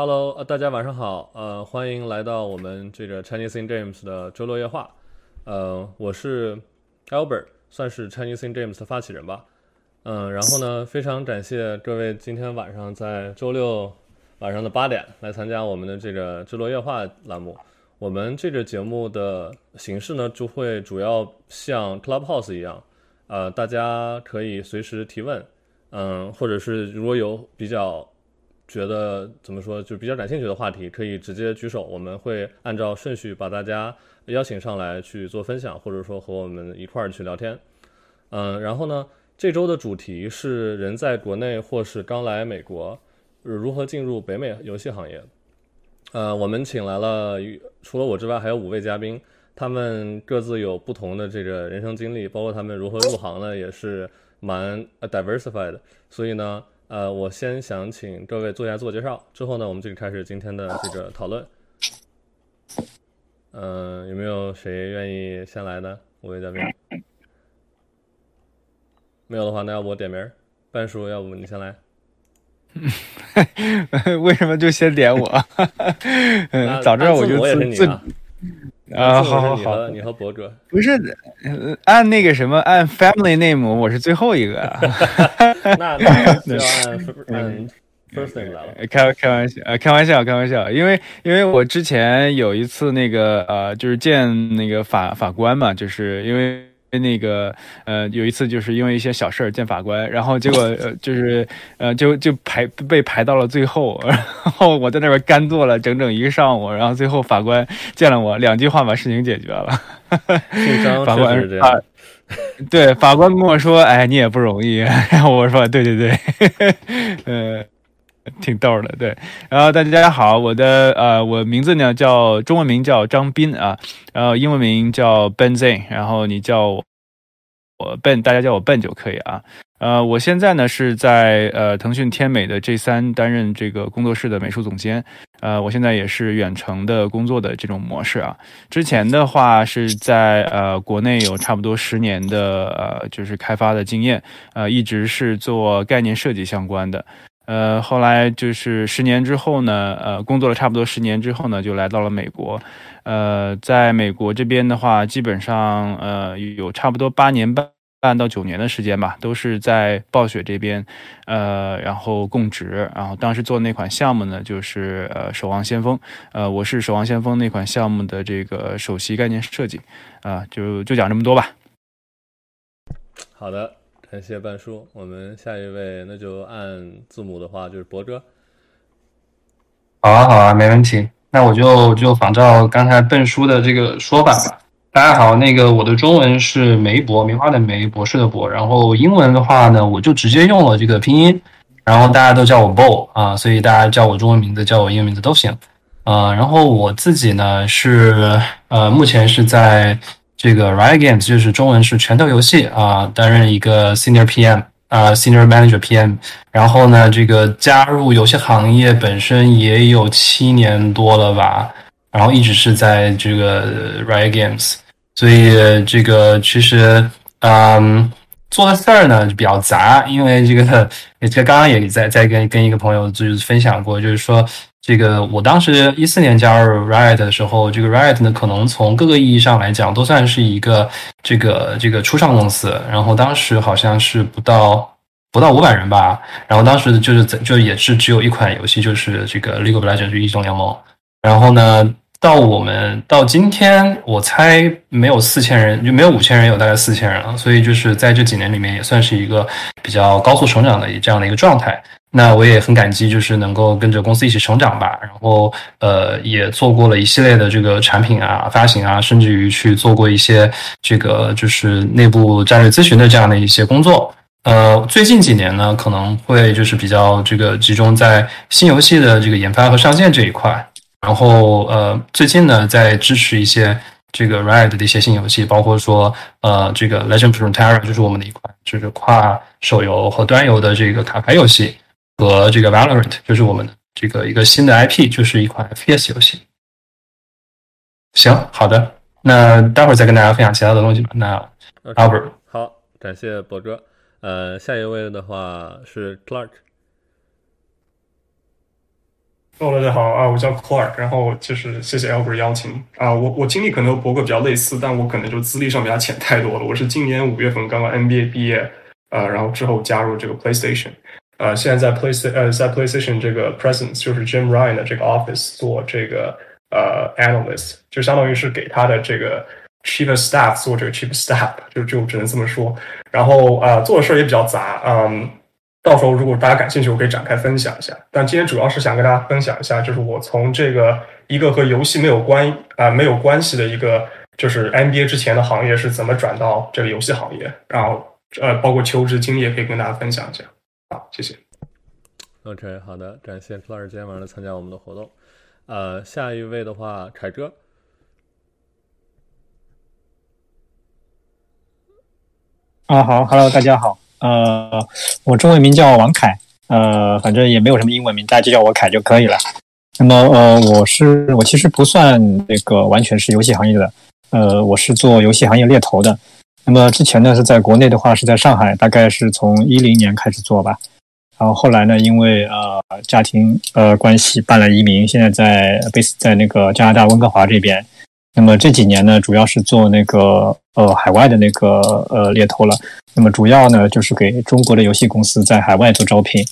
Hello，呃，大家晚上好，呃，欢迎来到我们这个 Chinese in James 的周六夜话，呃，我是 Albert，算是 Chinese in James 的发起人吧，嗯，然后呢，非常感谢各位今天晚上在周六晚上的八点来参加我们的这个周六夜话栏目。我们这个节目的形式呢，就会主要像 Clubhouse 一样，呃，大家可以随时提问，嗯，或者是如果有比较觉得怎么说，就比较感兴趣的话题，可以直接举手，我们会按照顺序把大家邀请上来去做分享，或者说和我们一块儿去聊天，嗯，然后呢，这周的主题是人在国内或是刚来美国，如何进入北美游戏行业。呃，我们请来了除了我之外还有五位嘉宾，他们各自有不同的这个人生经历，包括他们如何入行呢，也是蛮 diversified。所以呢，呃，我先想请各位做一下自我介绍，之后呢，我们就开始今天的这个讨论。嗯，有没有谁愿意先来的？五位嘉宾，没有的话，那要不我点名，半叔，要不你先来。为什么就先点我？嗯，早知道我就自自啊，好好好，你和博主不是按那个什么按 family name，我是最后一个。那那 就按嗯 first name 来了。开开玩笑啊，开玩笑，开玩笑。因为因为我之前有一次那个呃，就是见那个法法官嘛，就是因为。那个呃，有一次就是因为一些小事儿见法官，然后结果呃就是呃就就排被排到了最后，然后我在那边干坐了整整一个上午，然后最后法官见了我，两句话把事情解决了。法官啊，对法官跟我说：“哎，你也不容易。”然后我说：“对对对，呃，挺逗的。”对，然后大家大家好，我的呃，我名字呢叫中文名叫张斌啊，然后英文名叫 Ben Z，然后你叫我。我 Ben，大家叫我 Ben 就可以啊。呃，我现在呢是在呃腾讯天美的 G 三担任这个工作室的美术总监。呃，我现在也是远程的工作的这种模式啊。之前的话是在呃国内有差不多十年的呃就是开发的经验，呃一直是做概念设计相关的。呃，后来就是十年之后呢，呃工作了差不多十年之后呢，就来到了美国。呃，在美国这边的话，基本上呃有差不多八年半半到九年的时间吧，都是在暴雪这边，呃，然后供职，然后当时做那款项目呢，就是呃《守望先锋》，呃，我是《守望先锋》那款项目的这个首席概念设计，啊，就就讲这么多吧。好的，感谢半叔，我们下一位那就按字母的话就是博哥。好啊，好啊，没问题。那我就就仿照刚才笨叔的这个说法吧。大家好，那个我的中文是梅博，梅花的梅，博士的博。然后英文的话呢，我就直接用了这个拼音，然后大家都叫我 Bo 啊，所以大家叫我中文名字，叫我英文名字都行。啊，然后我自己呢是呃，目前是在这个 Riot Games，就是中文是拳头游戏啊，担任一个 Senior PM。啊，Senior Manager PM，然后呢，这个加入游戏行业本身也有七年多了吧，然后一直是在这个 Riot Games，所以这个其实，嗯，做的事儿呢就比较杂，因为这个，这刚刚也在在跟跟一个朋友就是分享过，就是说。这个我当时一四年加入 Riot 的时候，这个 Riot 呢，可能从各个意义上来讲，都算是一个这个这个初创公司。然后当时好像是不到不到五百人吧。然后当时就是就也是只有一款游戏，就是这个 League of Legends 英雄联盟。然后呢，到我们到今天，我猜没有四千人，就没有五千人，有大概四千人了。所以就是在这几年里面，也算是一个比较高速成长的这样的一个状态。那我也很感激，就是能够跟着公司一起成长吧。然后，呃，也做过了一系列的这个产品啊、发行啊，甚至于去做过一些这个就是内部战略咨询的这样的一些工作。呃，最近几年呢，可能会就是比较这个集中在新游戏的这个研发和上线这一块。然后，呃，最近呢，在支持一些这个 Riot 的一些新游戏，包括说，呃，这个 Legend of Runeterra 就是我们的一款就是跨手游和端游的这个卡牌游戏。和这个 Valorant 就是我们的这个一个新的 IP，就是一款 FPS 游戏。行，好的，那待会儿再跟大家分享其他的东西吧。那 Albert，好，感谢博哥。呃，下一位的话是 Clark。哦，大家好啊，我叫 Clark，然后就是谢谢 Albert 邀请啊，我我经历可能和博哥比较类似，但我可能就资历上比他浅太多了。我是今年五月份刚刚 NBA 毕业，呃，然后之后加入这个 PlayStation，呃，现在在 Play 呃在 PlayStation 这个 Presence 就是 Jim Ryan 的这个 Office 做这个呃 Analyst，就相当于是给他的这个 Chief Staff 做这个 Chief Staff，就就只能这么说。然后啊，做的事儿也比较杂，嗯。到时候如果大家感兴趣，我可以展开分享一下。但今天主要是想跟大家分享一下，就是我从这个一个和游戏没有关啊没有关系的一个就是 NBA 之前的行业是怎么转到这个游戏行业，然后呃包括求职经历也可以跟大家分享一下。好，谢谢。OK，好的，感谢 Clark 今天晚上参加我们的活动。呃，下一位的话，凯哥。啊，好，Hello，大家好。呃，我中文名叫王凯，呃，反正也没有什么英文名，大家就叫我凯就可以了。那么，呃，我是我其实不算那个完全是游戏行业的，呃，我是做游戏行业猎头的。那么之前呢是在国内的话是在上海，大概是从一零年开始做吧。然后后来呢，因为呃家庭呃关系办了移民，现在在 base 在那个加拿大温哥华这边。那么这几年呢，主要是做那个呃海外的那个呃猎头了。那么主要呢，就是给中国的游戏公司在海外做招聘。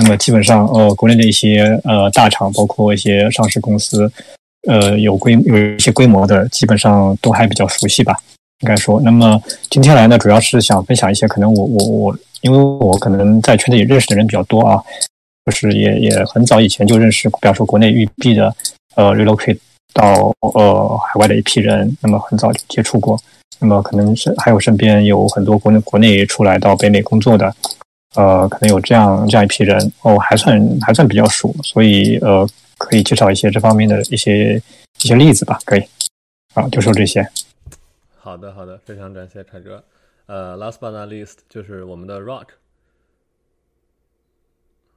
那么基本上呃国内的一些呃大厂，包括一些上市公司，呃有规有一些规模的，基本上都还比较熟悉吧，应该说。那么今天来呢，主要是想分享一些可能我我我，因为我可能在圈子里认识的人比较多啊，就是也也很早以前就认识，比方说国内育碧的呃 relocate。到呃海外的一批人，那么很早就接触过，那么可能是还有身边有很多国内国内出来到北美工作的，呃，可能有这样这样一批人，哦，还算还算比较熟，所以呃可以介绍一些这方面的一些一些例子吧，可以，啊，就说这些。好的，好的，非常感谢凯哥。呃，last but not least 就是我们的 Rock。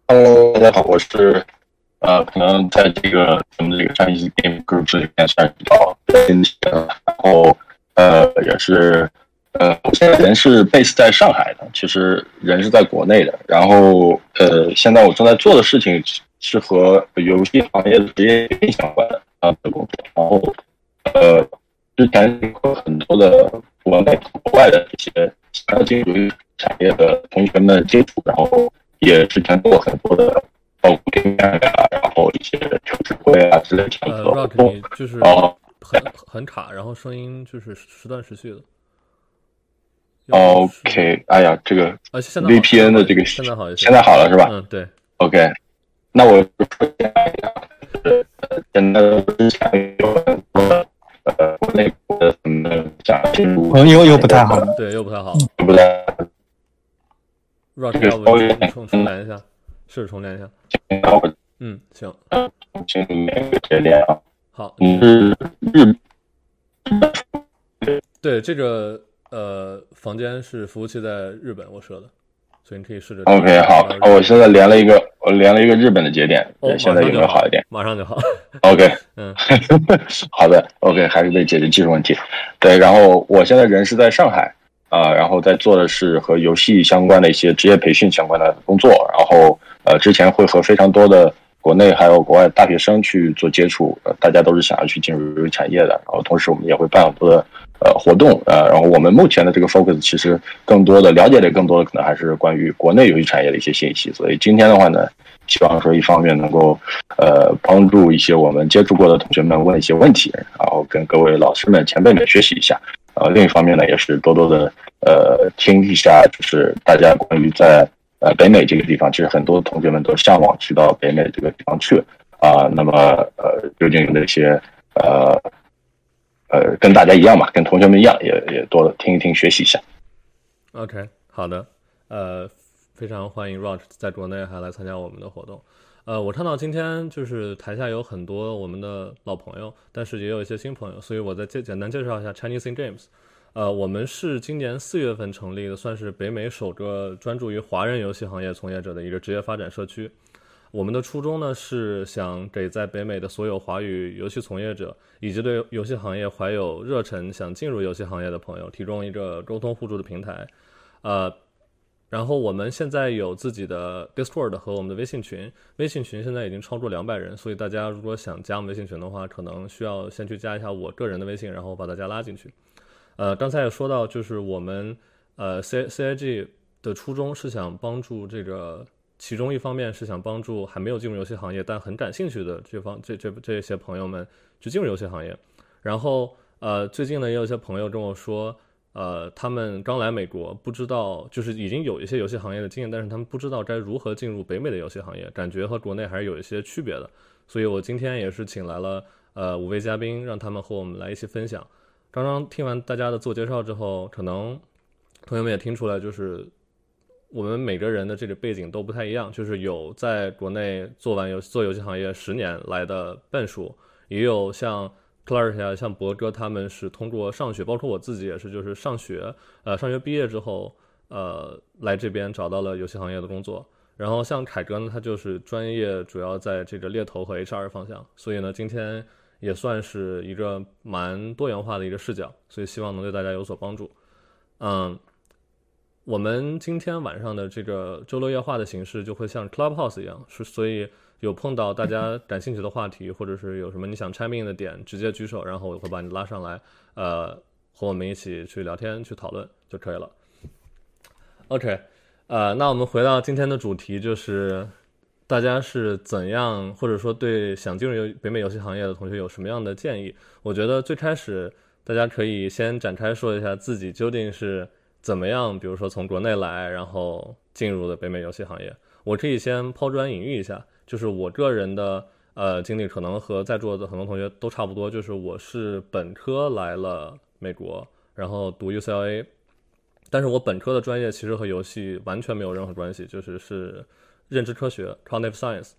Hello，大家好，我是。呃，可能在这个我们这个 Chinese Game Group 里面算是比较新的，然后呃也是呃，我现在人是 base 在上海的，其实人是在国内的，然后呃，现在我正在做的事情是和游戏行业的职业相关的啊的工作，然后呃，之前和很多的国内国外的一些想要进入产业的同学们接触，然后也之前做很多的。包括经验呀，然后一些城市会啊之类的呃，Rock，你就是很很卡，然后声音就是时断时续的。OK，哎呀，这个 VPN 的这个现在好一些，现在好了是吧？嗯，对。OK，那我说一下，现在之前有很多呃国内的什么想进入，又又不太好，对，又不太好，不太。Rock，要不你重重来一下？是重连一下。嗯，行。请你连个节点啊。好。你是日？对，这个呃，房间是服务器在日本我设的，所以你可以试着。OK，好，我现在连了一个，我连了一个日本的节点，现在有没有好一点？马上就好。OK，嗯，好的，OK，还是得解决技术问题。对，然后我现在人是在上海。啊，然后在做的是和游戏相关的一些职业培训相关的工作，然后呃，之前会和非常多的国内还有国外大学生去做接触，呃，大家都是想要去进入游戏产业的，然后同时我们也会办很多的呃活动，呃，然后我们目前的这个 focus 其实更多的了解的更多的可能还是关于国内游戏产业的一些信息，所以今天的话呢，希望说一方面能够呃帮助一些我们接触过的同学们问一些问题，然后跟各位老师们前辈们学习一下。呃，另一方面呢，也是多多的呃听一下，就是大家关于在呃北美这个地方，其实很多同学们都向往去到北美这个地方去啊。那么呃，究竟有哪些呃呃跟大家一样嘛，跟同学们一样，也也多听一听，学习一下。OK，好的，呃，非常欢迎 Roch 在国内还来参加我们的活动。呃，我看到今天就是台下有很多我们的老朋友，但是也有一些新朋友，所以我再简简单介绍一下 Chinese in Games。呃，我们是今年四月份成立的，算是北美首个专注于华人游戏行业从业者的一个职业发展社区。我们的初衷呢是想给在北美的所有华语游戏从业者以及对游戏行业怀有热忱、想进入游戏行业的朋友提供一个沟通互助的平台。呃。然后我们现在有自己的 Discord 和我们的微信群，微信群现在已经超过两百人，所以大家如果想加我们微信群的话，可能需要先去加一下我个人的微信，然后把大家拉进去。呃，刚才也说到，就是我们呃 C C I G 的初衷是想帮助这个，其中一方面是想帮助还没有进入游戏行业但很感兴趣的这方这这这些朋友们去进入游戏行业。然后呃，最近呢也有一些朋友跟我说。呃，他们刚来美国，不知道就是已经有一些游戏行业的经验，但是他们不知道该如何进入北美的游戏行业，感觉和国内还是有一些区别的。所以我今天也是请来了呃五位嘉宾，让他们和我们来一起分享。刚刚听完大家的自我介绍之后，可能同学们也听出来，就是我们每个人的这个背景都不太一样，就是有在国内做完游做游戏行业十年来的笨叔，也有像。Clark 啊，像博哥他们是通过上学，包括我自己也是，就是上学，呃，上学毕业之后，呃，来这边找到了游戏行业的工作。然后像凯哥呢，他就是专业主要在这个猎头和 HR 方向，所以呢，今天也算是一个蛮多元化的一个视角，所以希望能对大家有所帮助。嗯，我们今天晚上的这个周六夜话的形式就会像 Clubhouse 一样，是所以。有碰到大家感兴趣的话题，或者是有什么你想拆命的点，直接举手，然后我会把你拉上来，呃，和我们一起去聊天、去讨论就可以了。OK，呃，那我们回到今天的主题，就是大家是怎样，或者说对想进入北美游戏行业的同学有什么样的建议？我觉得最开始大家可以先展开说一下自己究竟是怎么样，比如说从国内来，然后进入的北美游戏行业。我可以先抛砖引玉一下。就是我个人的呃经历，可能和在座的很多同学都差不多。就是我是本科来了美国，然后读 UCLA，但是我本科的专业其实和游戏完全没有任何关系，就是是认知科学 （cognitive science）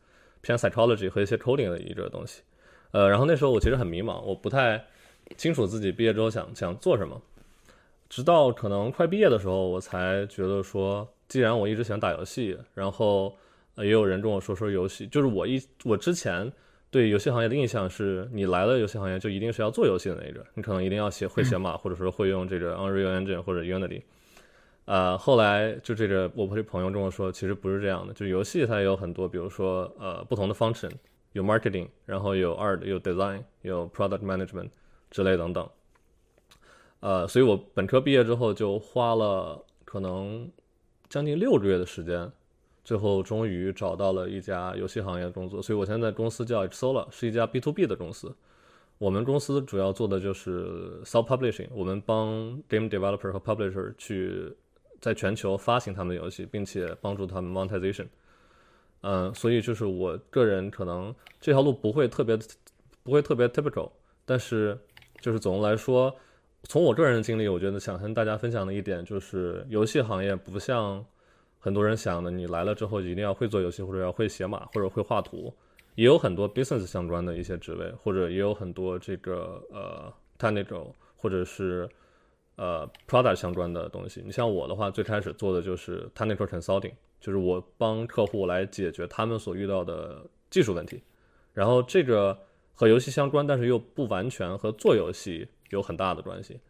偏 psychology 和一些 coding 的一个东西。呃，然后那时候我其实很迷茫，我不太清楚自己毕业之后想想做什么。直到可能快毕业的时候，我才觉得说，既然我一直喜欢打游戏，然后。也有人跟我说说游戏，就是我一我之前对游戏行业的印象是，你来了游戏行业就一定是要做游戏的那个，你可能一定要写会写码，或者说会用这个 Unreal Engine 或者 Unity。呃，后来就这个我这朋友跟我说，其实不是这样的，就游戏它也有很多，比如说呃不同的 function，有 marketing，然后有 art，有 design，有 product management 之类等等。呃，所以我本科毕业之后就花了可能将近六个月的时间。最后终于找到了一家游戏行业的工作，所以我现在公司叫 Exola，是一家 B to B 的公司。我们公司主要做的就是 self publishing，我们帮 game developer 和 publisher 去在全球发行他们的游戏，并且帮助他们 monetization。嗯，所以就是我个人可能这条路不会特别不会特别 typical，但是就是总的来说，从我个人的经历，我觉得想跟大家分享的一点就是，游戏行业不像。很多人想的，你来了之后一定要会做游戏，或者要会写码，或者会画图，也有很多 business 相关的一些职位，或者也有很多这个呃 technical 或者是呃 product 相关的东西。你像我的话，最开始做的就是 technical consulting，就是我帮客户来解决他们所遇到的技术问题。然后这个和游戏相关，但是又不完全和做游戏有很大的关系。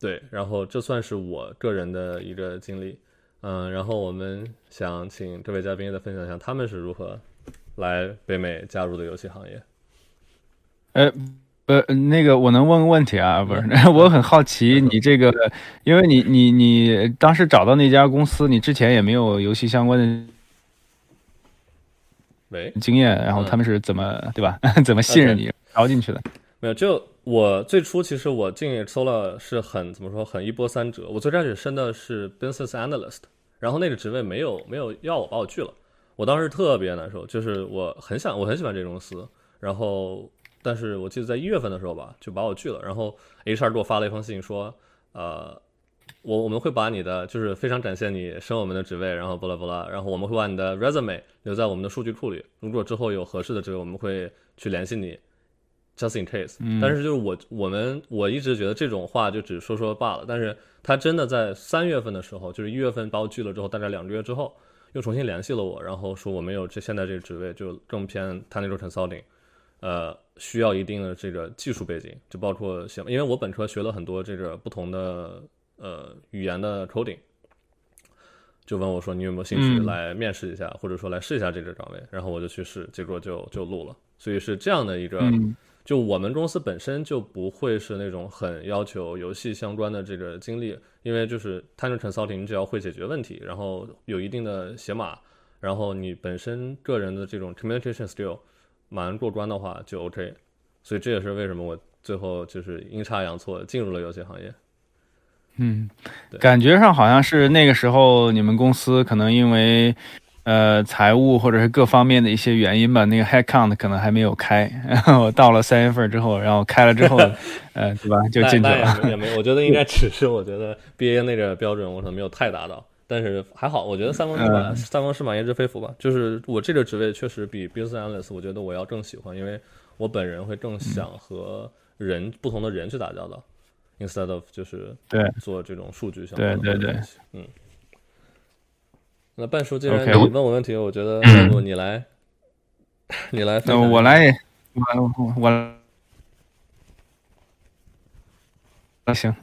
对，然后这算是我个人的一个经历。嗯，然后我们想请这位嘉宾再分享一下他们是如何来北美加入的游戏行业。呃，呃，那个我能问个问题啊？不是，我很好奇你这个，因为你你你当时找到那家公司，你之前也没有游戏相关的喂经验，然后他们是怎么对吧？怎么信任你招进去的？没有，就我最初其实我进 Sola 是很怎么说，很一波三折。我最开始升的是 Business Analyst。然后那个职位没有没有要我把我拒了，我当时特别难受，就是我很想我很喜欢这个公司，然后但是我记得在一月份的时候吧，就把我拒了。然后 HR 给我发了一封信说，呃，我我们会把你的就是非常感谢你升我们的职位，然后巴拉巴拉，然后我们会把你的 resume 留在我们的数据库里，如果之后有合适的职位，我们会去联系你。Just in case，但是就是我我们我一直觉得这种话就只说说罢了。但是他真的在三月份的时候，就是一月份把我拒了之后，大概两个月之后，又重新联系了我，然后说我们有这现在这个职位就更偏 technical consulting，呃，需要一定的这个技术背景，就包括写，因为我本科学了很多这个不同的呃语言的 coding，就问我说你有没有兴趣来面试一下，或者说来试一下这个岗位，然后我就去试，结果就就录了。所以是这样的一个，就我们公司本身就不会是那种很要求游戏相关的这个经历，因为就是 t e n consulting 只要会解决问题，然后有一定的写码，然后你本身个人的这种 communication skill 蛮过关的话就 OK。所以这也是为什么我最后就是阴差阳错进入了游戏行业。嗯，感觉上好像是那个时候你们公司可能因为呃财务或者是各方面的一些原因吧，那个 head count 可能还没有开。然 后到了三月份之后，然后开了之后，呃，对吧？就进去了。也没，我觉得应该只是我觉得 BA 那个标准我可能没有太达到，但是还好，我觉得三公是马三公是马焉知非福吧。就是我这个职位确实比 business analyst 我觉得我要更喜欢，因为。我本人会更想和人不同的人去打交道，instead of 就是对。做这种数据相关的东西。嗯，那半叔既然你问我问题，我觉得你来，你来，那我来，我我那行，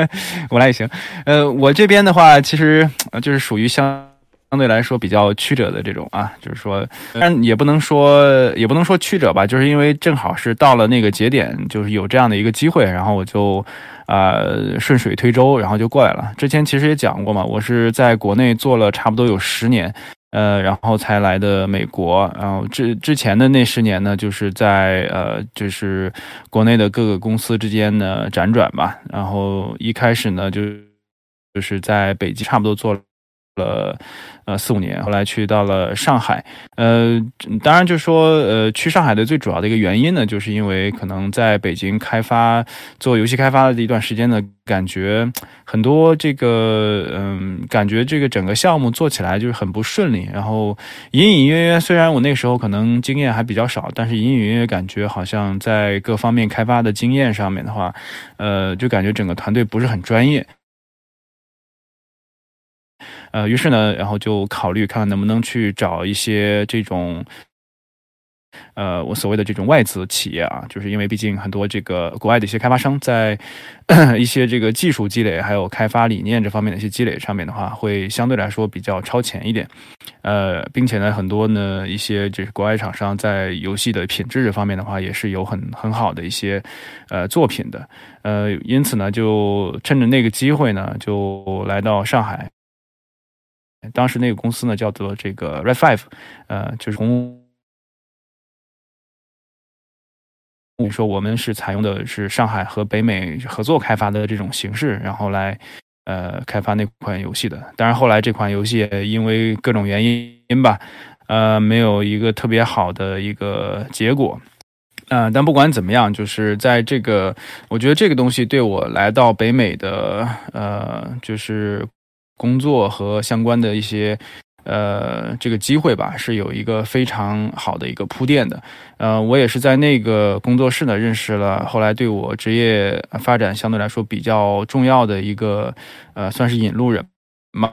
我来也行。呃，我这边的话，其实就是属于相。相对来说比较曲折的这种啊，就是说，但也不能说也不能说曲折吧，就是因为正好是到了那个节点，就是有这样的一个机会，然后我就啊顺水推舟，然后就过来了。之前其实也讲过嘛，我是在国内做了差不多有十年，呃，然后才来的美国，然后之之前的那十年呢，就是在呃就是国内的各个公司之间的辗转吧，然后一开始呢就就是在北京差不多做了。呃四五年，后来去到了上海，呃，当然就说呃去上海的最主要的一个原因呢，就是因为可能在北京开发做游戏开发的一段时间呢，感觉很多这个嗯，感觉这个整个项目做起来就是很不顺利，然后隐隐约约，虽然我那时候可能经验还比较少，但是隐隐约约感觉好像在各方面开发的经验上面的话，呃，就感觉整个团队不是很专业。呃，于是呢，然后就考虑看能不能去找一些这种，呃，我所谓的这种外资企业啊，就是因为毕竟很多这个国外的一些开发商在 一些这个技术积累还有开发理念这方面的一些积累上面的话，会相对来说比较超前一点。呃，并且呢，很多呢一些就是国外厂商在游戏的品质这方面的话，也是有很很好的一些呃作品的。呃，因此呢，就趁着那个机会呢，就来到上海。当时那个公司呢叫做这个 Red Five，呃，就是从你说我们是采用的是上海和北美合作开发的这种形式，然后来呃开发那款游戏的。当然后来这款游戏因为各种原因吧，呃，没有一个特别好的一个结果。嗯，但不管怎么样，就是在这个，我觉得这个东西对我来到北美的呃，就是。工作和相关的一些，呃，这个机会吧，是有一个非常好的一个铺垫的。呃，我也是在那个工作室呢认识了，后来对我职业发展相对来说比较重要的一个，呃，算是引路人嘛。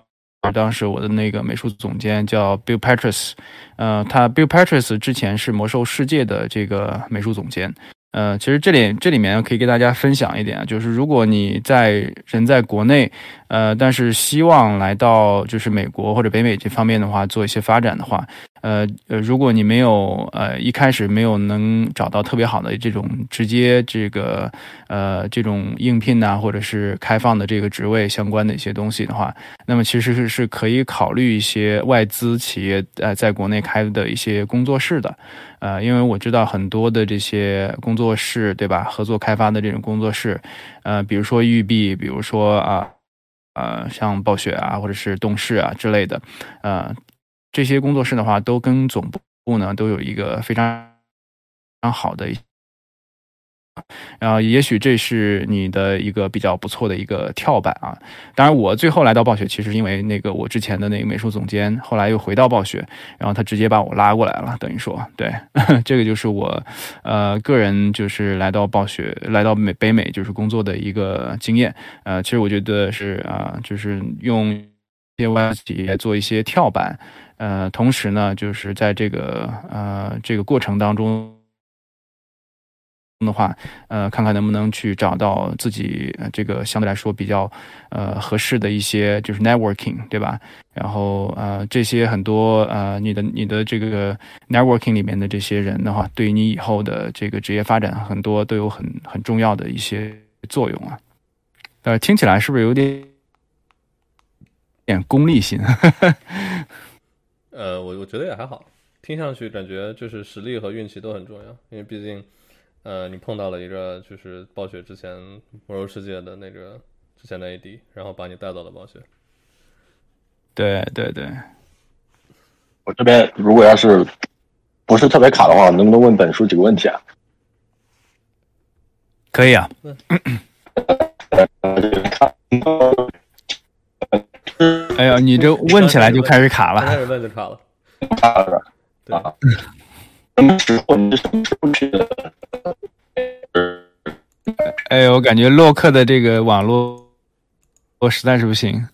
当时我的那个美术总监叫 Bill Patrice，呃，他 Bill Patrice 之前是魔兽世界的这个美术总监。呃，其实这里这里面可以给大家分享一点，就是如果你在人在国内，呃，但是希望来到就是美国或者北美这方面的话，做一些发展的话。呃呃，如果你没有呃一开始没有能找到特别好的这种直接这个呃这种应聘呐，或者是开放的这个职位相关的一些东西的话，那么其实是是可以考虑一些外资企业呃在国内开的一些工作室的，呃，因为我知道很多的这些工作室对吧，合作开发的这种工作室，呃，比如说育碧，比如说啊呃像暴雪啊，或者是动视啊之类的，呃。这些工作室的话，都跟总部呢都有一个非常非常好的，然后也许这是你的一个比较不错的一个跳板啊。当然，我最后来到暴雪，其实因为那个我之前的那个美术总监后来又回到暴雪，然后他直接把我拉过来了，等于说，对，这个就是我呃个人就是来到暴雪，来到美北美就是工作的一个经验。呃，其实我觉得是啊，就是用一些外企做一些跳板。呃，同时呢，就是在这个呃这个过程当中。的话，呃，看看能不能去找到自己这个相对来说比较呃合适的一些就是 networking，对吧？然后呃这些很多呃你的你的这个 networking 里面的这些人的话，对于你以后的这个职业发展很多都有很很重要的一些作用啊。呃，听起来是不是有点点功利性？呃，我我觉得也还好，听上去感觉就是实力和运气都很重要，因为毕竟。呃，你碰到了一个就是暴雪之前魔兽世界的那个之前的 AD，然后把你带到了暴雪。对对对，我这边如果要是不是特别卡的话，能不能问本叔几个问题啊？可以啊。哎呀，你这问起来就开始卡了。开始问就卡了。卡了。对。什么时候？你什么时候去的？哎，我感觉洛克的这个网络，我实在是不行。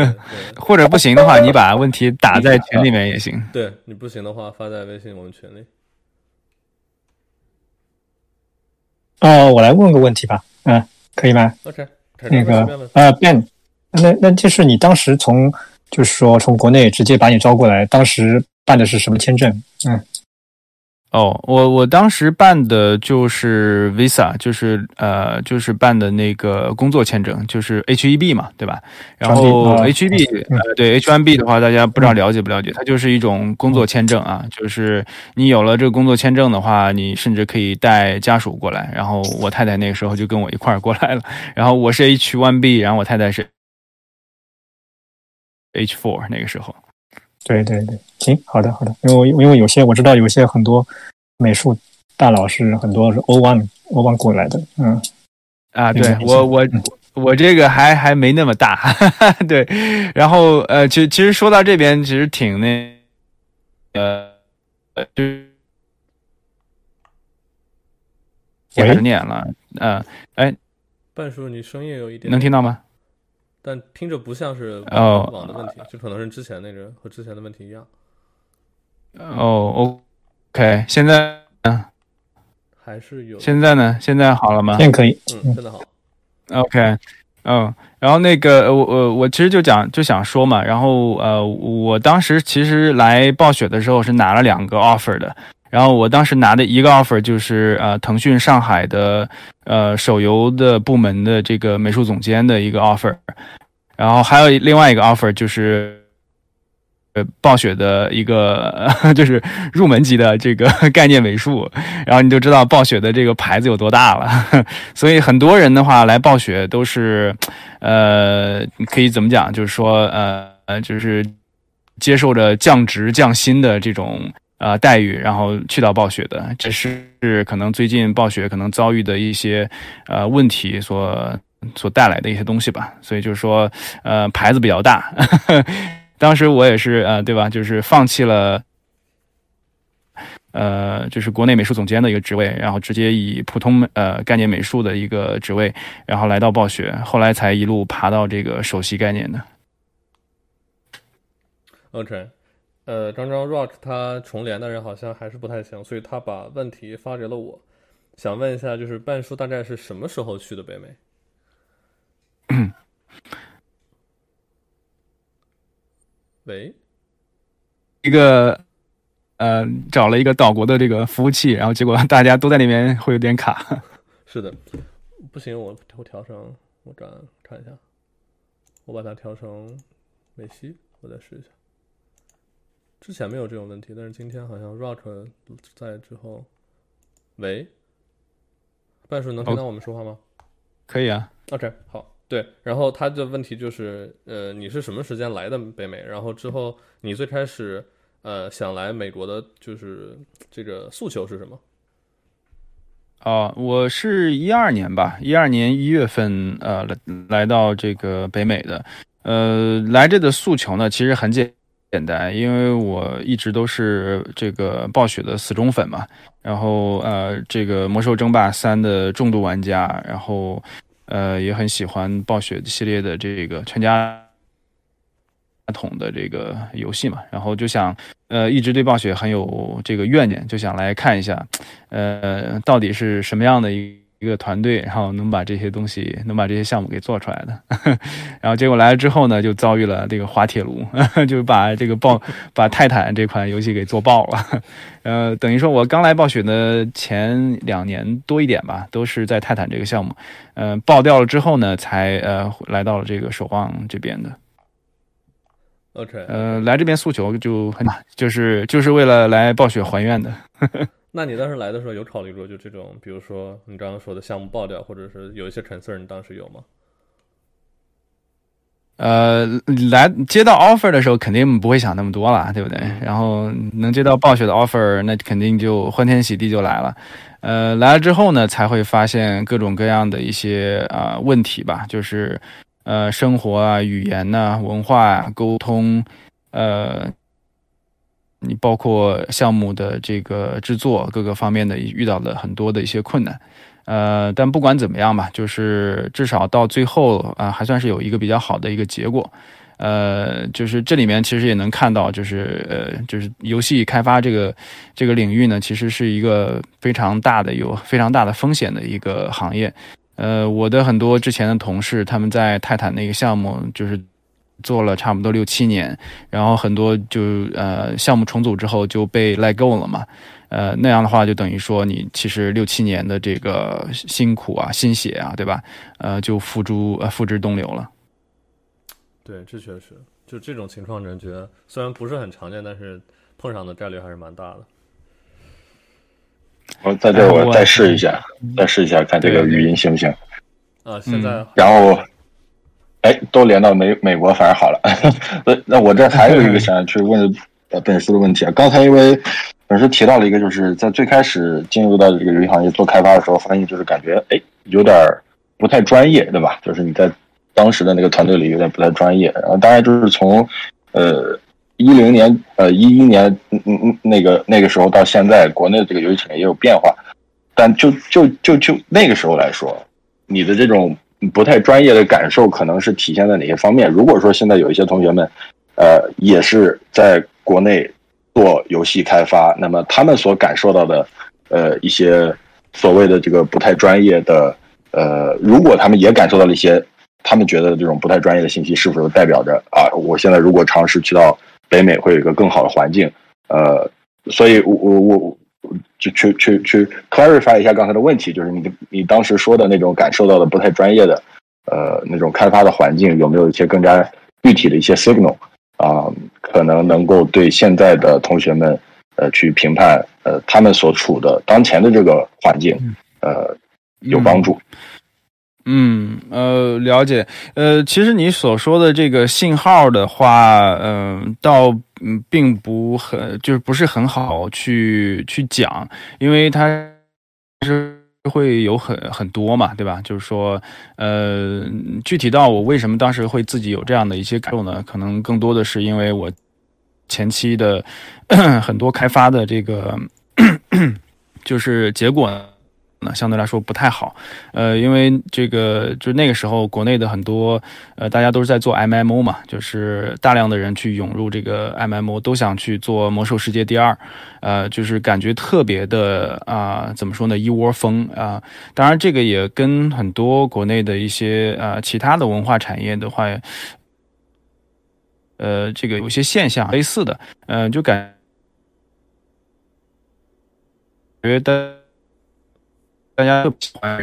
或者不行的话，你把问题打在群里面也行。对你不行的话，发在微信我们群里。哦，我来问个问题吧，嗯，可以吗？OK，那个呃，Ben，那那就是你当时从，就是说从国内直接把你招过来，当时办的是什么签证？嗯。哦，我我当时办的就是 Visa，就是呃，就是办的那个工作签证，就是 H1B 嘛，对吧？然后 H1B，呃，对 H1B 的话，大家不知道了解不了解？它就是一种工作签证啊，就是你有了这个工作签证的话，你甚至可以带家属过来。然后我太太那个时候就跟我一块儿过来了。然后我是 H1B，然后我太太是 H4 那个时候。对对对，行，好的好的，因为因为有些我知道有些很多美术大佬是很多是 O one O one 过来的，嗯，啊，对我我我这个还还没那么大，哈 哈对，然后呃，其其实说到这边其实挺那，呃，就也十年了，嗯，哎，半叔，你声音有一点能听到吗？但听着不像是网的问题，就可能是之前那个和之前的问题一样。哦，OK，现在还是有。现在呢？现在好了吗？现在可以，嗯，现在好。OK，嗯，然后那个我我我其实就讲就想说嘛，然后呃，我当时其实来暴雪的时候是拿了两个 offer 的。然后我当时拿的一个 offer 就是呃腾讯上海的呃手游的部门的这个美术总监的一个 offer，然后还有另外一个 offer 就是呃暴雪的一个 就是入门级的这个概念美术，然后你就知道暴雪的这个牌子有多大了，所以很多人的话来暴雪都是呃可以怎么讲，就是说呃呃就是接受着降职降薪的这种。呃，待遇，然后去到暴雪的，这是可能最近暴雪可能遭遇的一些呃问题所所带来的一些东西吧。所以就是说，呃，牌子比较大。当时我也是呃，对吧？就是放弃了，呃，就是国内美术总监的一个职位，然后直接以普通呃概念美术的一个职位，然后来到暴雪，后来才一路爬到这个首席概念的。OK。呃，刚刚 Rock 他重连的人好像还是不太行，所以他把问题发给了我，想问一下，就是半叔大概是什么时候去的北美？喂，一个呃，找了一个岛国的这个服务器，然后结果大家都在那边会有点卡。是的，不行，我我调成我转看一下，我把它调成美西，我再试一下。之前没有这种问题，但是今天好像 Rock 在之后，喂，半叔能听到我们说话吗？可以啊。OK，好，对。然后他的问题就是，呃，你是什么时间来的北美？然后之后你最开始呃想来美国的，就是这个诉求是什么？哦，我是一二年吧，一二年一月份呃来来到这个北美的，呃，来这的诉求呢，其实很简。简单，因为我一直都是这个暴雪的死忠粉嘛，然后呃，这个魔兽争霸三的重度玩家，然后呃，也很喜欢暴雪系列的这个全家桶的这个游戏嘛，然后就想呃一直对暴雪很有这个怨念，就想来看一下，呃到底是什么样的一。一个团队，然后能把这些东西，能把这些项目给做出来的，然后结果来了之后呢，就遭遇了这个滑铁卢，就把这个爆，把泰坦这款游戏给做爆了。呃，等于说我刚来暴雪的前两年多一点吧，都是在泰坦这个项目，呃，爆掉了之后呢，才呃来到了这个守望这边的。OK，呃，来这边诉求就很，就是就是为了来暴雪还愿的。那你当时来的时候有考虑过就这种，比如说你刚刚说的项目爆掉，或者是有一些 concern，你当时有吗？呃，来接到 offer 的时候肯定不会想那么多了，对不对？然后能接到暴雪的 offer，那肯定就欢天喜地就来了。呃，来了之后呢，才会发现各种各样的一些啊问题吧，就是呃生活啊、语言呐、文化沟通，呃。你包括项目的这个制作各个方面的遇到了很多的一些困难，呃，但不管怎么样吧，就是至少到最后啊，还算是有一个比较好的一个结果，呃，就是这里面其实也能看到，就是呃，就是游戏开发这个这个领域呢，其实是一个非常大的有非常大的风险的一个行业，呃，我的很多之前的同事他们在泰坦那个项目就是。做了差不多六七年，然后很多就呃项目重组之后就被 let go 了嘛，呃那样的话就等于说你其实六七年的这个辛苦啊、心血啊，对吧？呃就付诸呃付之东流了。对，这确实就这种情况，人觉得虽然不是很常见，但是碰上的概率还是蛮大的。我在这我再试一下，再试一下看这个语音行不行？啊，现在然后。哎，都连到美美国，反而好了。那 那我这还有一个想去问呃本书的问题啊。刚才因为本书提到了一个，就是在最开始进入到这个游戏行业做开发的时候，发现就是感觉哎有点不太专业，对吧？就是你在当时的那个团队里有点不太专业。然后当然就是从呃一零年呃一一年嗯嗯嗯那个那个时候到现在，国内的这个游戏产业也有变化。但就就就就那个时候来说，你的这种。不太专业的感受可能是体现在哪些方面？如果说现在有一些同学们，呃，也是在国内做游戏开发，那么他们所感受到的，呃，一些所谓的这个不太专业的，呃，如果他们也感受到了一些他们觉得这种不太专业的信息，是否代表着啊，我现在如果尝试去到北美，会有一个更好的环境？呃，所以我我我。就去去去 clarify 一下刚才的问题，就是你你当时说的那种感受到的不太专业的，呃，那种开发的环境有没有一些更加具体的一些 signal 啊，可能能够对现在的同学们呃去评判呃他们所处的当前的这个环境呃有帮助。嗯，呃，了解。呃，其实你所说的这个信号的话，嗯，倒嗯并不很，就是不是很好去去讲，因为它是会有很很多嘛，对吧？就是说，呃，具体到我为什么当时会自己有这样的一些感受呢？可能更多的是因为我前期的 很多开发的这个 就是结果。那相对来说不太好，呃，因为这个就那个时候国内的很多呃，大家都是在做 MMO 嘛，就是大量的人去涌入这个 MMO，都想去做《魔兽世界》第二，呃，就是感觉特别的啊，怎么说呢，一窝蜂啊。当然，这个也跟很多国内的一些呃其他的文化产业的话，呃，这个有些现象类似的，嗯，就感觉得。大家都喜欢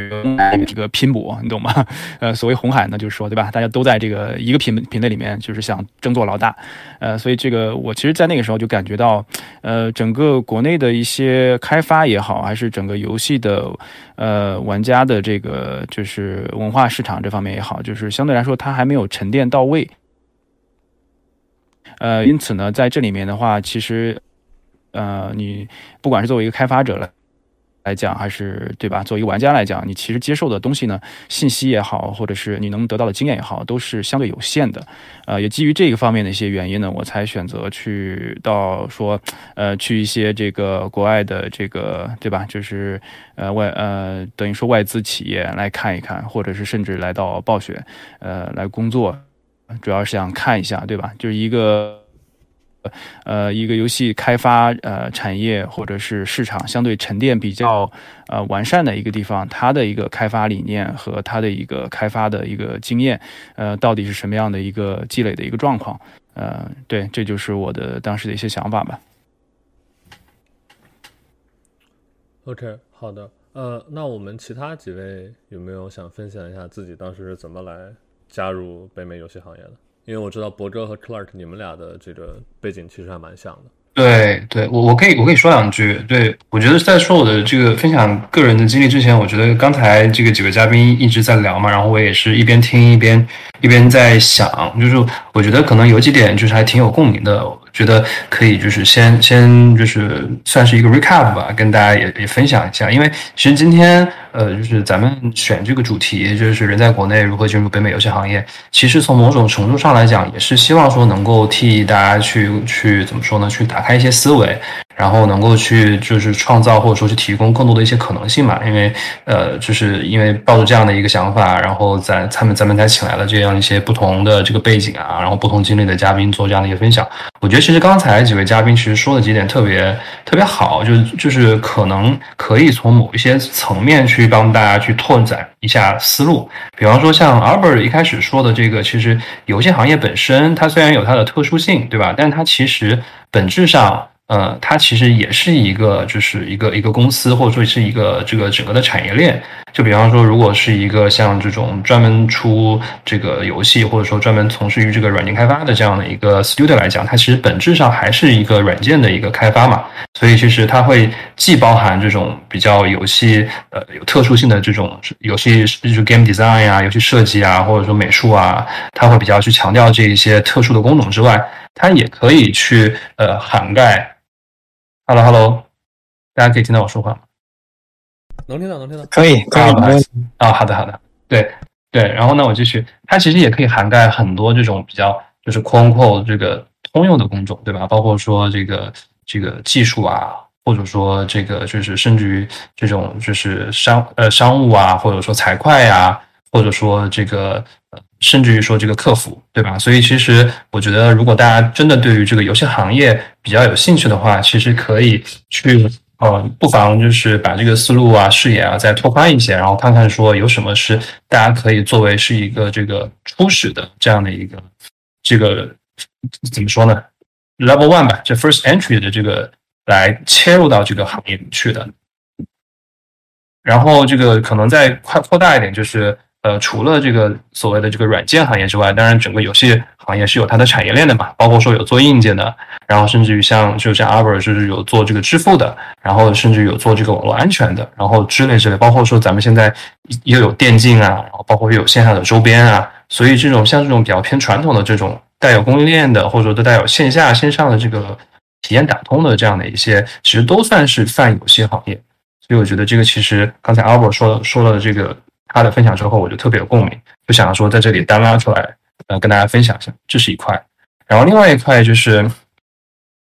这个拼搏，你懂吗？呃，所谓红海呢，就是说，对吧？大家都在这个一个品品类里面，就是想争做老大。呃，所以这个我其实，在那个时候就感觉到，呃，整个国内的一些开发也好，还是整个游戏的呃玩家的这个就是文化市场这方面也好，就是相对来说，它还没有沉淀到位。呃，因此呢，在这里面的话，其实，呃，你不管是作为一个开发者了。来讲还是对吧？作为一个玩家来讲，你其实接受的东西呢，信息也好，或者是你能得到的经验也好，都是相对有限的。呃，也基于这个方面的一些原因呢，我才选择去到说，呃，去一些这个国外的这个对吧？就是呃外呃等于说外资企业来看一看，或者是甚至来到暴雪呃来工作，主要是想看一下，对吧？就是一个。呃，一个游戏开发呃产业或者是市场相对沉淀比较呃完善的一个地方，它的一个开发理念和它的一个开发的一个经验，呃，到底是什么样的一个积累的一个状况？呃，对，这就是我的当时的一些想法吧。OK，好的。呃，那我们其他几位有没有想分享一下自己当时是怎么来加入北美游戏行业的？因为我知道博哥和 Clark 你们俩的这个背景其实还蛮像的。对对，我我可以我可以说两句。对我觉得在说我的这个分享个人的经历之前，我觉得刚才这个几位嘉宾一直在聊嘛，然后我也是一边听一边一边在想，就是我觉得可能有几点就是还挺有共鸣的。觉得可以，就是先先就是算是一个 recap 吧，跟大家也也分享一下。因为其实今天呃，就是咱们选这个主题，就是人在国内如何进入北美游戏行业。其实从某种程度上来讲，也是希望说能够替大家去去怎么说呢？去打开一些思维。然后能够去就是创造或者说去提供更多的一些可能性嘛，因为呃，就是因为抱着这样的一个想法，然后咱他们咱们才请来了这样一些不同的这个背景啊，然后不同经历的嘉宾做这样的一个分享。我觉得其实刚才几位嘉宾其实说的几点特别特别好，就是就是可能可以从某一些层面去帮大家去拓展一下思路。比方说像 Albert 一开始说的这个，其实游戏行业本身它虽然有它的特殊性，对吧？但它其实本质上。呃，它其实也是一个，就是一个一个公司，或者说是一个这个整个的产业链。就比方说，如果是一个像这种专门出这个游戏，或者说专门从事于这个软件开发的这样的一个 studio 来讲，它其实本质上还是一个软件的一个开发嘛。所以其实它会既包含这种比较游戏呃有特殊性的这种游戏，就是 game design 啊，游戏设计啊，或者说美术啊，它会比较去强调这一些特殊的工种之外，它也可以去呃涵盖。Hello，Hello，大家可以听到我说话吗？能听到，能听到，可以，可以，啊，好的，好的，对，对，然后呢，我继续，它其实也可以涵盖很多这种比较就是 quote 这个通用的工种，对吧？包括说这个这个技术啊，或者说这个就是甚至于这种就是商呃商务啊，或者说财会啊，或者说这个。甚至于说这个客服，对吧？所以其实我觉得，如果大家真的对于这个游戏行业比较有兴趣的话，其实可以去呃，不妨就是把这个思路啊、视野啊再拓宽一些，然后看看说有什么是大家可以作为是一个这个初始的这样的一个这个怎么说呢？Level One 吧，这 First Entry 的这个来切入到这个行业里去的。然后这个可能再快扩大一点，就是。呃，除了这个所谓的这个软件行业之外，当然整个游戏行业是有它的产业链的嘛，包括说有做硬件的，然后甚至于像就像 Albert 就是有做这个支付的，然后甚至有做这个网络安全的，然后之类之类，包括说咱们现在又有电竞啊，然后包括又有线下的周边啊，所以这种像这种比较偏传统的这种带有供应链的，或者说都带有线下线上的这个体验打通的这样的一些，其实都算是泛游戏行业。所以我觉得这个其实刚才 Albert 说说了这个。他的分享之后，我就特别有共鸣，就想要说在这里单拉出来，呃，跟大家分享一下，这是一块。然后另外一块就是，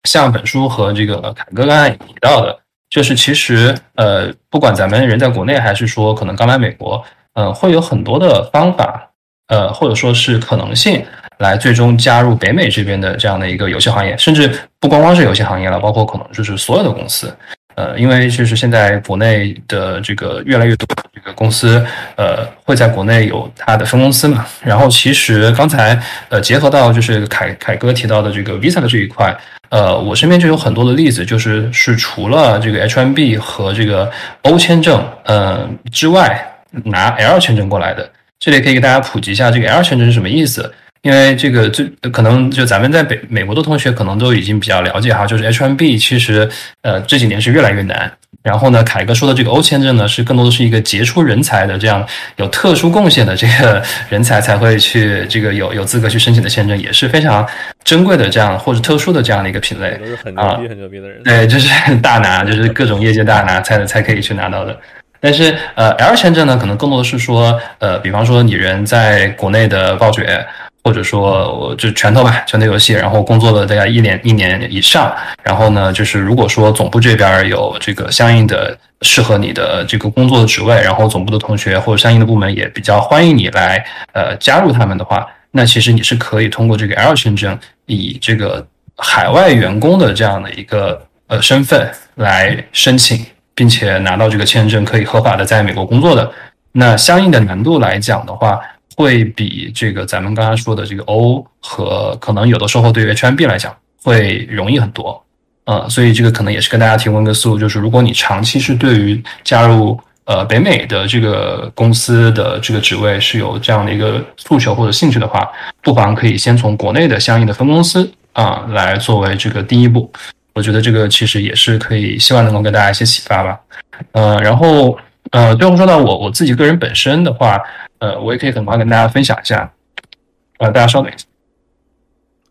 像本书和这个凯哥刚才也提到的，就是其实呃，不管咱们人在国内，还是说可能刚来美国，呃，会有很多的方法，呃，或者说是可能性，来最终加入北美这边的这样的一个游戏行业，甚至不光光是游戏行业了，包括可能就是所有的公司。呃，因为就是现在国内的这个越来越多这个公司，呃，会在国内有它的分公司嘛。然后其实刚才呃结合到就是凯凯哥提到的这个 Visa 的这一块，呃，我身边就有很多的例子，就是是除了这个 H1B 和这个 O 签证呃之外，拿 L 签证过来的。这里可以给大家普及一下这个 L 签证是什么意思。因为这个，最可能就咱们在北美国的同学可能都已经比较了解哈，就是 H1B 其实呃这几年是越来越难。然后呢，凯哥说的这个 O 签证呢，是更多的是一个杰出人才的这样有特殊贡献的这个 人才才会去这个有有资格去申请的签证，也是非常珍贵的这样或者特殊的这样的一个品类都是，很牛逼很牛逼的人。对，就是 大拿，就是各种业界大拿才才可以去拿到的。但是呃，L 签证呢，可能更多的是说呃，比方说你人在国内的暴雪。或者说，我就拳头吧，拳头游戏，然后工作了大概一年一年以上，然后呢，就是如果说总部这边有这个相应的适合你的这个工作的职位，然后总部的同学或者相应的部门也比较欢迎你来呃加入他们的话，那其实你是可以通过这个 L 签证，以这个海外员工的这样的一个呃身份来申请，并且拿到这个签证，可以合法的在美国工作的。那相应的难度来讲的话，会比这个咱们刚刚说的这个 O 和可能有的时候对于 HMB 来讲会容易很多。呃，所以这个可能也是跟大家提供一个思路，就是如果你长期是对于加入呃北美的这个公司的这个职位是有这样的一个诉求或者兴趣的话，不妨可以先从国内的相应的分公司啊来作为这个第一步。我觉得这个其实也是可以，希望能够给大家一些启发吧。呃，然后呃，最后说到我我自己个人本身的话，呃，我也可以很快跟大家分享一下。呃，大家稍等一下。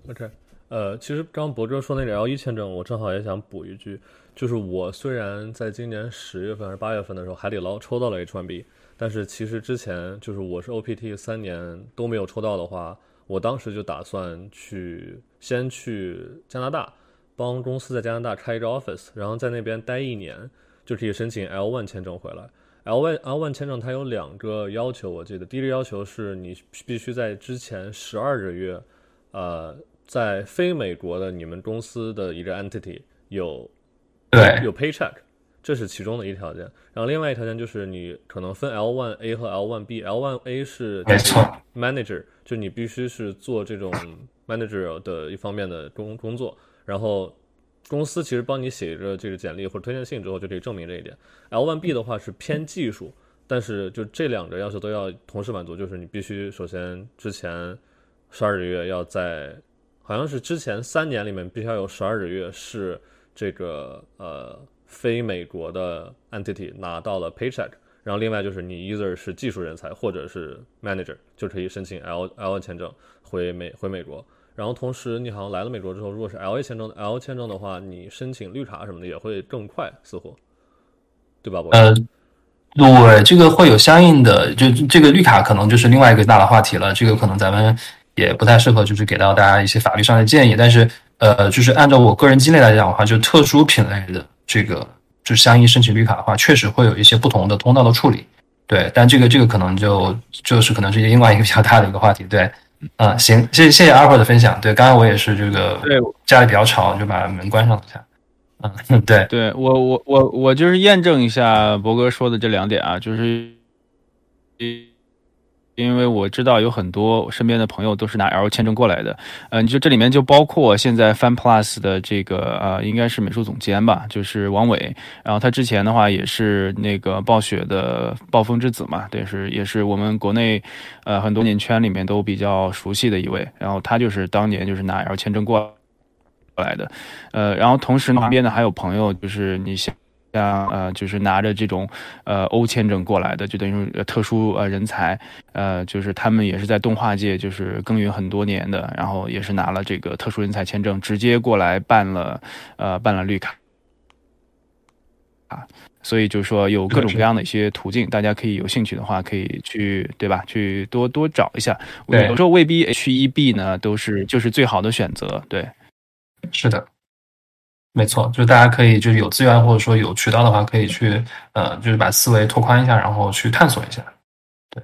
OK。呃，其实刚刚博哥说那个 L 一签证，我正好也想补一句，就是我虽然在今年十月份还是八月份的时候，海底捞抽到了 H1B，但是其实之前就是我是 OPT 三年都没有抽到的话，我当时就打算去先去加拿大，帮公司在加拿大开一个 office，然后在那边待一年，就可以申请 L one 签证回来。L one L one 签证它有两个要求，我记得第一个要求是你必须在之前十二个月，呃。在非美国的你们公司的一个 entity 有对有 paycheck，这是其中的一条件。然后另外一条件就是你可能分 L one A 和 L one B，L one A 是没错 manager，就你必须是做这种 manager 的一方面的工工作。然后公司其实帮你写一个这个简历或者推荐信之后就可以证明这一点。L one B 的话是偏技术，但是就这两个要求都要同时满足，就是你必须首先之前十二个月要在好像是之前三年里面必须要有十二个月是这个呃非美国的 entity 拿到了 paycheck，然后另外就是你 either 是技术人才或者是 manager 就可以申请 L L 签证回美回美国，然后同时你好像来了美国之后，如果是 L A 签证的 L 签证的话，你申请绿卡什么的也会更快，似乎，对吧？呃，对，这个会有相应的，就这个绿卡可能就是另外一个大的话题了，这个可能咱们。也不太适合，就是给到大家一些法律上的建议。但是，呃，就是按照我个人经历来讲的话，就特殊品类的这个，就相应申请绿卡的话，确实会有一些不同的通道的处理。对，但这个这个可能就就是可能是另外一个比较大的一个话题。对，嗯，行，谢谢谢谢阿婆的分享。对，刚刚我也是这个，对，家里比较吵，就把门关上了一下。嗯，对，对我我我我就是验证一下博哥说的这两点啊，就是一。因为我知道有很多身边的朋友都是拿 L 签证过来的，嗯，就这里面就包括现在 Fan Plus 的这个呃，应该是美术总监吧，就是王伟，然后他之前的话也是那个暴雪的暴风之子嘛，对，是也是我们国内呃很多年圈里面都比较熟悉的一位，然后他就是当年就是拿 L 签证过来的，呃，然后同时那边呢还有朋友就是你想。像呃，就是拿着这种呃欧签证过来的，就等于特殊呃人才，呃，就是他们也是在动画界就是耕耘很多年的，然后也是拿了这个特殊人才签证，直接过来办了呃办了绿卡啊，所以就是说有各种各样的一些途径，大家可以有兴趣的话可以去对吧？去多多找一下，有时候未必 H 一 B 呢都是就是最好的选择，对，是的。没错，就是大家可以就是有资源或者说有渠道的话，可以去呃，就是把思维拓宽一下，然后去探索一下。对，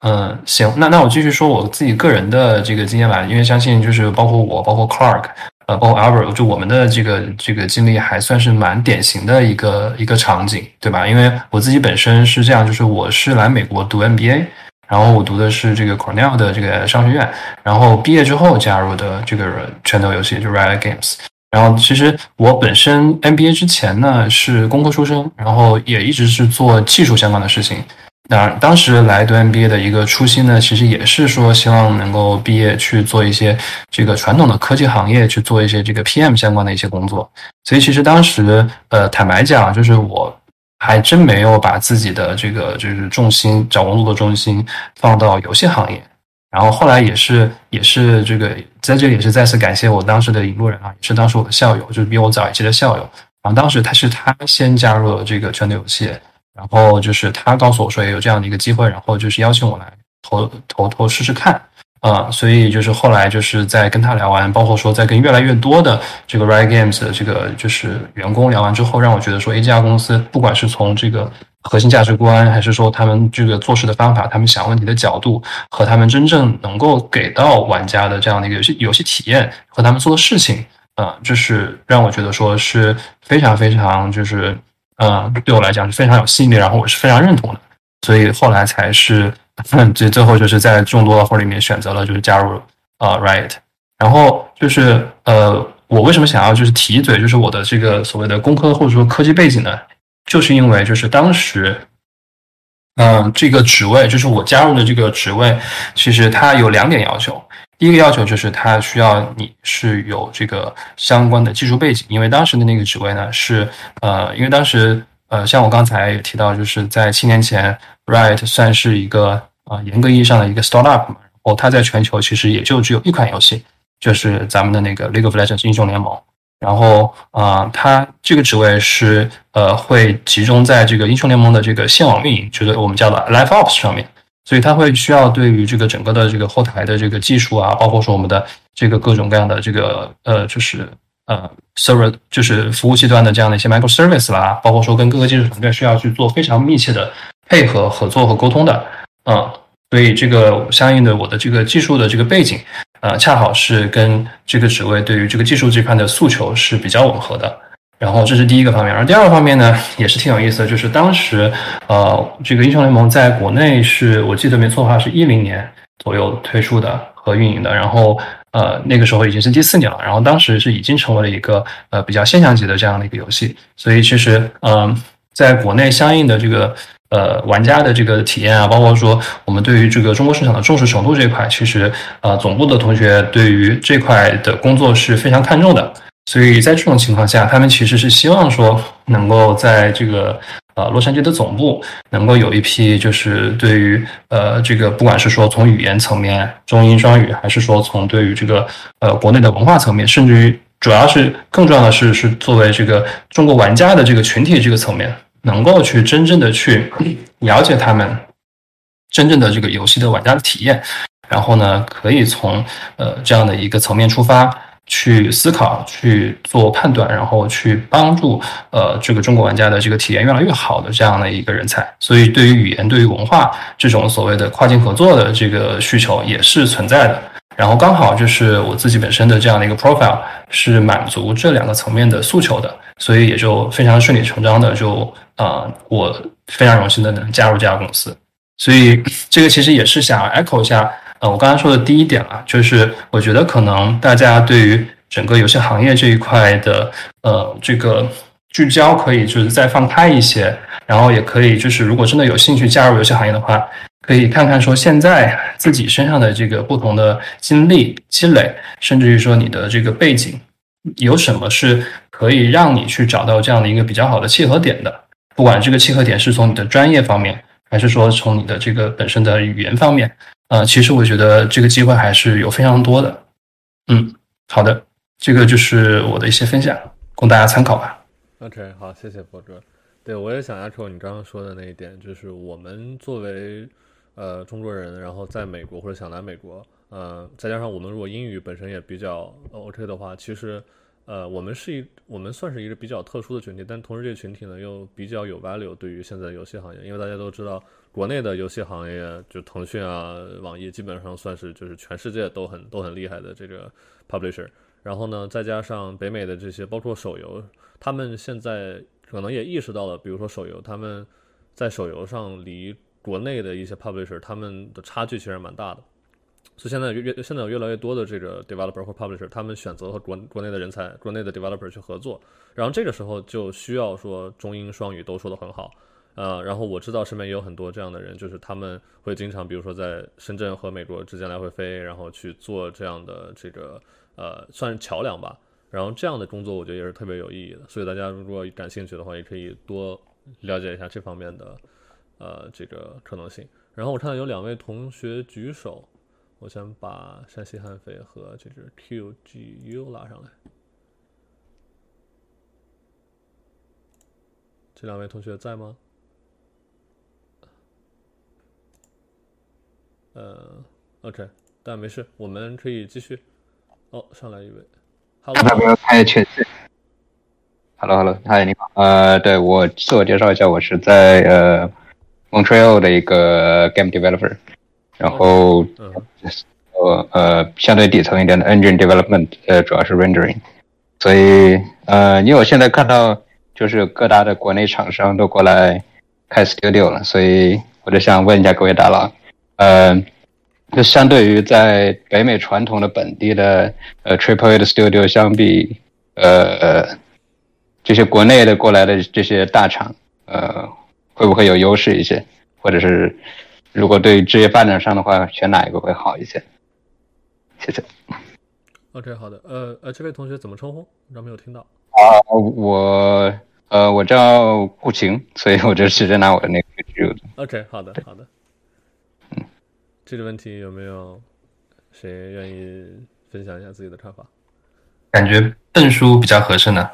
嗯，行，那那我继续说我自己个人的这个经验吧，因为相信就是包括我，包括 Clark，呃，包括 Albert，就我们的这个这个经历还算是蛮典型的一个一个场景，对吧？因为我自己本身是这样，就是我是来美国读 MBA，然后我读的是这个 Cornell 的这个商学院，然后毕业之后加入的这个拳头游戏，就 Riot Games。然后其实我本身 MBA 之前呢是工科出身，然后也一直是做技术相关的事情。那当时来读 MBA 的一个初心呢，其实也是说希望能够毕业去做一些这个传统的科技行业，去做一些这个 PM 相关的一些工作。所以其实当时呃，坦白讲，就是我还真没有把自己的这个就是重心找工作的重心放到游戏行业。然后后来也是也是这个在这里也是再次感谢我当时的引路人啊，也是当时我的校友，就是比我早一期的校友。然后当时他是他先加入了这个圈内游戏，然后就是他告诉我说也有这样的一个机会，然后就是邀请我来投投投试试看啊。所以就是后来就是在跟他聊完，包括说在跟越来越多的这个 Riot Games 的这个就是员工聊完之后，让我觉得说，A 这家公司不管是从这个核心价值观，还是说他们这个做事的方法，他们想问题的角度，和他们真正能够给到玩家的这样的一个游戏游戏体验，和他们做的事情，啊，就是让我觉得说是非常非常就是，嗯，对我来讲是非常有吸引力，然后我是非常认同的，所以后来才是，最最后就是在众多的会里面选择了就是加入啊 Riot，然后就是呃。我为什么想要就是提一嘴，就是我的这个所谓的工科或者说科技背景呢？就是因为就是当时，嗯，这个职位就是我加入的这个职位，其实它有两点要求。第一个要求就是它需要你是有这个相关的技术背景，因为当时的那个职位呢是呃，因为当时呃，像我刚才也提到，就是在七年前，Riot 算是一个啊严格意义上的一个 startup 嘛，然后它在全球其实也就只有一款游戏。就是咱们的那个 League of Legends 英雄联盟，然后啊，它这个职位是呃会集中在这个英雄联盟的这个线网运营，就是我们叫的 Live Ops 上面，所以它会需要对于这个整个的这个后台的这个技术啊，包括说我们的这个各种各样的这个呃就是呃 server 就是服务器端的这样的一些 microservice 啦，包括说跟各个技术团队需要去做非常密切的配合合作和沟通的，嗯，所以这个相应的我的这个技术的这个背景。呃，恰好是跟这个职位对于这个技术这块的诉求是比较吻合的。然后这是第一个方面，而第二个方面呢，也是挺有意思的，就是当时呃，这个英雄联盟在国内是我记得没错的话，是一零年左右推出的和运营的。然后呃，那个时候已经是第四年了。然后当时是已经成为了一个呃比较现象级的这样的一个游戏。所以其实嗯，在国内相应的这个。呃，玩家的这个体验啊，包括说我们对于这个中国市场的重视程度这一块，其实呃，总部的同学对于这块的工作是非常看重的。所以在这种情况下，他们其实是希望说能够在这个呃洛杉矶的总部能够有一批，就是对于呃这个不管是说从语言层面中英双语，还是说从对于这个呃国内的文化层面，甚至于主要是更重要的是是作为这个中国玩家的这个群体这个层面。能够去真正的去 了解他们真正的这个游戏的玩家的体验，然后呢，可以从呃这样的一个层面出发去思考、去做判断，然后去帮助呃这个中国玩家的这个体验越来越好的这样的一个人才。所以，对于语言、对于文化这种所谓的跨境合作的这个需求也是存在的。然后刚好就是我自己本身的这样的一个 profile 是满足这两个层面的诉求的，所以也就非常顺理成章的就。啊，我非常荣幸的能加入这家公司，所以这个其实也是想 echo 一下，呃，我刚才说的第一点啊，就是我觉得可能大家对于整个游戏行业这一块的，呃，这个聚焦可以就是再放开一些，然后也可以就是如果真的有兴趣加入游戏行业的话，可以看看说现在自己身上的这个不同的经历积累，甚至于说你的这个背景有什么是可以让你去找到这样的一个比较好的契合点的。不管这个契合点是从你的专业方面，还是说从你的这个本身的语言方面，呃，其实我觉得这个机会还是有非常多的。嗯，好的，这个就是我的一些分享，供大家参考吧。OK，好，谢谢博哥。对我也想 echo 你刚刚说的那一点，就是我们作为呃中国人，然后在美国或者想来美国，呃，再加上我们如果英语本身也比较 OK 的话，其实。呃，我们是一，我们算是一个比较特殊的群体，但同时这个群体呢又比较有 value 对于现在游戏行业，因为大家都知道，国内的游戏行业就腾讯啊、网易基本上算是就是全世界都很都很厉害的这个 publisher，然后呢，再加上北美的这些包括手游，他们现在可能也意识到了，比如说手游，他们在手游上离国内的一些 publisher 他们的差距其实蛮大的。所以现在越越现在有越来越多的这个 developer 或 publisher，他们选择和国国内的人才、国内的 developer 去合作，然后这个时候就需要说中英双语都说得很好，呃，然后我知道身边也有很多这样的人，就是他们会经常，比如说在深圳和美国之间来回飞，然后去做这样的这个呃算是桥梁吧，然后这样的工作我觉得也是特别有意义的，所以大家如果感兴趣的话，也可以多了解一下这方面的呃这个可能性。然后我看到有两位同学举手。我先把山西悍匪和这只 QGU 拉上来。这两位同学在吗？呃，OK，但没事，我们可以继续。哦，上来一位，他没有开全，Hello Hello，嗨，你好。呃，对我自我介绍一下，我是在呃 Montreal 的一个 Game Developer，然后呃呃相对底层一点的 Engine Development，呃主要是 Rendering。所以呃，因为我现在看到就是各大的国内厂商都过来开 Studio 了，所以我就想问一下各位大佬，呃。就相对于在北美传统的本地的呃 Triple A 的 Studio 相比，呃，这些国内的过来的这些大厂，呃，会不会有优势一些？或者是如果对职业发展上的话，选哪一个会好一些？谢谢。OK，好的。呃呃，这位同学怎么称呼？我没有听到。啊，我呃，我叫顾晴，所以我就直接拿我的那个 OK，好的，好的。这个问题有没有谁愿意分享一下自己的看法？感觉笨叔比较合适呢。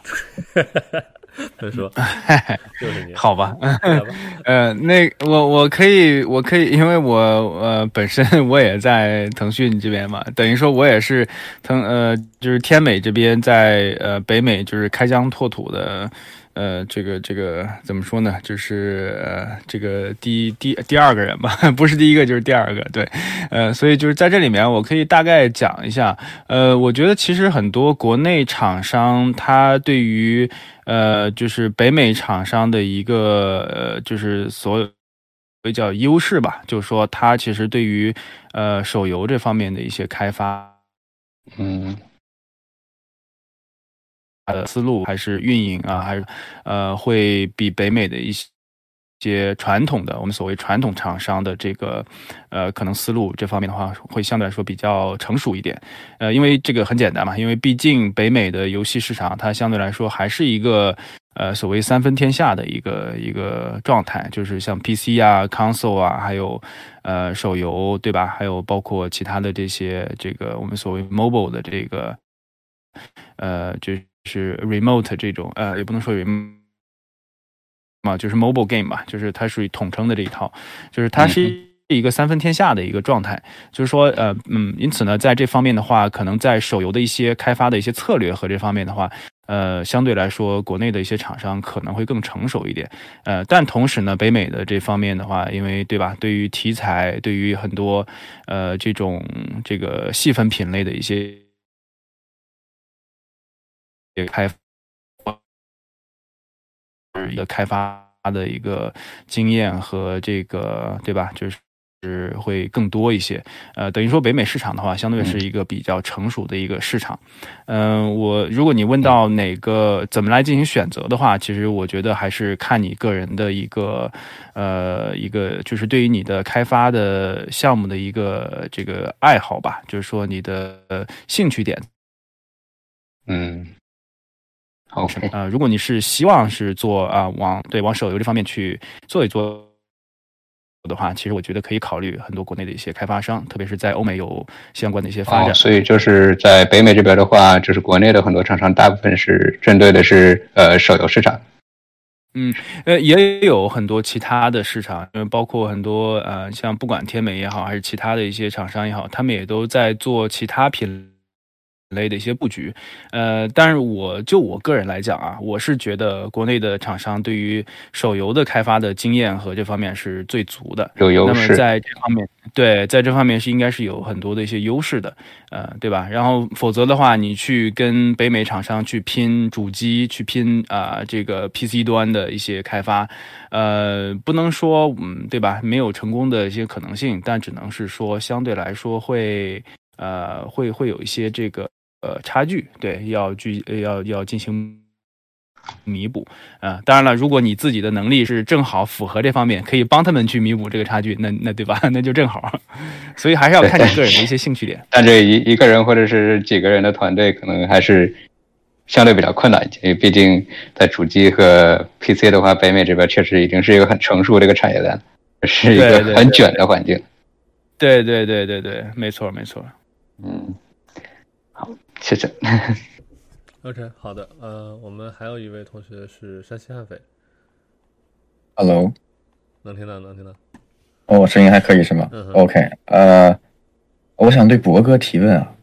笨叔，就是你。好吧，呃，那我我可以我可以，因为我呃本身我也在腾讯这边嘛，等于说我也是腾呃就是天美这边在呃北美就是开疆拓土的。呃，这个这个怎么说呢？就是呃，这个第第第二个人吧，不是第一个就是第二个，对，呃，所以就是在这里面，我可以大概讲一下。呃，我觉得其实很多国内厂商，他对于呃，就是北美厂商的一个呃，就是所谓叫优势吧，就是说他其实对于呃手游这方面的一些开发，嗯。的思路还是运营啊，还是呃，会比北美的一些传统的我们所谓传统厂商的这个呃，可能思路这方面的话，会相对来说比较成熟一点。呃，因为这个很简单嘛，因为毕竟北美的游戏市场它相对来说还是一个呃所谓三分天下的一个一个状态，就是像 PC 啊、console 啊，还有呃手游对吧？还有包括其他的这些这个我们所谓 mobile 的这个呃就。Remote 这种，呃，也不能说 remote 嘛，就是 mobile game 吧，就是它属于统称的这一套，就是它是一个三分天下的一个状态。就是说，呃，嗯，因此呢，在这方面的话，可能在手游的一些开发的一些策略和这方面的话，呃，相对来说，国内的一些厂商可能会更成熟一点。呃，但同时呢，北美的这方面的话，因为对吧，对于题材，对于很多呃这种这个细分品类的一些。开一个开发的一个经验和这个对吧？就是会更多一些。呃，等于说北美市场的话，相对是一个比较成熟的一个市场。嗯，我如果你问到哪个怎么来进行选择的话，其实我觉得还是看你个人的一个呃一个，就是对于你的开发的项目的一个这个爱好吧，就是说你的兴趣点。嗯。OK 啊，如果你是希望是做啊往对往手游这方面去做一做的话，其实我觉得可以考虑很多国内的一些开发商，特别是在欧美有相关的一些发展。所以就是在北美这边的话，就是国内的很多厂商大部分是针对的是呃手游市场。嗯，呃，也有很多其他的市场，因为包括很多呃像不管天美也好，还是其他的一些厂商也好，他们也都在做其他品。类的一些布局，呃，但是我就我个人来讲啊，我是觉得国内的厂商对于手游的开发的经验和这方面是最足的，有优势。那么在这方面，对，在这方面是应该是有很多的一些优势的，呃，对吧？然后否则的话，你去跟北美厂商去拼主机，去拼啊这个 PC 端的一些开发，呃，不能说嗯，对吧？没有成功的一些可能性，但只能是说相对来说会呃会会有一些这个。呃，差距对，要去要要进行弥补啊。当然了，如果你自己的能力是正好符合这方面，可以帮他们去弥补这个差距，那那对吧？那就正好。所以还是要看你个人的一些兴趣点。但这一一个人或者是几个人的团队，可能还是相对比较困难一些，因为毕竟在主机和 PC 的话，北美这边确实已经是一个很成熟的一个产业链，是一个很卷的环境。对对对对对，没错没错。嗯。谢谢。OK，好的。呃，我们还有一位同学是山西悍匪。Hello，能听到，能听到。哦，声音还可以是吗？OK，呃，我想对博哥提问啊，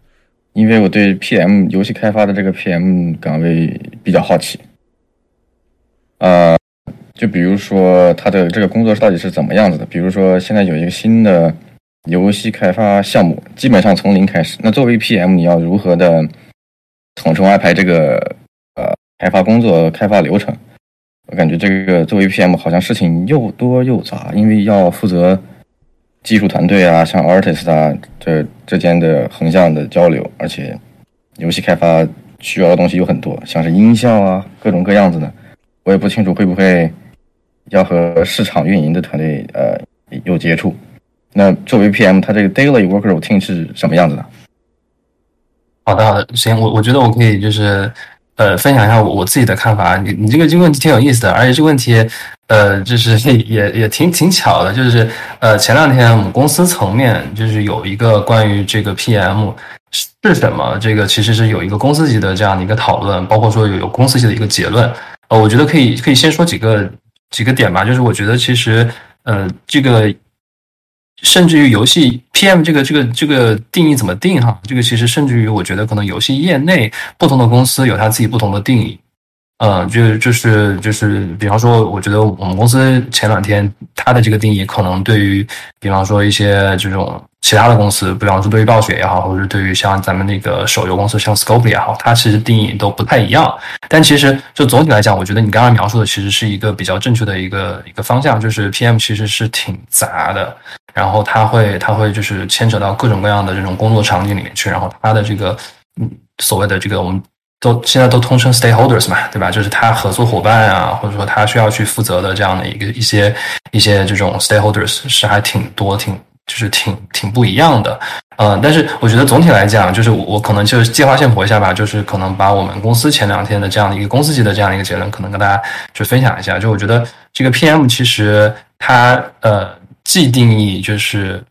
因为我对 PM 游戏开发的这个 PM 岗位比较好奇。呃，就比如说他的这个工作到底是怎么样子的？比如说现在有一个新的游戏开发项目，基本上从零开始。那作为 PM，你要如何的统筹安排这个呃开发工作、开发流程？我感觉这个作为 PM 好像事情又多又杂，因为要负责技术团队啊，像 artist 啊这之间的横向的交流，而且游戏开发需要的东西有很多，像是音效啊，各种各样子的，我也不清楚会不会要和市场运营的团队呃有接触。那作为 PM，他这个 daily work routine 是什么样子的？好的，好的，行，我我觉得我可以就是。呃，分享一下我我自己的看法。你你这个这个问题挺有意思的，而且这个问题，呃，就是 也也挺挺巧的，就是呃，前两天我们公司层面就是有一个关于这个 PM 是什么，这个其实是有一个公司级的这样的一个讨论，包括说有有公司级的一个结论。呃，我觉得可以可以先说几个几个点吧，就是我觉得其实呃这个。甚至于游戏 PM 这个这个这个定义怎么定哈？这个其实甚至于我觉得可能游戏业内不同的公司有它自己不同的定义。嗯，就就是就是，比方说，我觉得我们公司前两天它的这个定义可能对于，比方说一些这种其他的公司，比方说对于暴雪也好，或者是对于像咱们那个手游公司像 Scope 也好，它其实定义都不太一样。但其实就总体来讲，我觉得你刚刚描述的其实是一个比较正确的一个一个方向，就是 PM 其实是挺杂的。然后它会，它会就是牵扯到各种各样的这种工作场景里面去。然后它的这个，嗯，所谓的这个，我们都现在都通称 stakeholders 嘛，对吧？就是他合作伙伴啊，或者说他需要去负责的这样的一个一些一些这种 stakeholders 是还挺多，挺就是挺挺不一样的。呃，但是我觉得总体来讲，就是我可能就是借花献佛一下吧，就是可能把我们公司前两天的这样的一个公司级的这样一个结论，可能跟大家就分享一下。就我觉得这个 PM 其实它呃。既定义就是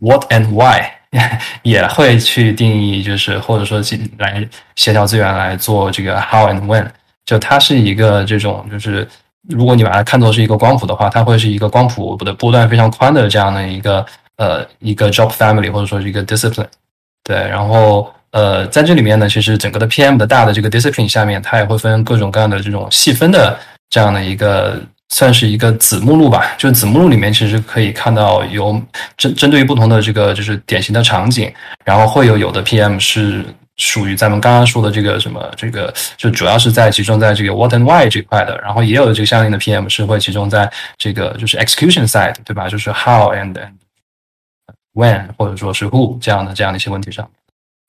what and why，也会去定义就是或者说进来协调资源来做这个 how and when。就它是一个这种就是如果你把它看作是一个光谱的话，它会是一个光谱的波段非常宽的这样的一个呃一个 job family 或者说是一个 discipline。对，然后呃在这里面呢，其实整个的 PM 的大的这个 discipline 下面，它也会分各种各样的这种细分的这样的一个。算是一个子目录吧，就子目录里面其实可以看到有针针对于不同的这个就是典型的场景，然后会有有的 PM 是属于咱们刚刚说的这个什么这个，就主要是在集中在这个 what and why 这块的，然后也有这个相应的 PM 是会集中在这个就是 execution side，对吧？就是 how and when 或者说是 who 这样的这样的一些问题上。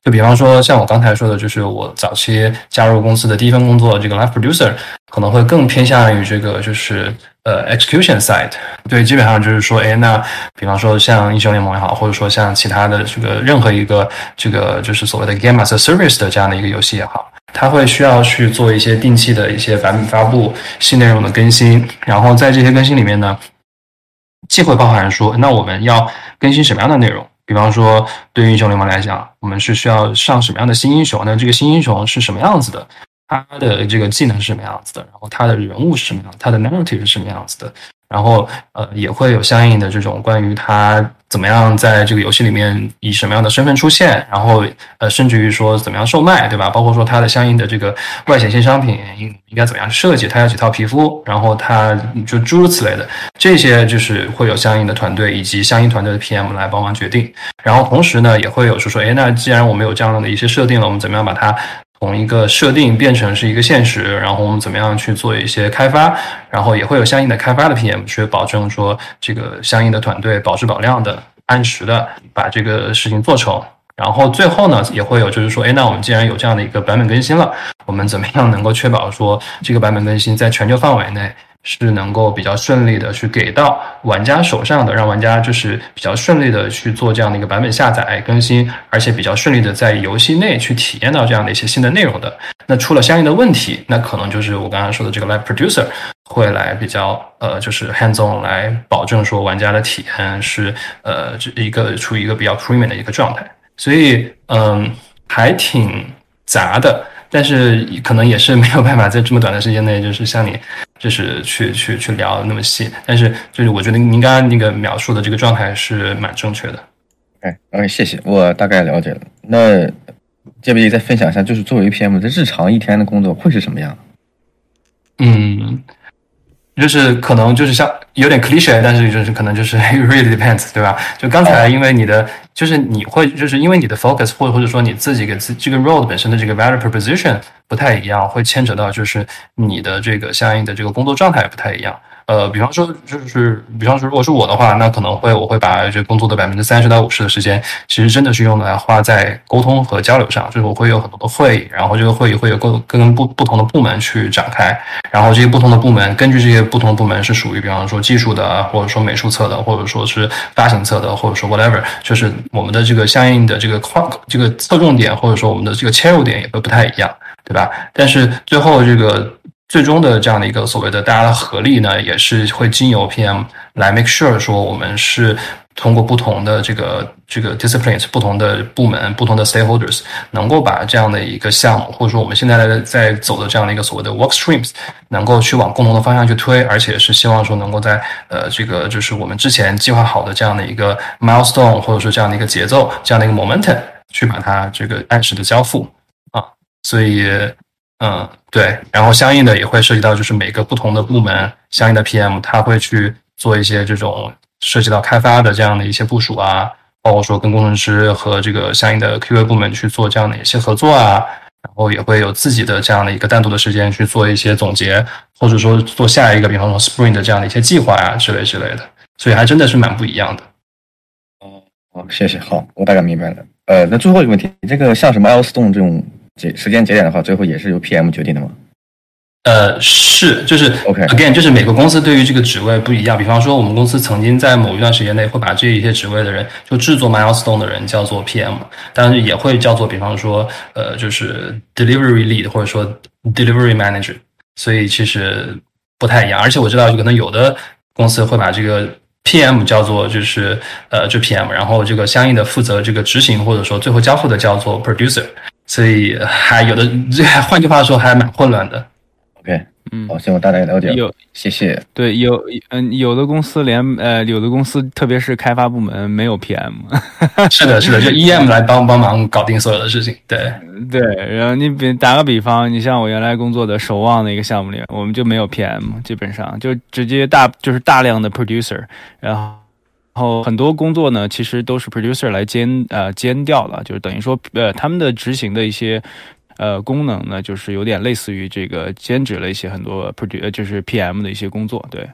就比方说，像我刚才说的，就是我早期加入公司的第一份工作，这个 live producer 可能会更偏向于这个，就是呃 execution side。对，基本上就是说，哎，那比方说像英雄联盟也好，或者说像其他的这个任何一个这个就是所谓的 game as a service 的这样的一个游戏也好，它会需要去做一些定期的一些版本发布、新内容的更新，然后在这些更新里面呢，既会包含说，那我们要更新什么样的内容？比方说，对于英雄联盟来讲，我们是需要上什么样的新英雄？那这个新英雄是什么样子的？他的这个技能是什么样子的？然后他的人物是什么样？他的 narrative 是什么样子的？然后，呃，也会有相应的这种关于他怎么样在这个游戏里面以什么样的身份出现，然后，呃，甚至于说怎么样售卖，对吧？包括说它的相应的这个外显性商品应应该怎么样设计，它有几套皮肤，然后它就诸如此类的，这些就是会有相应的团队以及相应团队的 PM 来帮忙决定。然后同时呢，也会有说说，哎，那既然我们有这样的一些设定了，我们怎么样把它？从一个设定变成是一个现实，然后我们怎么样去做一些开发，然后也会有相应的开发的 PM 去保证说这个相应的团队保质保量的、按时的把这个事情做成。然后最后呢，也会有就是说，哎，那我们既然有这样的一个版本更新了，我们怎么样能够确保说这个版本更新在全球范围内？是能够比较顺利的去给到玩家手上的，让玩家就是比较顺利的去做这样的一个版本下载更新，而且比较顺利的在游戏内去体验到这样的一些新的内容的。那出了相应的问题，那可能就是我刚刚说的这个 live producer 会来比较呃，就是 hands on 来保证说玩家的体验是呃这一个处于一个比较 premium 的一个状态。所以嗯，还挺杂的。但是可能也是没有办法在这么短的时间内，就是像你，就是去去去聊那么细。但是就是我觉得您刚刚那个描述的这个状态是蛮正确的。哎，OK，谢谢，我大概了解了。那介不介意再分享一下，就是作为 PM 的日常一天的工作会是什么样？嗯，就是可能就是像有点 cliche，但是就是可能就是 really depends，对吧？就刚才因为你的就是你会就是因为你的 focus 或或者说你自己给自这个 role 本身的这个 value proposition 不太一样，会牵扯到就是你的这个相应的这个工作状态也不太一样。呃，比方说，就是比方说，如果是我的话，那可能会我会把这工作的百分之三十到五十的时间，其实真的是用来花在沟通和交流上。就是我会有很多的会议，然后这个会议会有各跟不不同的部门去展开，然后这些不同的部门根据这些不同的部门是属于，比方说技术的，或者说美术侧的，或者说是发行侧的，或者说 whatever，就是我们的这个相应的这个框这个侧重点，或者说我们的这个切入点也会不太一样，对吧？但是最后这个。最终的这样的一个所谓的大家的合力呢，也是会经由 PM 来 make sure 说我们是通过不同的这个这个 disciplines、不同的部门、不同的 stakeholders，能够把这样的一个项目，或者说我们现在在走的这样的一个所谓的 work streams，能够去往共同的方向去推，而且是希望说能够在呃这个就是我们之前计划好的这样的一个 milestone，或者说这样的一个节奏、这样的一个 momentum，去把它这个按时的交付啊，所以。嗯，对，然后相应的也会涉及到，就是每个不同的部门相应的 PM，他会去做一些这种涉及到开发的这样的一些部署啊，包括说跟工程师和这个相应的 QA 部门去做这样的一些合作啊，然后也会有自己的这样的一个单独的时间去做一些总结，或者说做下一个，比方说 Spring 的这样的一些计划呀之类之类的，所以还真的是蛮不一样的。哦，好，谢谢，好，我大概明白了。呃，那最后一个问题，你这个像什么 Lstone 这种。节时间节点的话，最后也是由 PM 决定的吗？呃，是，就是 OK，again，就是每个公司对于这个职位不一样。比方说，我们公司曾经在某一段时间内会把这一些职位的人，就制作 milestone 的人叫做 PM，当然也会叫做，比方说，呃，就是 delivery lead 或者说 delivery manager。所以其实不太一样。而且我知道，就可能有的公司会把这个 PM 叫做就是呃，就 PM，然后这个相应的负责这个执行或者说最后交付的叫做 producer。所以还有的，这 换句话说还蛮混乱的。OK，嗯，好，行，我大概了解了。有，谢谢。对，有，嗯，有的公司连呃，有的公司特别是开发部门没有 PM。是的，是的，就 EM 来帮帮忙搞定所有的事情。对，对。然后你比打个比方，你像我原来工作的守望的一个项目里，我们就没有 PM，基本上就直接大就是大量的 producer，然后。然后很多工作呢，其实都是 producer 来兼呃兼掉了，就是等于说呃他们的执行的一些呃功能呢，就是有点类似于这个兼职了一些很多 produ 就是 PM 的一些工作，对。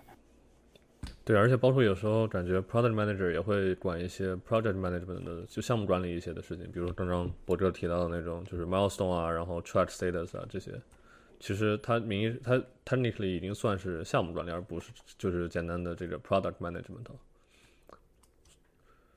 对，而且包括有时候感觉 product manager 也会管一些 project management 的就项目管理一些的事情，比如刚刚博哲提到的那种就是 milestone 啊，然后 track status 啊这些，其实它名义它 technically 已经算是项目管理，而不是就是简单的这个 product management。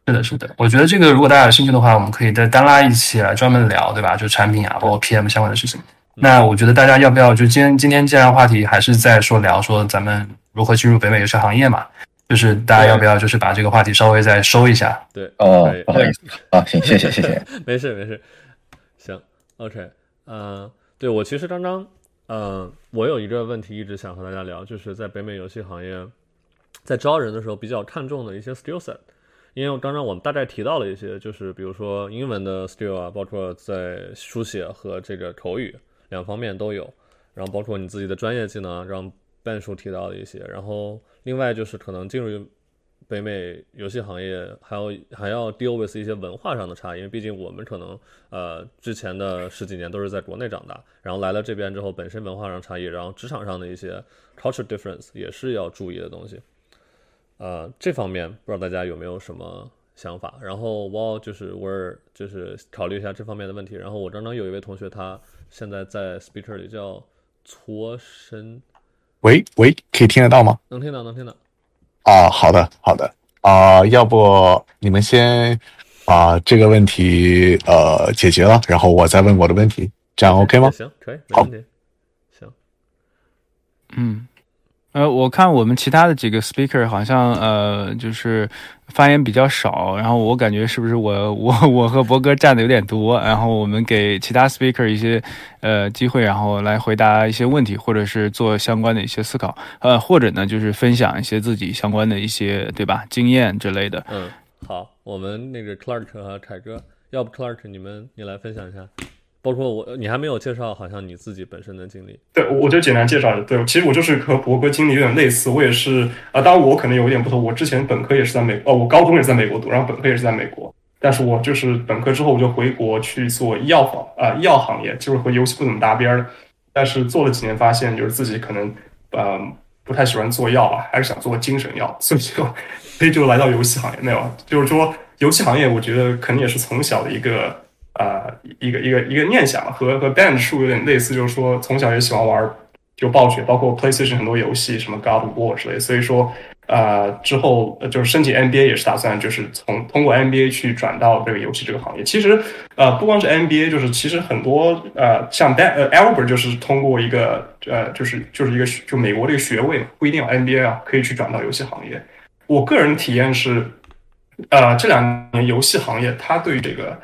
是的，是的，我觉得这个如果大家有兴趣的话，我们可以再单拉一期来专门聊，对吧？就产品啊，包括 PM 相关的事情。那我觉得大家要不要就今天今天既然话题还是在说聊说咱们如何进入北美游戏行业嘛？就是大家要不要就是把这个话题稍微再收一下？对，哦，不好意思啊，行，谢谢，谢谢，没事没事，行，OK，嗯，对我其实刚刚，嗯，我有一个问题一直想和大家聊，就是在北美游戏行业，在招人的时候比较看重的一些 skill set。因为刚刚我们大概提到了一些，就是比如说英文的 skill 啊，包括在书写和这个口语两方面都有，然后包括你自己的专业技能，让半叔提到了一些，然后另外就是可能进入北美游戏行业，还要还要 deal with 一些文化上的差异，因为毕竟我们可能呃之前的十几年都是在国内长大，然后来了这边之后，本身文化上差异，然后职场上的一些 culture difference 也是要注意的东西。呃，这方面不知道大家有没有什么想法？然后我就是我就是考虑一下这方面的问题。然后我刚刚有一位同学，他现在在 speaker 里叫搓身。喂喂，可以听得到吗？能听到，能听到。啊，好的好的。啊，要不你们先把这个问题呃解决了，然后我再问我的问题，这样 OK 吗？行，可以，没问题。行。嗯。呃，我看我们其他的几个 speaker 好像呃，就是发言比较少，然后我感觉是不是我我我和博哥占的有点多，然后我们给其他 speaker 一些呃机会，然后来回答一些问题，或者是做相关的一些思考，呃，或者呢就是分享一些自己相关的一些对吧经验之类的。嗯，好，我们那个 Clark 和凯哥，要不 Clark 你们你来分享一下。包括我，你还没有介绍，好像你自己本身的经历。对，我就简单介绍一下。对，其实我就是和博哥经历有点类似，我也是啊，当然我可能有一点不同。我之前本科也是在美，哦，我高中也是在美国读，然后本科也是在美国。但是我就是本科之后我就回国去做医药房啊，医药行业就是和游戏不怎么搭边儿。但是做了几年，发现就是自己可能呃不太喜欢做药啊，还是想做精神药，所以就所以就来到游戏行业。没有，就是说游戏行业，我觉得可能也是从小的一个啊一个一个一个念想，和和 band 数有点类似，就是说从小也喜欢玩就暴雪，包括 PlayStation 很多游戏，什么 God of War 之类，所以说。呃，之后就是申请 NBA 也是打算就是从通过 NBA 去转到这个游戏这个行业。其实，呃，不光是 NBA，就是其实很多呃，像 Ben 呃 Albert 就是通过一个呃，就是就是一个就美国这个学位，不一定要 NBA 啊，可以去转到游戏行业。我个人体验是，呃，这两年游戏行业它对这个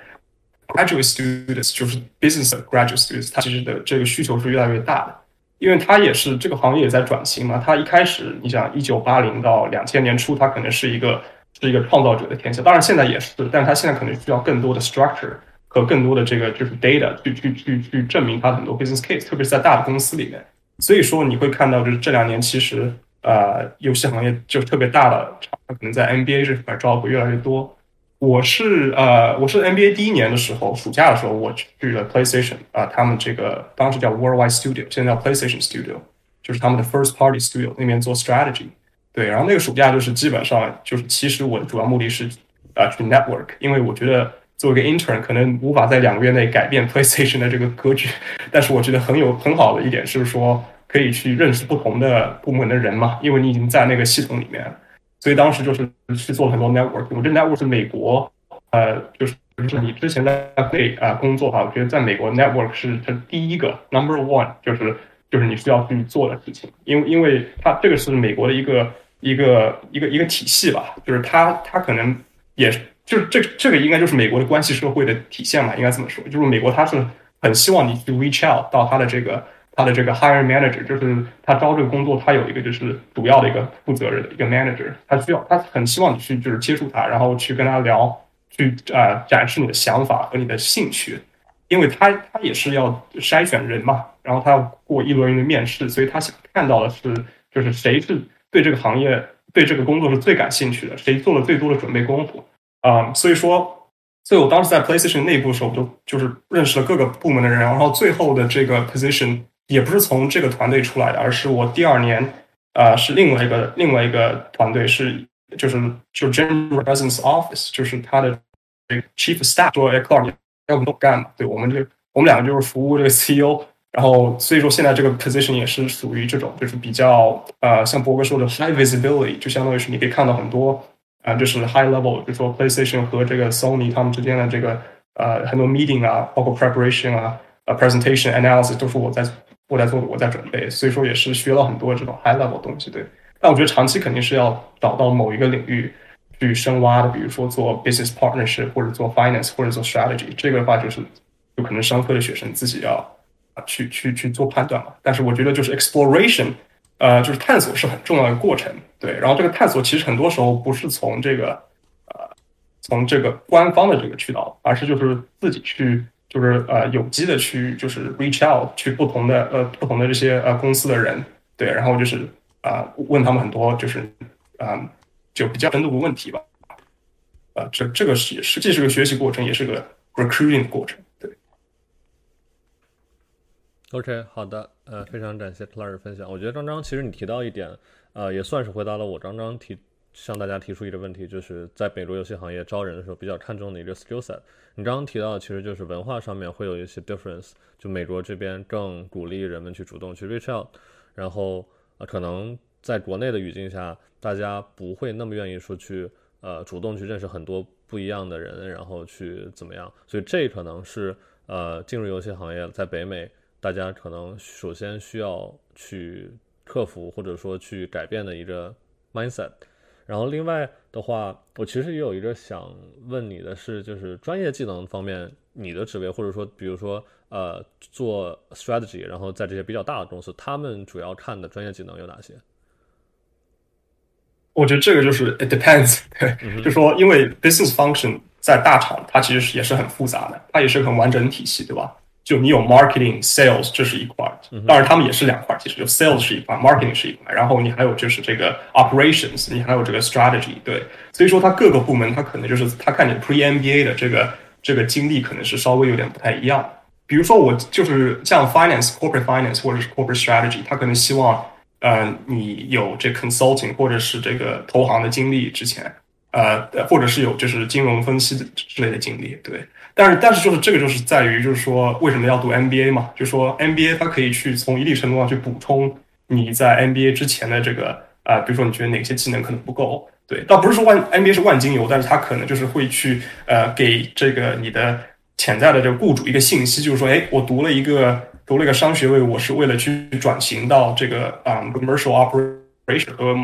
graduate students 就是 business graduate students，它其实的这个需求是越来越大的。因为它也是这个行业也在转型嘛，它一开始你想一九八零到两千年初，它可能是一个是一个创造者的天下，当然现在也是，但是它现在可能需要更多的 structure 和更多的这个就是 data 去去去去证明它很多 business case，特别是在大的公司里面。所以说你会看到就是这两年其实呃游戏行业就特别大的厂，可能在 NBA 这块招会越来越多。我是呃，我是 NBA 第一年的时候，暑假的时候，我去了 PlayStation 啊，他们这个当时叫 Worldwide Studio，现在叫 PlayStation Studio，就是他们的 First Party Studio 那边做 Strategy。对，然后那个暑假就是基本上就是，其实我的主要目的是啊去 Network，因为我觉得作为一个 Intern 可能无法在两个月内改变 PlayStation 的这个格局，但是我觉得很有很好的一点是说可以去认识不同的部门的人嘛，因为你已经在那个系统里面。所以当时就是去做了很多 network，我这 network 是美国，呃，就是就是你之前在内啊工作哈，我觉得在美国 network 是它第一个 number one，就是就是你需要去做的事情，因为因为它这个是美国的一个一个一个一个体系吧，就是它它可能也是就是这这个应该就是美国的关系社会的体现嘛，应该这么说，就是美国它是很希望你去 reach out 到它的这个。他的这个 hire manager 就是他招这个工作，他有一个就是主要的一个负责人的一个 manager，他需要他很希望你去就是接触他，然后去跟他聊，去呃展示你的想法和你的兴趣，因为他他也是要筛选人嘛，然后他要过一轮一轮面试，所以他想看到的是就是谁是对这个行业对这个工作是最感兴趣的，谁做了最多的准备功夫啊，所以说，所以我当时在 PlayStation 内部的时候，我就就是认识了各个部门的人，然后最后的这个 position。也不是从这个团队出来的，而是我第二年，呃，是另外一个另外一个团队，是就是就 General Presence Office，就是他的这个 Chief Staff 说，哎，Clark，要不都干嘛？对我们这我们两个就是服务这个 CEO，然后所以说现在这个 position 也是属于这种，就是比较呃，像博哥说的 high visibility，就相当于是你可以看到很多啊，就是 high level，比如说 PlayStation 和这个 Sony 他们之间的这个呃很多 meeting 啊，包括 preparation 啊，呃 presentation analysis 都是我在。我在做，我在准备，所以说也是学了很多这种 high level 东西，对。但我觉得长期肯定是要找到某一个领域去深挖的，比如说做 business partnership 或者做 finance 或者做 strategy，这个的话就是有可能商科的学生自己要啊去去去做判断嘛。但是我觉得就是 exploration，呃，就是探索是很重要的过程，对。然后这个探索其实很多时候不是从这个呃从这个官方的这个渠道，而是就是自己去。就是呃有机的去就是 reach out 去不同的呃不同的这些呃公司的人对，然后就是啊问他们很多就是啊就比较深度的问题吧，啊这这个是实际是个学习过程，也是个 recruiting 的过程，对。OK 好的，呃非常感谢 Clare 分享，我觉得张张其实你提到一点，呃也算是回答了我刚刚提。向大家提出一个问题，就是在美国游戏行业招人的时候比较看重的一个 skill set。你刚刚提到，其实就是文化上面会有一些 difference。就美国这边更鼓励人们去主动去 reach out，然后啊，可能在国内的语境下，大家不会那么愿意说去呃主动去认识很多不一样的人，然后去怎么样。所以这可能是呃进入游戏行业在北美，大家可能首先需要去克服或者说去改变的一个 mindset。然后另外的话，我其实也有一个想问你的是，就是专业技能方面，你的职位或者说，比如说呃做 strategy，然后在这些比较大的公司，他们主要看的专业技能有哪些？我觉得这个就是 it depends，对，就说因为 business function 在大厂，它其实是也是很复杂的，它也是很完整体系，对吧？就你有 marketing sales 这是一块，当然他们也是两块，其实就 sales 是一块，marketing 是一块，然后你还有就是这个 operations，你还有这个 strategy，对，所以说它各个部门它可能就是他看你 pre MBA 的这个这个经历可能是稍微有点不太一样。比如说我就是像 finance corporate finance 或者是 corporate strategy，他可能希望呃你有这 consulting 或者是这个投行的经历之前，呃或者是有就是金融分析之类的经历，对。但是，但是就是这个，就是在于，就是说，为什么要读 MBA 嘛？就是说，MBA 它可以去从一定程度上去补充你在 MBA 之前的这个，呃，比如说你觉得哪些技能可能不够，对，倒不是说万 MBA 是万金油，但是它可能就是会去，呃，给这个你的潜在的这个雇主一个信息，就是说，哎，我读了一个读了一个商学位，我是为了去转型到这个啊 commercial operation 和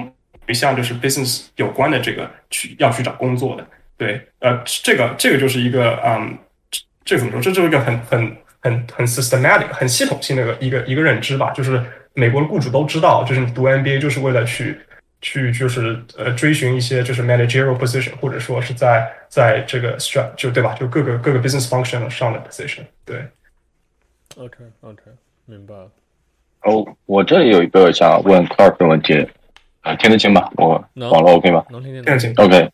一项就是 business 有关的这个去要去找工作的，对，呃，这个这个就是一个，嗯。这怎么说？这就是一个很很很很 systematic、很系统性的一个一个一个认知吧。就是美国的雇主都知道，就是你读 MBA 就是为了去去就是呃追寻一些就是 managerial position，或者说是在在这个 strat 就对吧？就各个各个 business function 上的 position。对。OK OK，明白了。哦，我这里有一个想问 Clark 的问题，啊，听得清吧？我网络 OK 吗？能听得清。OK，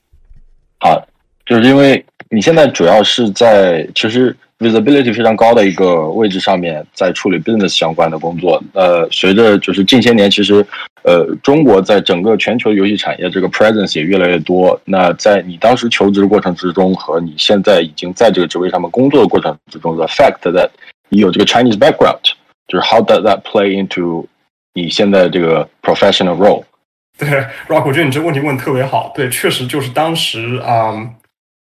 好，就是因为。你现在主要是在其实 visibility 非常高的一个位置上面，在处理 business 相关的工作。呃，随着就是近些年，其实呃，中国在整个全球游戏产业这个 presence 也越来越多。那在你当时求职的过程之中，和你现在已经在这个职位上面工作的过程之中，the fact that 你有这个 Chinese background，就是 how does that play into 你现在这个 professional role？对，Rock，我觉得你这个问题问的特别好。对，确实就是当时啊。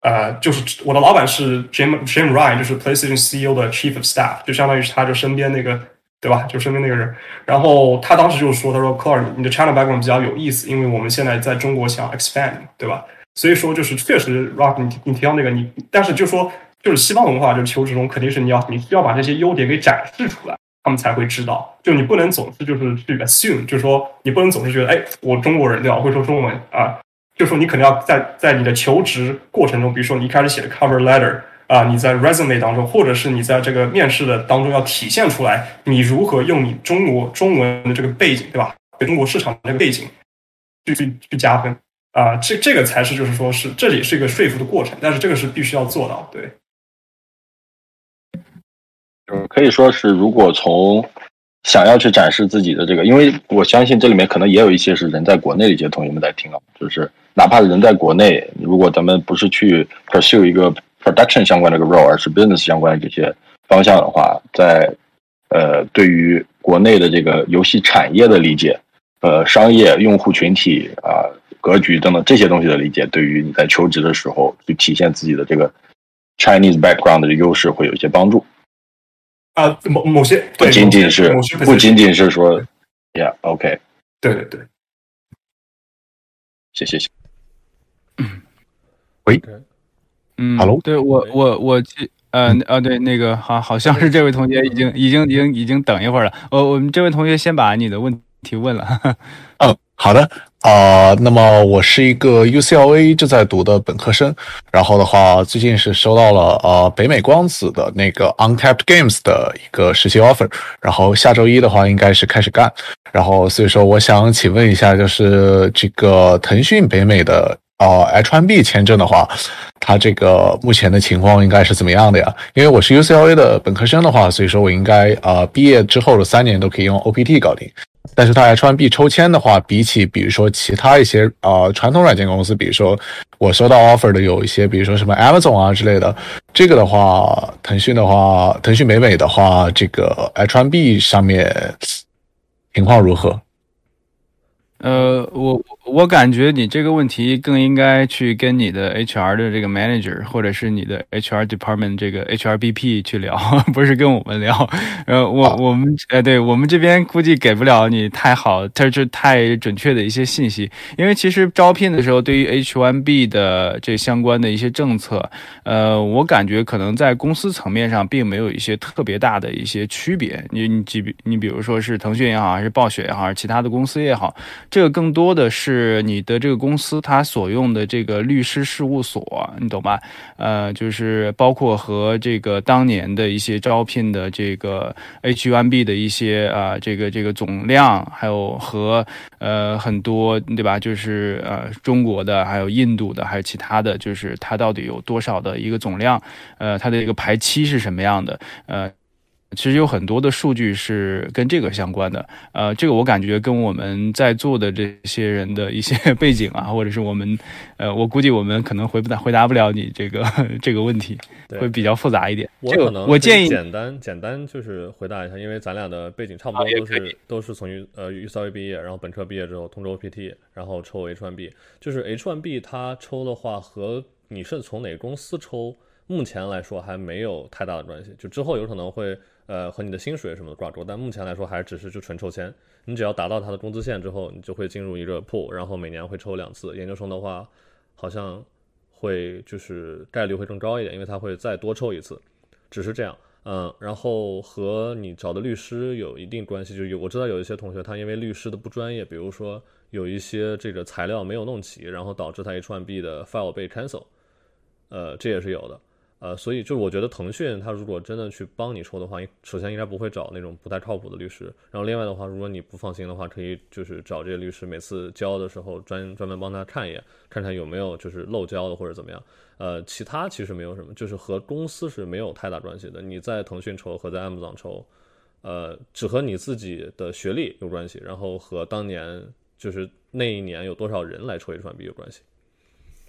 呃，就是我的老板是 Jim Jim Ryan，就是 PlayStation CEO 的 Chief of Staff，就相当于是他就身边那个，对吧？就身边那个人。然后他当时就说：“他说 c l a r 你的 China background 比较有意思，因为我们现在在中国想 expand，对吧？所以说就是确实 Rock，你你提到那个你，但是就说就是西方文化就是求职中肯定是你要你需要把这些优点给展示出来，他们才会知道。就你不能总是就是去 assume，就是说你不能总是觉得哎，我中国人对吧？会说中文啊。”就说你可能要在在你的求职过程中，比如说你一开始写的 cover letter 啊，你在 resume 当中，或者是你在这个面试的当中，要体现出来你如何用你中国中文的这个背景，对吧？给中国市场的这个背景去去去加分啊，这这个才是就是说是这也是一个说服的过程，但是这个是必须要做到，对。可以说是如果从。想要去展示自己的这个，因为我相信这里面可能也有一些是人在国内的一些同学们在听啊，就是哪怕人在国内，如果咱们不是去 pursue 一个 production 相关的一个 role，而是 business 相关的这些方向的话，在呃对于国内的这个游戏产业的理解，呃商业用户群体啊格局等等这些东西的理解，对于你在求职的时候去体现自己的这个 Chinese background 的优势会有一些帮助。啊，某某些不仅仅是不仅仅是说，Yeah，OK，对对对，谢谢谢。喂，嗯，Hello，对我我我记，呃呃，对那个好，好像是这位同学已经已经已经已经等一会儿了。呃，我们这位同学先把你的问题问了。嗯，好的。啊，那么我是一个 UCLA 正在读的本科生，然后的话，最近是收到了呃北美光子的那个 Untapped Games 的一个实习 offer，然后下周一的话应该是开始干，然后所以说我想请问一下，就是这个腾讯北美的呃 H1B 签证的话，它这个目前的情况应该是怎么样的呀？因为我是 UCLA 的本科生的话，所以说我应该呃毕业之后的三年都可以用 OPT 搞定。但是它 H1B 抽签的话，比起比如说其他一些呃传统软件公司，比如说我收到 offer 的有一些，比如说什么 Amazon 啊之类的，这个的话，腾讯的话，腾讯美美的话，这个 H1B 上面情况如何？呃，我我感觉你这个问题更应该去跟你的 HR 的这个 manager，或者是你的 HR department 这个 HRBP 去聊，不是跟我们聊。呃，我我们呃，对我们这边估计给不了你太好，它是太准确的一些信息。因为其实招聘的时候，对于 H1B 的这相关的一些政策，呃，我感觉可能在公司层面上并没有一些特别大的一些区别。你你比你比如说是腾讯也好，还是暴雪也好，还是其他的公司也好。这个更多的是你的这个公司它所用的这个律师事务所，你懂吧？呃，就是包括和这个当年的一些招聘的这个 H1B 的一些啊，这个这个总量，还有和呃很多对吧？就是呃中国的，还有印度的，还有其他的就是它到底有多少的一个总量？呃，它的一个排期是什么样的？呃。其实有很多的数据是跟这个相关的，呃，这个我感觉跟我们在座的这些人的一些 背景啊，或者是我们，呃，我估计我们可能回不答回答不了你这个 这个问题，会比较复杂一点。我可能我建议简单简单就是回答一下，因为咱俩的背景差不多，都是都是从呃预校毕业，然后本科毕业之后通州 PT，然后抽 H1B，就是 H1B 它抽的话和你是从哪个公司抽，目前来说还没有太大的关系，就之后有可能会。呃，和你的薪水什么的挂钩，但目前来说还只是就纯抽签。你只要达到他的工资线之后，你就会进入一个 pool，然后每年会抽两次。研究生的话，好像会就是概率会更高一点，因为他会再多抽一次，只是这样。嗯，然后和你找的律师有一定关系，就有我知道有一些同学他因为律师的不专业，比如说有一些这个材料没有弄齐，然后导致他 H1B 的 file 被 cancel，呃，这也是有的。呃，所以就是我觉得腾讯它如果真的去帮你抽的话，首先应该不会找那种不太靠谱的律师。然后另外的话，如果你不放心的话，可以就是找这些律师，每次交的时候专专门帮他看一眼，看看有没有就是漏交的或者怎么样。呃，其他其实没有什么，就是和公司是没有太大关系的。你在腾讯抽和在 Amazon 抽，呃，只和你自己的学历有关系，然后和当年就是那一年有多少人来抽 H1B 有关系。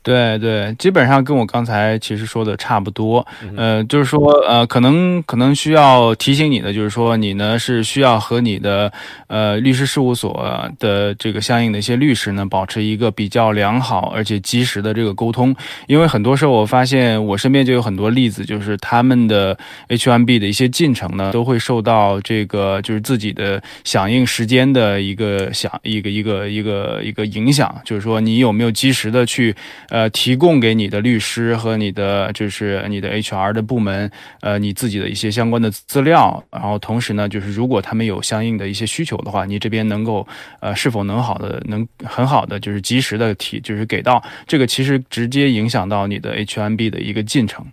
对对，基本上跟我刚才其实说的差不多。呃，就是说，呃，可能可能需要提醒你的，就是说，你呢是需要和你的呃律师事务所的这个相应的一些律师呢，保持一个比较良好而且及时的这个沟通。因为很多时候我发现，我身边就有很多例子，就是他们的 H1B 的一些进程呢，都会受到这个就是自己的响应时间的一个响一个一个一个一个影响。就是说，你有没有及时的去。呃，呃提供给你的律师和你的就是你的 HR 的部门，呃，你自己的一些相关的资料，然后同时呢，就是如果他们有相应的一些需求的话，你这边能够呃是否能好的能很好的就是及时的提就是给到这个，其实直接影响到你的 H1B 的一个进程。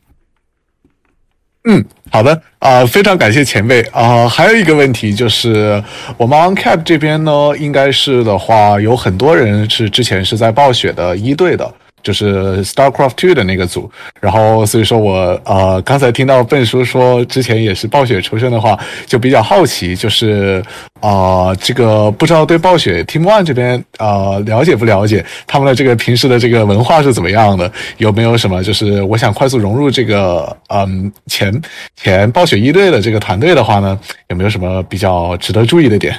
嗯，好的啊，非常感谢前辈啊。还有一个问题就是，我们 OnCap 这边呢，应该是的话，有很多人是之前是在暴雪的一队的。就是 StarCraft Two 的那个组，然后所以说我呃刚才听到笨叔说之前也是暴雪出身的话，就比较好奇，就是啊这个不知道对暴雪 Team One 这边啊了解不了解他们的这个平时的这个文化是怎么样的？有没有什么就是我想快速融入这个嗯前前暴雪一队的这个团队的话呢，有没有什么比较值得注意的点？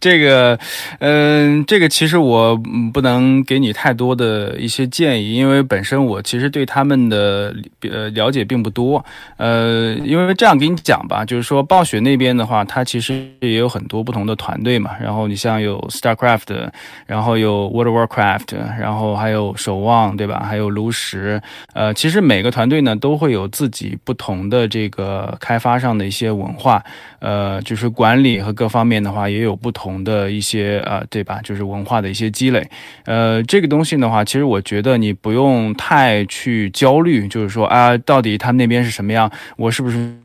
这个，嗯，这个其实我不能给你太多的一些建议，因为本身我其实对他们的呃了解并不多。呃，因为这样给你讲吧，就是说暴雪那边的话，它其实也有很多不同的团队嘛。然后你像有 StarCraft，然后有 World of Warcraft，然后还有守望，对吧？还有炉石。呃，其实每个团队呢都会有自己不同的这个开发上的一些文化，呃，就是管理和各方面的话。也有不同的一些啊，对吧？就是文化的一些积累，呃，这个东西的话，其实我觉得你不用太去焦虑，就是说啊，到底他那边是什么样，我是不是？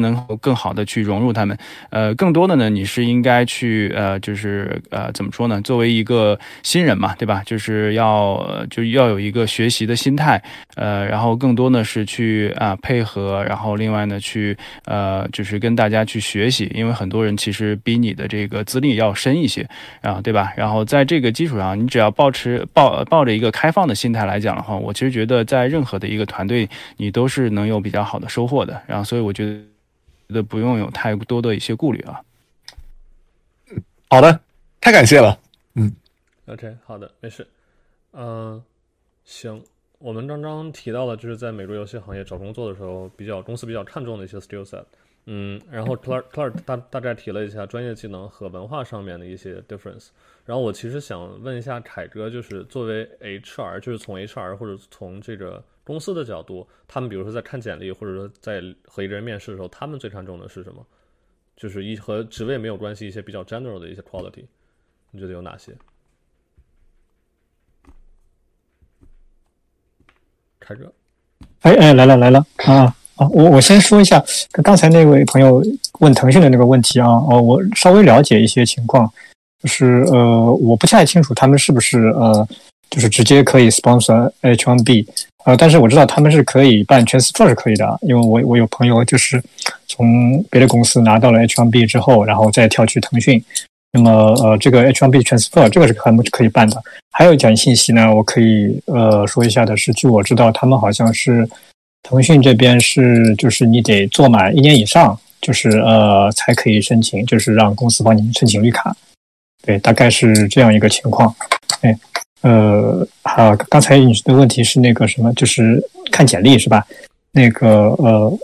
能够更好的去融入他们，呃，更多的呢，你是应该去，呃，就是呃，怎么说呢？作为一个新人嘛，对吧？就是要就要有一个学习的心态，呃，然后更多呢是去啊配合，然后另外呢去呃，就是跟大家去学习，因为很多人其实比你的这个资历要深一些，啊，对吧？然后在这个基础上，你只要保持抱抱着一个开放的心态来讲的话，我其实觉得在任何的一个团队，你都是能有比较好的收获的。然后，所以我觉得。觉得不用有太多的一些顾虑啊。好的，太感谢了。嗯，OK，好的，没事。嗯，行，我们刚刚提到了，就是在美国游戏行业找工作的时候，比较公司比较看重的一些 skill set。嗯，然后 Clark Clark 大大概提了一下专业技能和文化上面的一些 difference。然后我其实想问一下凯哥，就是作为 HR，就是从 HR 或者从这个。公司的角度，他们比如说在看简历，或者说在和一个人面试的时候，他们最看重的是什么？就是一和职位没有关系，一些比较 general 的一些 quality。你觉得有哪些？凯哥。哎哎，来了来了啊啊！我我先说一下，刚才那位朋友问腾讯的那个问题啊，哦，我稍微了解一些情况，就是呃，我不太清楚他们是不是呃，就是直接可以 sponsor H1B，呃，但是我知道他们是可以办 transfer 是可以的，因为我我有朋友就是从别的公司拿到了 H1B 之后，然后再跳去腾讯。那么，呃，这个 H1B transfer 这个是他们可以办的。还有一点信息呢，我可以呃说一下的是，据我知道，他们好像是腾讯这边是，就是你得做满一年以上，就是呃才可以申请，就是让公司帮你申请绿卡。对，大概是这样一个情况。哎，呃，好，刚才你的问题是那个什么，就是看简历是吧？那个呃，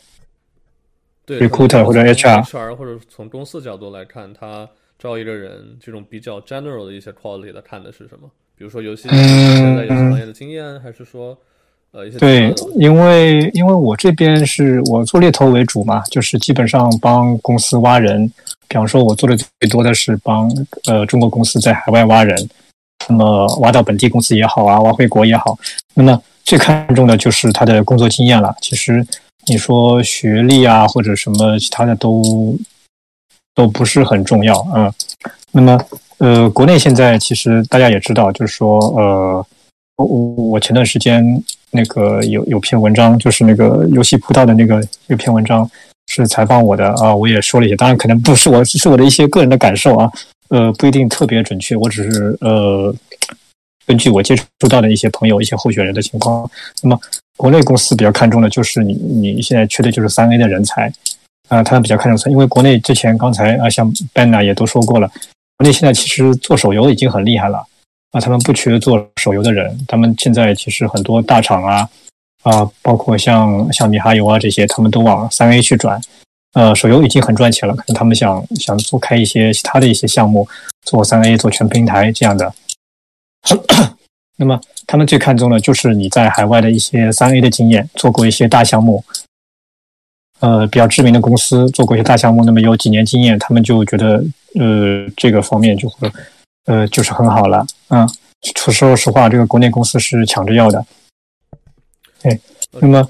对，recruiter 或者 HR，HR 或者从公司角度来看，他。招一个人，这种比较 general 的一些 quality，他看的是什么？比如说游戏现在游戏行业的经验，还是说呃一些对，因为因为我这边是我做猎头为主嘛，就是基本上帮公司挖人。比方说，我做的最多的是帮呃中国公司在海外挖人，那么挖到本地公司也好啊，挖回国也好，那么最看重的就是他的工作经验了。其实你说学历啊或者什么其他的都。都不是很重要，嗯，那么，呃，国内现在其实大家也知道，就是说，呃，我我前段时间那个有有篇文章，就是那个游戏葡萄的那个有篇文章是采访我的啊，我也说了一些，当然可能不是我，是我的一些个人的感受啊，呃，不一定特别准确，我只是呃，根据我接触到的一些朋友、一些候选人的情况，那么国内公司比较看重的就是你你现在缺的就是三 A 的人才。啊，他们比较看重三因为国内之前刚才啊，像 Ben 啊也都说过了，国内现在其实做手游已经很厉害了啊，他们不缺做手游的人，他们现在其实很多大厂啊啊，包括像像米哈游啊这些，他们都往三 A 去转，呃，手游已经很赚钱了，可能他们想想做开一些其他的一些项目，做三 A 做全平台这样的，那么他们最看重的就是你在海外的一些三 A 的经验，做过一些大项目。呃，比较知名的公司做过一些大项目，那么有几年经验，他们就觉得，呃，这个方面就会，呃，就是很好了。嗯，说说实话，这个国内公司是抢着要的。对，那么，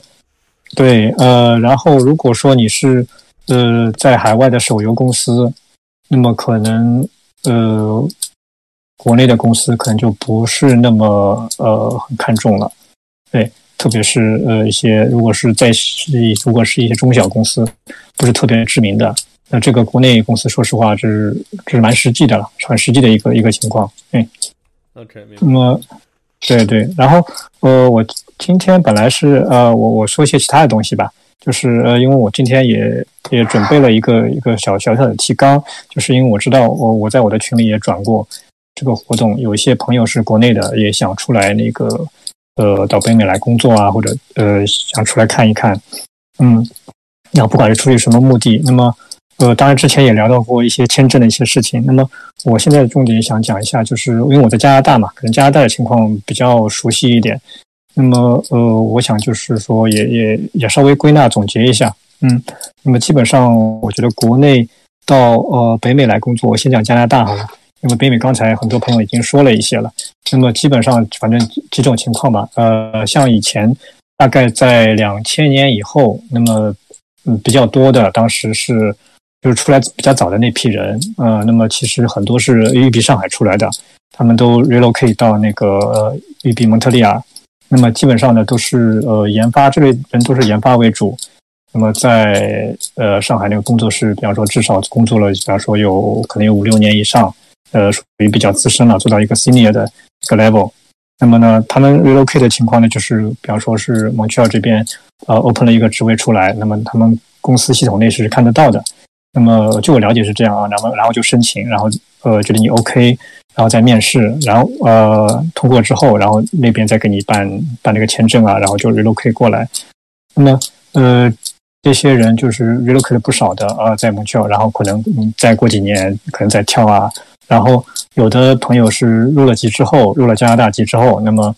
对，呃，然后如果说你是，呃，在海外的手游公司，那么可能，呃，国内的公司可能就不是那么，呃，很看重了。对。特别是呃一些，如果是在是如果是一些中小公司，不是特别知名的，那这个国内公司说实话，这是这是蛮实际的了，很实际的一个一个情况。嗯，OK，那么对对，然后呃，我今天本来是呃，我我说一些其他的东西吧，就是呃，因为我今天也也准备了一个一个小小小的提纲，就是因为我知道我我在我的群里也转过这个活动，有一些朋友是国内的，也想出来那个。呃，到北美来工作啊，或者呃，想出来看一看，嗯，那不管是出于什么目的，那么呃，当然之前也聊到过一些签证的一些事情。那么我现在重点想讲一下，就是因为我在加拿大嘛，可能加拿大的情况比较熟悉一点。那么呃，我想就是说，也也也稍微归纳总结一下，嗯，那么基本上我觉得国内到呃北美来工作，我先讲加拿大好了。因为北美刚才很多朋友已经说了一些了，那么基本上反正几种情况吧，呃，像以前大概在两千年以后，那么嗯比较多的，当时是就是出来比较早的那批人，呃，那么其实很多是育碧上海出来的，他们都 relocate 到那个育碧蒙特利尔，那么基本上呢都是呃研发这类人都是研发为主，那么在呃上海那个工作室，比方说至少工作了，比方说有可能有五六年以上。呃，属于比较资深了，做到一个 senior 的一个 level。那么呢，他们 relocate 的情况呢，就是比方说是 Montreal 这边呃 open 了一个职位出来，那么他们公司系统内是看得到的。那么据我了解是这样啊，然后然后就申请，然后呃觉得你 OK，然后再面试，然后呃通过之后，然后那边再给你办办那个签证啊，然后就 relocate 过来。那么呃。这些人就是 relocate 不少的啊，在蒙特利尔，然后可能再过几年可能再跳啊，然后有的朋友是入了籍之后，入了加拿大籍之后，那么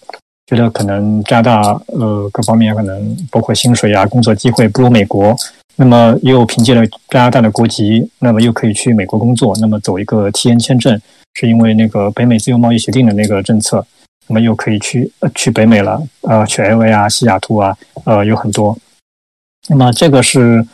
觉得可能加拿大呃各方面可能包括薪水啊、工作机会不如美国，那么又凭借了加拿大的国籍，那么又可以去美国工作，那么走一个 T N 签证，是因为那个北美自由贸易协定的那个政策，那么又可以去去北美了，呃，去 LA 啊、西雅图啊，呃，有很多。那么这个是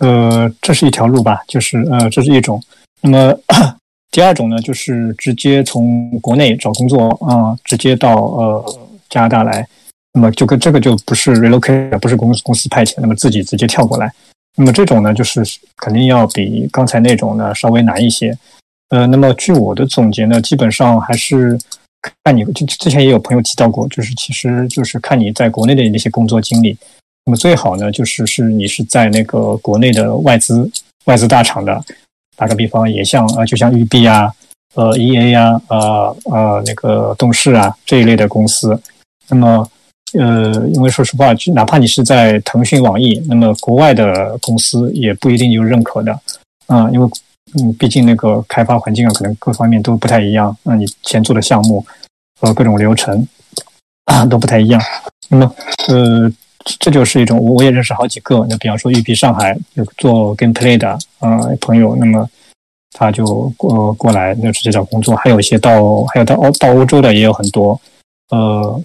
呃，这是一条路吧，就是呃，这是一种。那么 第二种呢，就是直接从国内找工作啊，直接到呃加拿大来。那么就跟这个就不是 relocate，不是公司公司派遣，那么自己直接跳过来。那么这种呢，就是肯定要比刚才那种呢稍微难一些。呃，那么据我的总结呢，基本上还是看你之之前也有朋友提到过，就是其实就是看你在国内的那些工作经历。那么最好呢，就是是你是在那个国内的外资外资大厂的，打个比方，也像呃，就像育碧啊、呃 E A 啊、呃呃那个动视啊这一类的公司。那么呃，因为说实话，哪怕你是在腾讯、网易，那么国外的公司也不一定就认可的，啊，因为嗯，毕竟那个开发环境啊，可能各方面都不太一样，那你前做的项目和各种流程啊都不太一样。那么呃，这就是一种，我也认识好几个，那比方说育碧上海有做 gameplay 的啊朋友，那么他就过过来就直接找工作，还有一些到还有到欧到欧洲的也有很多，呃。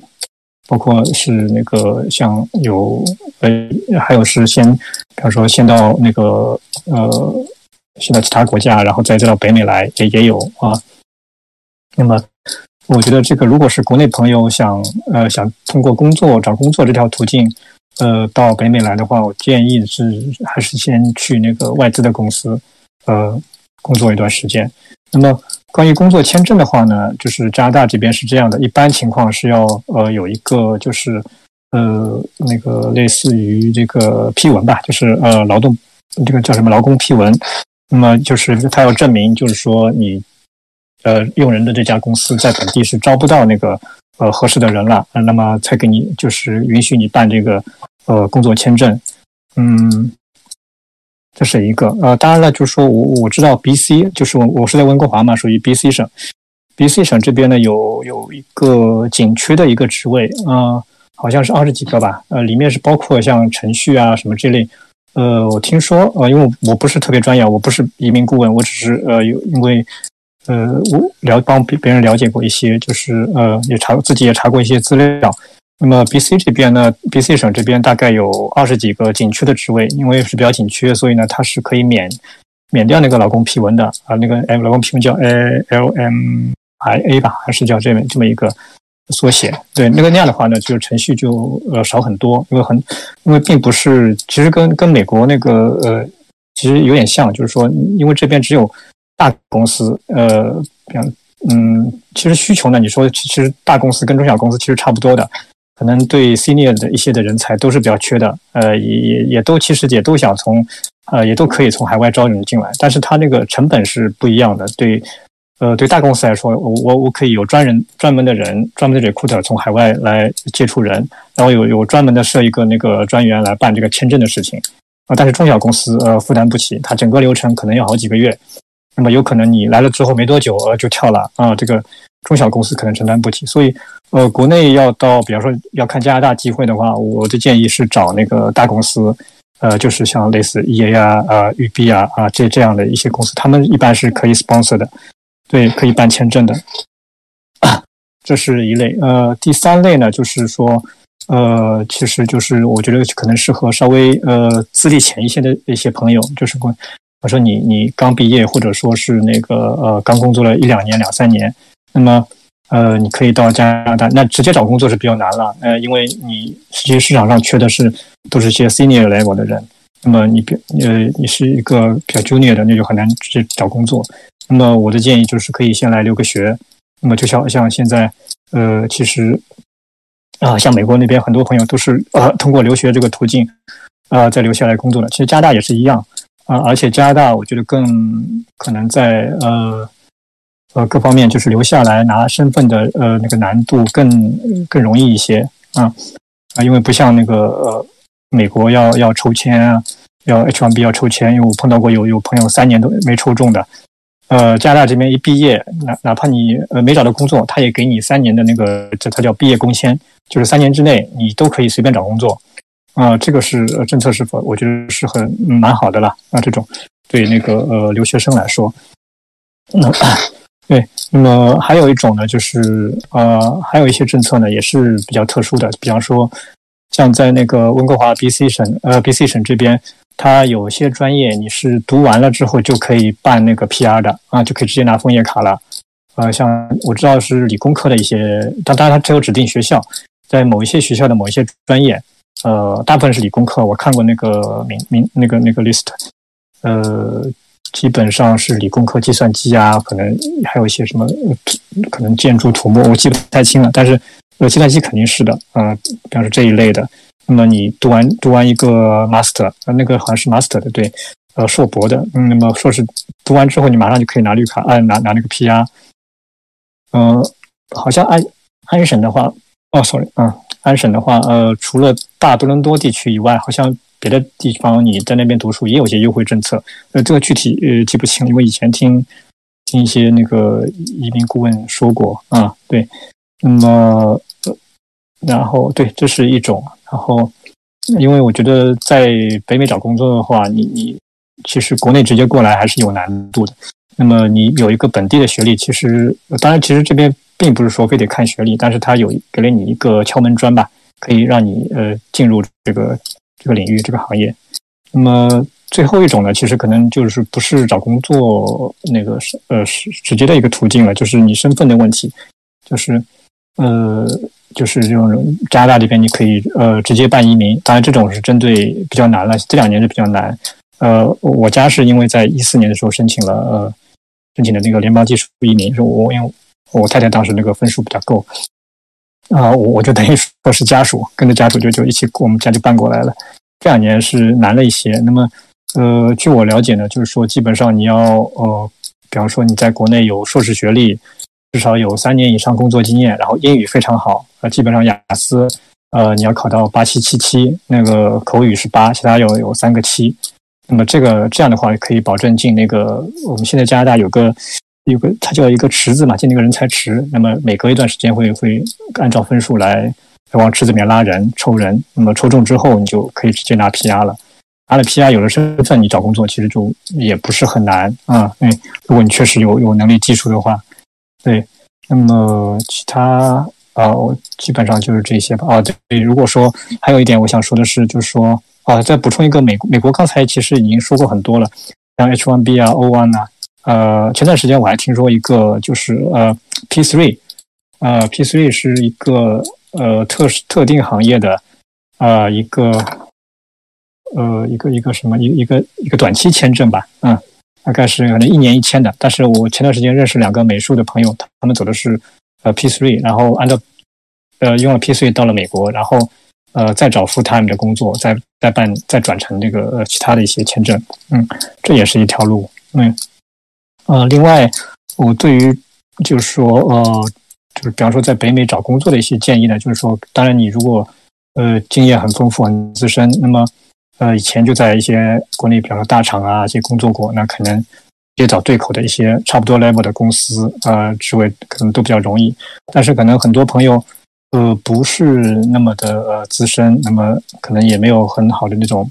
包括是那个像有呃，还有是先，比方说先到那个呃，先到其他国家，然后再再到北美来，也也有啊。那么，我觉得这个如果是国内朋友想呃想通过工作找工作这条途径，呃到北美来的话，我建议是还是先去那个外资的公司呃工作一段时间。那么。关于工作签证的话呢，就是加拿大这边是这样的，一般情况是要呃有一个就是呃那个类似于这个批文吧，就是呃劳动这个叫什么劳工批文，那么就是他要证明就是说你呃用人的这家公司在本地是招不到那个呃合适的人了，那么才给你就是允许你办这个呃工作签证，嗯。这是一个，呃，当然了，就是说我我知道 B C，就是我我是在温哥华嘛，属于 B C 省，B C 省这边呢有有一个景区的一个职位，啊，好像是二十几个吧，呃，里面是包括像程序啊什么这类，呃，我听说，呃，因为我不是特别专业，我不是移民顾问，我只是呃有因为呃我了帮别别人了解过一些，就是呃也查自己也查过一些资料。那么 B C 这边呢，B C 省这边大概有二十几个紧缺的职位，因为是比较紧缺，所以呢，它是可以免免掉那个劳工批文的啊。那个哎，劳工批文叫 A L M I A 吧，还是叫这么这么一个缩写？对，那个那样的话呢，就是程序就呃少很多，因为很因为并不是，其实跟跟美国那个呃其实有点像，就是说，因为这边只有大公司，呃，比方嗯，其实需求呢，你说其实大公司跟中小公司其实差不多的。可能对 senior 的一些的人才都是比较缺的，呃，也也也都其实也都想从，呃，也都可以从海外招人进来，但是他那个成本是不一样的。对，呃，对大公司来说，我我我可以有专人专门的人，专门的 recruiter 从海外来接触人，然后有有专门的设一个那个专员来办这个签证的事情，啊，但是中小公司呃负担不起，它整个流程可能要好几个月，那么有可能你来了之后没多久呃就跳了啊，这个中小公司可能承担不起，所以。呃，国内要到，比方说要看加拿大机会的话，我的建议是找那个大公司，呃，就是像类似 E A 啊、啊育碧啊、啊这这样的一些公司，他们一般是可以 sponsor 的，对，可以办签证的。这是一类。呃，第三类呢，就是说，呃，其实就是我觉得可能适合稍微呃资历浅一些的一些朋友，就是我说你你刚毕业，或者说是那个呃刚工作了一两年、两三年，那么。呃，你可以到加拿大，那直接找工作是比较难了。呃，因为你其实市场上缺的是都是些 senior level 的人，那么你比呃你是一个比较 junior 的，那就很难直接找工作。那么我的建议就是可以先来留个学。那么就像像现在，呃，其实啊，像美国那边很多朋友都是呃通过留学这个途径啊再留下来工作的。其实加拿大也是一样啊，而且加拿大我觉得更可能在呃。呃，各方面就是留下来拿身份的，呃，那个难度更更容易一些啊啊，因为不像那个呃，美国要要抽签啊，要 H1B 要抽签，因为我碰到过有有朋友三年都没抽中的，呃，加拿大这边一毕业，哪哪怕你呃没找到工作，他也给你三年的那个，这他叫毕业工签，就是三年之内你都可以随便找工作啊，这个是呃政策是否我觉得是很蛮好的了啊，这种对那个呃留学生来说，嗯。对，那么还有一种呢，就是呃，还有一些政策呢，也是比较特殊的，比方说，像在那个温哥华 BC 省，呃，BC 省这边，它有些专业你是读完了之后就可以办那个 PR 的啊，就可以直接拿枫叶卡了。呃，像我知道是理工科的一些，当当然它只有指定学校，在某一些学校的某一些专业，呃，大部分是理工科，我看过那个名名那个那个 list，呃。基本上是理工科，计算机啊，可能还有一些什么，可能建筑、土木，我记不太清了。但是，呃，计算机肯定是的，呃，比方说这一类的。那么你读完读完一个 master，呃，那个好像是 master 的，对，呃，硕博的。嗯，那么硕士读完之后，你马上就可以拿绿卡，啊，拿拿那个 PR。嗯，好像安安省的话，哦，sorry，嗯，安省的话，呃，除了大多伦多地区以外，好像。别的地方你在那边读书也有些优惠政策，呃，这个具体呃记不清，因为以前听听一些那个移民顾问说过啊，对，那么然后对，这是一种，然后因为我觉得在北美找工作的话，你你其实国内直接过来还是有难度的，那么你有一个本地的学历，其实当然其实这边并不是说非得看学历，但是他有给了你一个敲门砖吧，可以让你呃进入这个。这个领域，这个行业，那么最后一种呢，其实可能就是不是找工作那个是呃是直接的一个途径了，就是你身份的问题，就是呃就是这种加拿大这边你可以呃直接办移民，当然这种是针对比较难了，这两年是比较难。呃，我家是因为在一四年的时候申请了呃申请的那个联邦技术移民，是我因为我太太当时那个分数比较够。啊，我我就等于说是家属，跟着家属就就一起，我们家就搬过来了。这两年是难了一些。那么，呃，据我了解呢，就是说基本上你要呃，比方说你在国内有硕士学历，至少有三年以上工作经验，然后英语非常好，呃，基本上雅思，呃，你要考到八七七七，那个口语是八，其他有有三个七。那么这个这样的话可以保证进那个我们现在加拿大有个。有个，它叫一个池子嘛，就那个人才池。那么每隔一段时间会会按照分数来往池子里面拉人抽人。那么抽中之后，你就可以直接拿 PR 了。拿了 PR，有了身份，你找工作其实就也不是很难啊。对，如果你确实有有能力、技术的话，对。那么其他啊，我基本上就是这些吧。啊，对。如果说还有一点我想说的是，就是说啊，再补充一个美美国，刚才其实已经说过很多了，像 H1B 啊、O1 啊。呃，前段时间我还听说一个，就是呃，P3，呃，P3 是一个呃特特定行业的呃一个呃一个一个什么一一个一个短期签证吧，嗯，大概是可能一年一签的。但是我前段时间认识两个美术的朋友，他们走的是呃 P3，然后按照呃用了 P3 到了美国，然后呃再找 full time 的工作，再再办再转成这个呃其他的一些签证，嗯，这也是一条路，嗯。呃，另外，我对于就是说，呃，就是比方说在北美找工作的一些建议呢，就是说，当然你如果呃经验很丰富、很资深，那么呃以前就在一些国内，比方说大厂啊这些工作过，那可能也找对口的一些差不多 level 的公司，呃职位可能都比较容易。但是可能很多朋友呃不是那么的呃资深，那么可能也没有很好的那种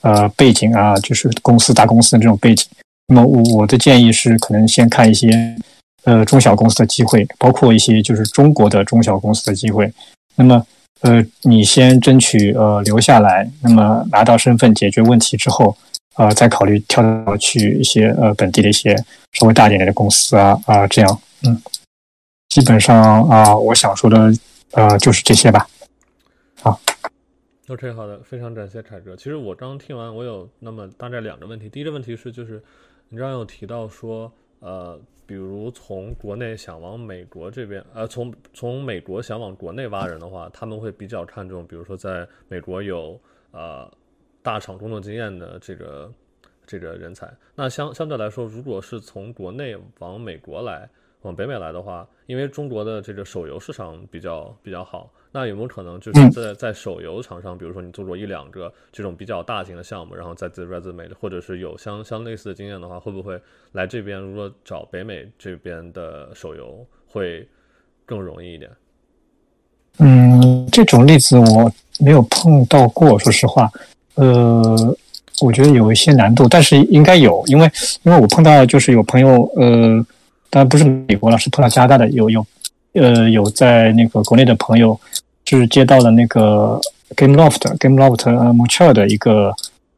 呃背景啊，就是公司大公司的这种背景。那么我我的建议是，可能先看一些呃中小公司的机会，包括一些就是中国的中小公司的机会。那么呃，你先争取呃留下来，那么拿到身份解决问题之后，呃，再考虑跳到去一些呃本地的一些稍微大一点的公司啊啊这样。嗯，基本上啊，我想说的呃就是这些吧。好。OK，好的，非常感谢凯哥。其实我刚听完，我有那么大概两个问题。第一个问题是就是。你刚刚有提到说，呃，比如从国内想往美国这边，呃，从从美国想往国内挖人的话，他们会比较看重，比如说在美国有呃大厂工作经验的这个这个人才。那相相对来说，如果是从国内往美国来，往北美来的话，因为中国的这个手游市场比较比较好。那有没有可能就是在在手游厂商，比如说你做过一两个这种比较大型的项目，然后在自 resume 或者是有相相类似的经验的话，会不会来这边？如果找北美这边的手游会更容易一点？嗯，这种例子我没有碰到过，说实话，呃，我觉得有一些难度，但是应该有，因为因为我碰到就是有朋友，呃，当然不是美国了，是碰到加大的，有有呃有在那个国内的朋友是接到了那个 GameLoft GameLoft 呃 m o c h e r 的一个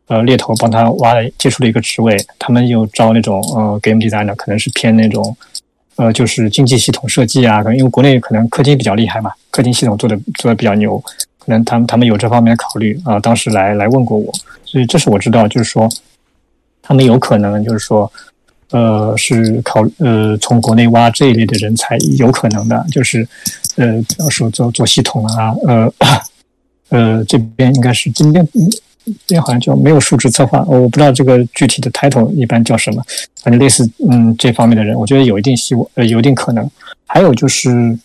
呃猎头帮他挖了接触了一个职位，他们有招那种呃 Game Designer，可能是偏那种呃就是经济系统设计啊，可能因为国内可能氪金比较厉害嘛，氪金系统做的做的比较牛，可能他们他们有这方面的考虑啊，当时来来问过我，所以这是我知道，就是说他们有可能就是说。呃，是考呃从国内挖这一类的人才，有可能的，就是呃，比方说做做系统啊，呃呃，这边应该是今天这边好像叫没有数值策划，我不知道这个具体的 title 一般叫什么，反正类似嗯这方面的人，我觉得有一定希望，呃，有一定可能。还有就是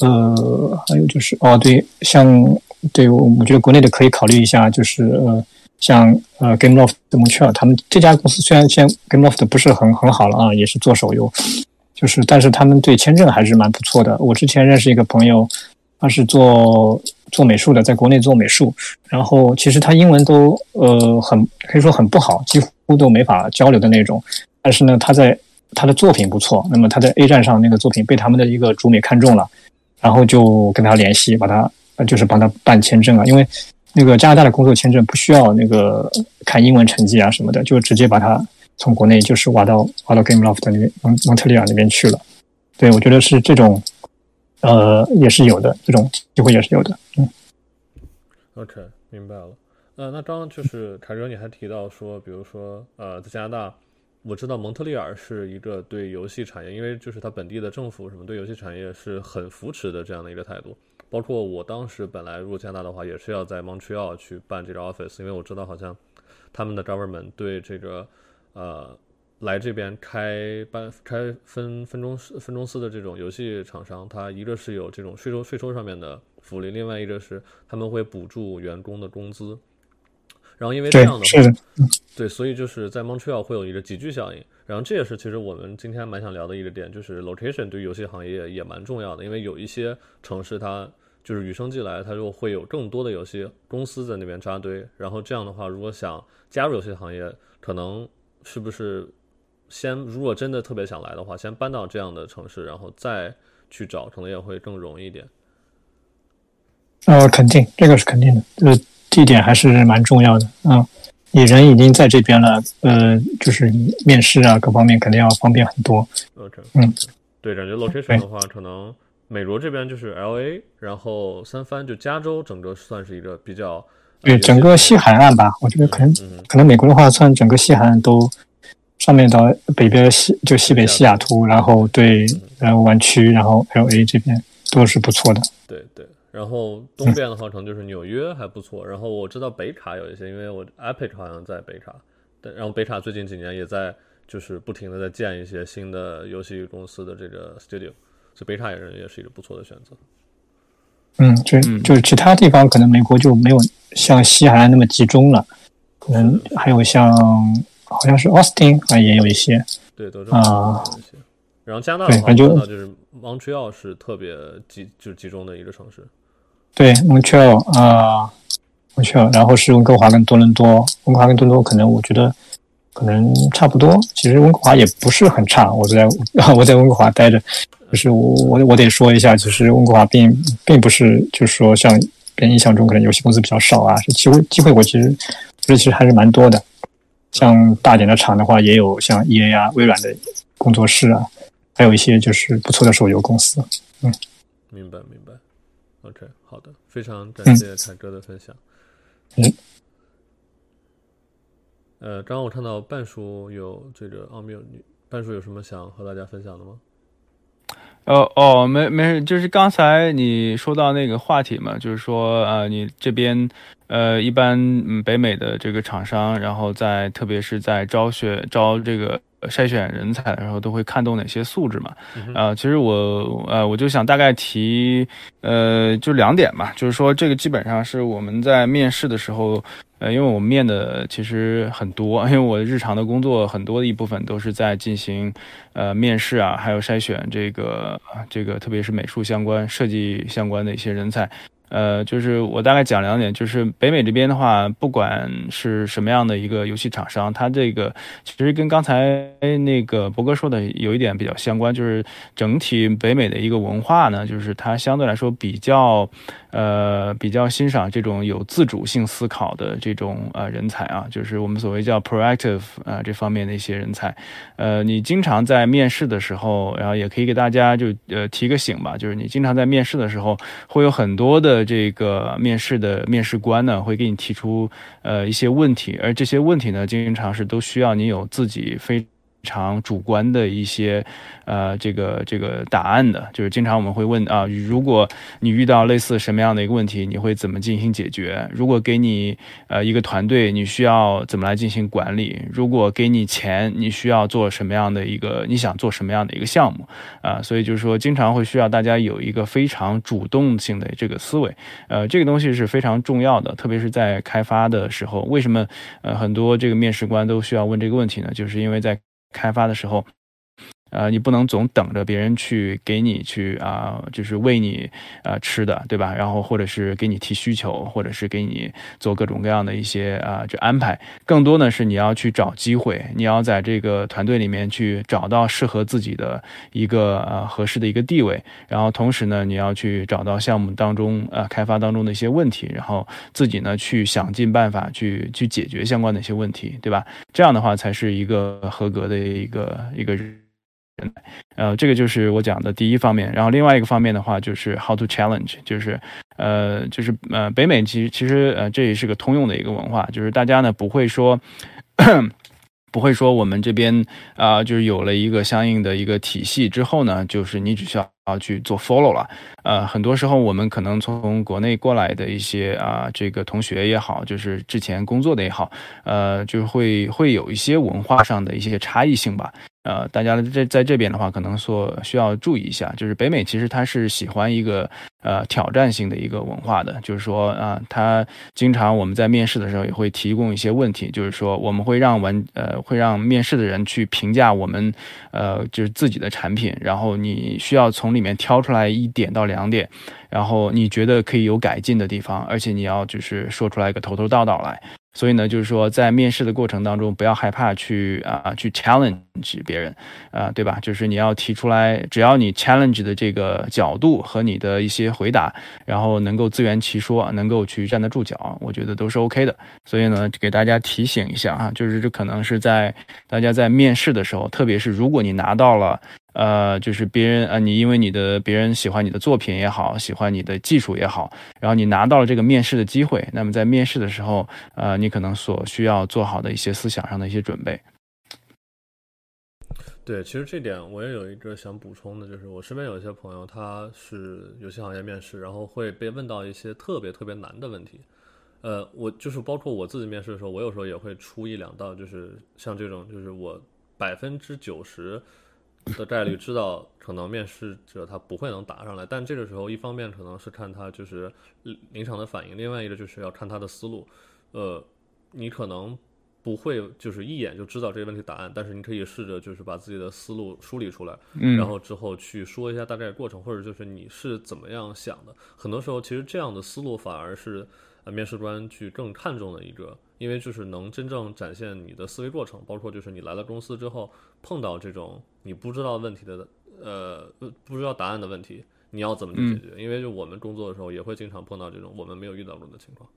呃，还有就是哦，对，像对我我觉得国内的可以考虑一下，就是呃。像呃，GameLoft、Montreal，他们这家公司虽然现在 GameLoft 不是很很好了啊，也是做手游，就是但是他们对签证还是蛮不错的。我之前认识一个朋友，他是做做美术的，在国内做美术，然后其实他英文都呃很可以说很不好，几乎都没法交流的那种。但是呢，他在他的作品不错，那么他在 A 站上那个作品被他们的一个主美看中了，然后就跟他联系，把他就是帮他办签证啊，因为。那个加拿大的工作签证不需要那个看英文成绩啊什么的，就直接把它从国内就是挖到挖到 GameLoft 那边蒙蒙特利尔那边去了。对我觉得是这种，呃，也是有的，这种机会也是有的。嗯。OK，明白了。呃，那刚刚就是凯哥，你还提到说，比如说呃，在加拿大，我知道蒙特利尔是一个对游戏产业，因为就是它本地的政府什么对游戏产业是很扶持的这样的一个态度。包括我当时本来入加拿大的话，也是要在 Montreal 去办这个 office，因为我知道好像他们的 government 对这个呃来这边开办开分分公司分公司的这种游戏厂商，它一个是有这种税收税收上面的福利，另外一个是他们会补助员工的工资。然后因为这样的话，对，所以就是在 Montreal 会有一个集聚效应。然后这也是其实我们今天蛮想聊的一个点，就是 location 对游戏行业也蛮重要的，因为有一些城市它。就是与生俱来，它就会有更多的游戏公司在那边扎堆。然后这样的话，如果想加入游戏行业，可能是不是先如果真的特别想来的话，先搬到这样的城市，然后再去找，可能也会更容易一点。呃，肯定，这个是肯定的。呃，地点还是蛮重要的。嗯，你人已经在这边了，呃，就是面试啊，各方面肯定要方便很多。OK，嗯，对，感觉 location 的话，可能。美国这边就是 L A，然后三藩就加州，整个算是一个比较对整个西海岸吧。我觉得可能可能美国的话，算整个西海岸都上面到北边西就西北西雅图，然后对然后湾区，然后 L A 这边都是不错的。对对，然后东边的话可能就是纽约还不错。然后我知道北卡有一些，因为我 Epic 好像在北卡，对，然后北卡最近几年也在就是不停的在建一些新的游戏公司的这个 studio。这北卡也是也是一个不错的选择。嗯，就就是其他地方可能美国就没有像西海岸那么集中了，可能还有像好像是奥斯汀啊也有一些。对，德州啊。然后加拿大的话，就是 Montreal 是特别集就是集中的一个城市。对，Montreal 啊，Montreal，然后是温哥华跟多伦多，温哥华跟多伦多可能我觉得可能差不多。其实温哥华也不是很差，我在 我在温哥华待着。就是我我我得说一下，就是温哥华并并不是就是说像别人印象中可能游戏公司比较少啊，机会机会我其实觉得其实还是蛮多的。像大点的厂的话，也有像 E A 啊、微软的工作室啊，还有一些就是不错的手游公司。嗯，明白明白。OK，好的，非常感谢凯哥的分享。嗯。呃，刚刚我看到半叔有这个奥妙女，半叔有什么想和大家分享的吗？哦哦，没没事，就是刚才你说到那个话题嘛，就是说呃，你这边呃，一般嗯，北美的这个厂商，然后在特别是在招学招这个筛选人才的时候，都会看重哪些素质嘛？啊，其实我呃，我就想大概提呃，就两点吧，就是说这个基本上是我们在面试的时候。呃，因为我面的其实很多，因为我日常的工作很多的一部分都是在进行，呃，面试啊，还有筛选这个这个，特别是美术相关、设计相关的一些人才，呃，就是我大概讲两点，就是北美这边的话，不管是什么样的一个游戏厂商，它这个其实跟刚才那个博哥说的有一点比较相关，就是整体北美的一个文化呢，就是它相对来说比较。呃，比较欣赏这种有自主性思考的这种呃人才啊，就是我们所谓叫 proactive 啊这方面的一些人才。呃，你经常在面试的时候，然后也可以给大家就呃提个醒吧，就是你经常在面试的时候，会有很多的这个面试的面试官呢，会给你提出呃一些问题，而这些问题呢，经常是都需要你有自己非。常主观的一些，呃，这个这个答案的，就是经常我们会问啊，如果你遇到类似什么样的一个问题，你会怎么进行解决？如果给你呃一个团队，你需要怎么来进行管理？如果给你钱，你需要做什么样的一个？你想做什么样的一个项目？啊，所以就是说，经常会需要大家有一个非常主动性的这个思维，呃，这个东西是非常重要的，特别是在开发的时候。为什么呃很多这个面试官都需要问这个问题呢？就是因为在开发的时候。呃，你不能总等着别人去给你去啊，就是喂你呃吃的，对吧？然后或者是给你提需求，或者是给你做各种各样的一些啊这安排。更多呢是你要去找机会，你要在这个团队里面去找到适合自己的一个呃合适的一个地位。然后同时呢，你要去找到项目当中呃开发当中的一些问题，然后自己呢去想尽办法去去解决相关的一些问题，对吧？这样的话才是一个合格的一个一个。呃，这个就是我讲的第一方面。然后另外一个方面的话，就是 how to challenge，就是呃，就是呃，北美其实其实呃，这也是个通用的一个文化，就是大家呢不会说 不会说我们这边啊，就是有了一个相应的一个体系之后呢，就是你只需要要去做 follow 了。呃，很多时候我们可能从国内过来的一些啊，这个同学也好，就是之前工作的也好，呃，就会会有一些文化上的一些差异性吧。呃，大家在在这边的话，可能说需要注意一下，就是北美其实它是喜欢一个呃挑战性的一个文化的，就是说啊，他经常我们在面试的时候也会提供一些问题，就是说我们会让完呃会让面试的人去评价我们呃就是自己的产品，然后你需要从里面挑出来一点到两点，然后你觉得可以有改进的地方，而且你要就是说出来一个头头道道来。所以呢，就是说，在面试的过程当中，不要害怕去啊，去 challenge 别人，啊，对吧？就是你要提出来，只要你 challenge 的这个角度和你的一些回答，然后能够自圆其说，能够去站得住脚，我觉得都是 OK 的。所以呢，给大家提醒一下啊，就是这可能是在大家在面试的时候，特别是如果你拿到了。呃，就是别人呃，你因为你的别人喜欢你的作品也好，喜欢你的技术也好，然后你拿到了这个面试的机会，那么在面试的时候，呃，你可能所需要做好的一些思想上的一些准备。对，其实这点我也有一个想补充的，就是我身边有一些朋友，他是游戏行业面试，然后会被问到一些特别特别难的问题。呃，我就是包括我自己面试的时候，我有时候也会出一两道，就是像这种，就是我百分之九十。的概率知道可能面试者他不会能答上来，但这个时候一方面可能是看他就是临场的反应，另外一个就是要看他的思路。呃，你可能不会就是一眼就知道这个问题答案，但是你可以试着就是把自己的思路梳理出来，然后之后去说一下大概过程，或者就是你是怎么样想的。很多时候其实这样的思路反而是呃面试官去更看重的一个。因为就是能真正展现你的思维过程，包括就是你来了公司之后碰到这种你不知道问题的，呃，不知道答案的问题，你要怎么去解决？因为就我们工作的时候也会经常碰到这种我们没有遇到过的情况。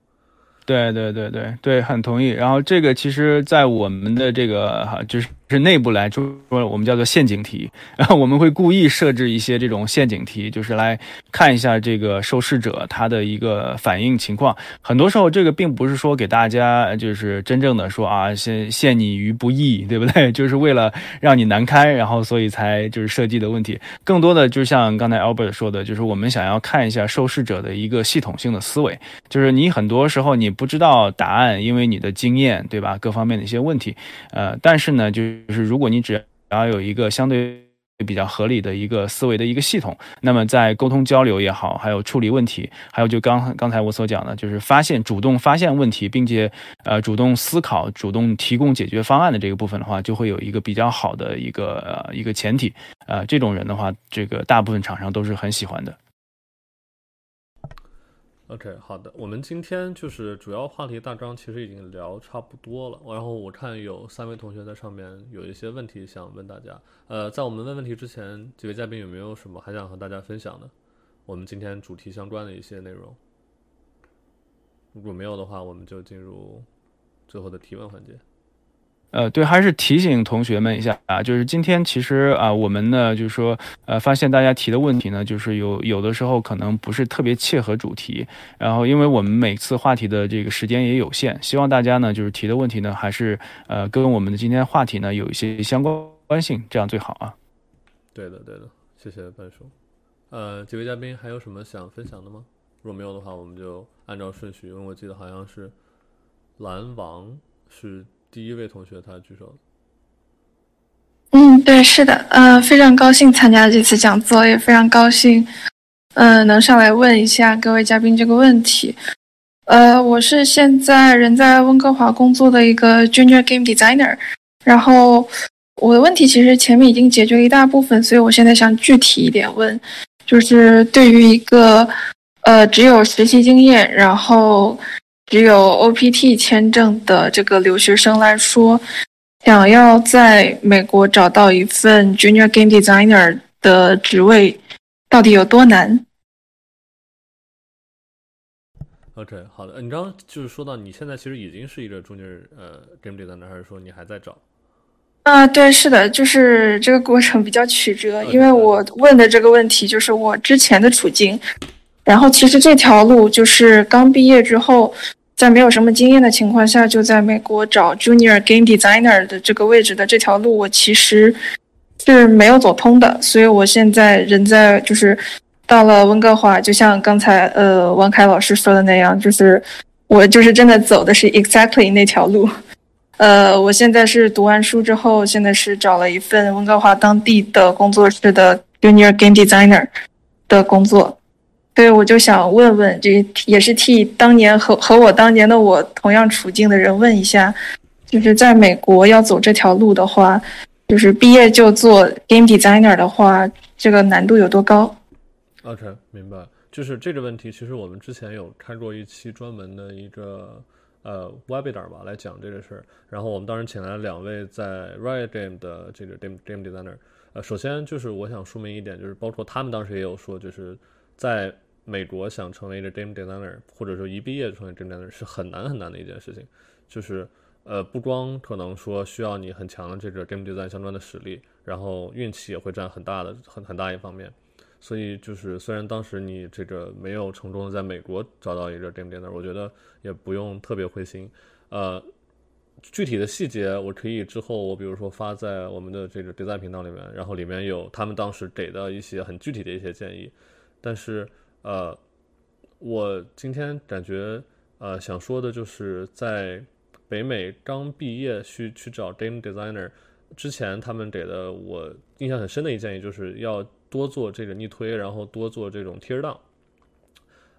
对对对对对，很同意。然后这个其实，在我们的这个哈，就是是内部来说，我们叫做陷阱题。然后我们会故意设置一些这种陷阱题，就是来看一下这个受试者他的一个反应情况。很多时候，这个并不是说给大家就是真正的说啊，陷陷你于不义，对不对？就是为了让你难堪，然后所以才就是设计的问题。更多的就像刚才 Albert 说的，就是我们想要看一下受试者的一个系统性的思维。就是你很多时候你。不知道答案，因为你的经验，对吧？各方面的一些问题，呃，但是呢，就是如果你只要有一个相对比较合理的一个思维的一个系统，那么在沟通交流也好，还有处理问题，还有就刚刚才我所讲的，就是发现主动发现问题，并且呃主动思考、主动提供解决方案的这个部分的话，就会有一个比较好的一个呃一个前提。呃，这种人的话，这个大部分厂商都是很喜欢的。OK，好的，我们今天就是主要话题大纲其实已经聊差不多了，然后我看有三位同学在上面有一些问题想问大家。呃，在我们问问题之前，几位嘉宾有没有什么还想和大家分享的？我们今天主题相关的一些内容。如果没有的话，我们就进入最后的提问环节。呃，对，还是提醒同学们一下啊，就是今天其实啊，我们呢，就是说，呃，发现大家提的问题呢，就是有有的时候可能不是特别切合主题，然后因为我们每次话题的这个时间也有限，希望大家呢，就是提的问题呢，还是呃，跟我们的今天话题呢有一些相关性，这样最好啊。对的，对的，谢谢半叔。呃，几位嘉宾还有什么想分享的吗？如果没有的话，我们就按照顺序，因为我记得好像是蓝王是。第一位同学，他举手。嗯，对，是的，呃，非常高兴参加这次讲座，也非常高兴，呃，能上来问一下各位嘉宾这个问题。呃，我是现在人在温哥华工作的一个 Junior Game Designer，然后我的问题其实前面已经解决了一大部分，所以我现在想具体一点问，就是对于一个呃只有实习经验，然后。只有 OPT 签证的这个留学生来说，想要在美国找到一份 Junior Game Designer 的职位，到底有多难？OK，好的。你刚刚就是说到你现在其实已经是一个 Junior 呃 Game Designer，还是说你还在找？啊，对，是的，就是这个过程比较曲折，因为我问的这个问题就是我之前的处境，然后其实这条路就是刚毕业之后。在没有什么经验的情况下，就在美国找 Junior Game Designer 的这个位置的这条路，我其实是没有走通的。所以我现在人在就是到了温哥华，就像刚才呃王凯老师说的那样，就是我就是真的走的是 exactly 那条路。呃，我现在是读完书之后，现在是找了一份温哥华当地的工作室的 Junior Game Designer 的工作。所以我就想问问，这也是替当年和和我当年的我同样处境的人问一下，就是在美国要走这条路的话，就是毕业就做 game designer 的话，这个难度有多高？OK，明白。就是这个问题，其实我们之前有开过一期专门的一个呃 webinar 吧，来讲这个事儿。然后我们当时请来了两位在 Riot Game 的这个 game game designer。呃，首先就是我想说明一点，就是包括他们当时也有说，就是在美国想成为一个 game designer，或者说一毕业就成为 game designer 是很难很难的一件事情。就是，呃，不光可能说需要你很强的这个 game design 相关的实力，然后运气也会占很大的很很大一方面。所以就是，虽然当时你这个没有成功的在美国找到一个 game designer，我觉得也不用特别灰心。呃，具体的细节我可以之后我比如说发在我们的这个 design 频道里面，然后里面有他们当时给的一些很具体的一些建议，但是。呃，我今天感觉呃想说的就是在北美刚毕业去去找 game designer 之前，他们给的我印象很深的一建议就是要多做这个逆推，然后多做这种 tear down，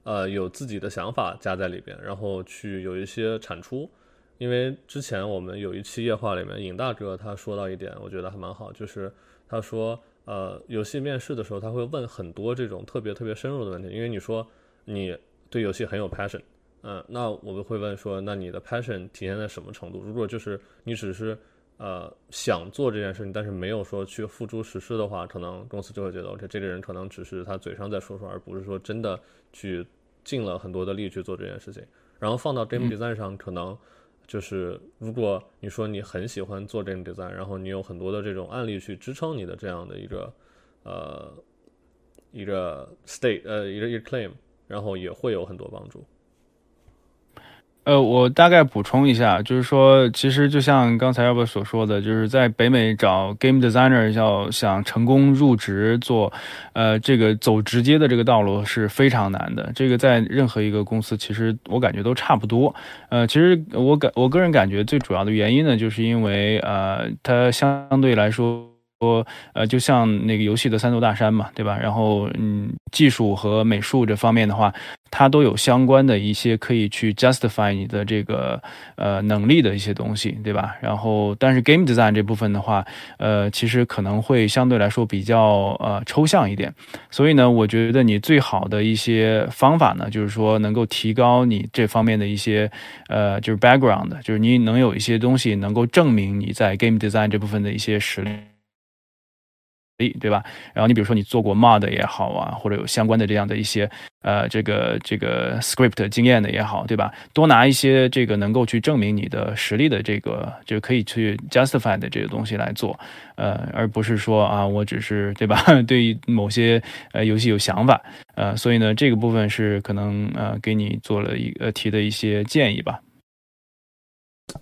呃，有自己的想法加在里边，然后去有一些产出。因为之前我们有一期夜话里面，尹大哥他说到一点，我觉得还蛮好，就是他说。呃，游戏面试的时候，他会问很多这种特别特别深入的问题，因为你说你对游戏很有 passion，嗯，那我们会问说，那你的 passion 体现在什么程度？如果就是你只是呃想做这件事情，但是没有说去付诸实施的话，可能公司就会觉得，OK，这个人可能只是他嘴上在说说，而不是说真的去尽了很多的力去做这件事情。然后放到 game design 上，可能。就是如果你说你很喜欢做这个 design，然后你有很多的这种案例去支撑你的这样的一个呃一个 state 呃一个一个 claim，然后也会有很多帮助。呃，我大概补充一下，就是说，其实就像刚才要不所说的，就是在北美找 game designer 要想成功入职做，呃，这个走直接的这个道路是非常难的。这个在任何一个公司，其实我感觉都差不多。呃，其实我感我个人感觉最主要的原因呢，就是因为呃，它相对来说说，呃，就像那个游戏的三座大山嘛，对吧？然后，嗯，技术和美术这方面的话，它都有相关的一些可以去 justify 你的这个呃能力的一些东西，对吧？然后，但是 game design 这部分的话，呃，其实可能会相对来说比较呃抽象一点。所以呢，我觉得你最好的一些方法呢，就是说能够提高你这方面的一些呃，就是 background，就是你能有一些东西能够证明你在 game design 这部分的一些实力。对吧？然后你比如说你做过 mod 也好啊，或者有相关的这样的一些呃这个这个 script 经验的也好，对吧？多拿一些这个能够去证明你的实力的这个就可以去 justify 的这个东西来做，呃，而不是说啊我只是对吧？对于某些呃游戏有想法，呃，所以呢这个部分是可能呃给你做了一呃提的一些建议吧。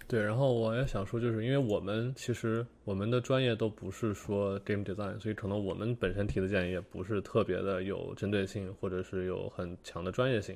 对，然后我也想说，就是因为我们其实我们的专业都不是说 game design，所以可能我们本身提的建议也不是特别的有针对性，或者是有很强的专业性。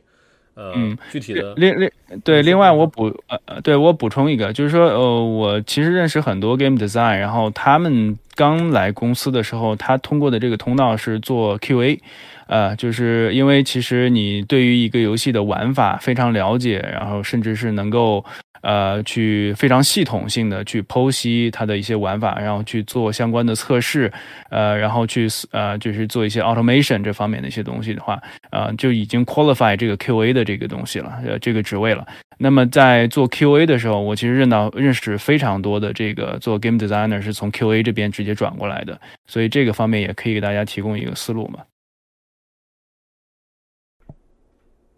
呃，具体的另另对，另外我补呃，对我补充一个，就是说呃，我其实认识很多 game design，然后他们刚来公司的时候，他通过的这个通道是做 QA，呃，就是因为其实你对于一个游戏的玩法非常了解，然后甚至是能够。呃，去非常系统性的去剖析它的一些玩法，然后去做相关的测试，呃，然后去呃，就是做一些 automation 这方面的一些东西的话，呃，就已经 qualify 这个 QA 的这个东西了，呃，这个职位了。那么在做 QA 的时候，我其实认到认识非常多的这个做 game designer 是从 QA 这边直接转过来的，所以这个方面也可以给大家提供一个思路嘛。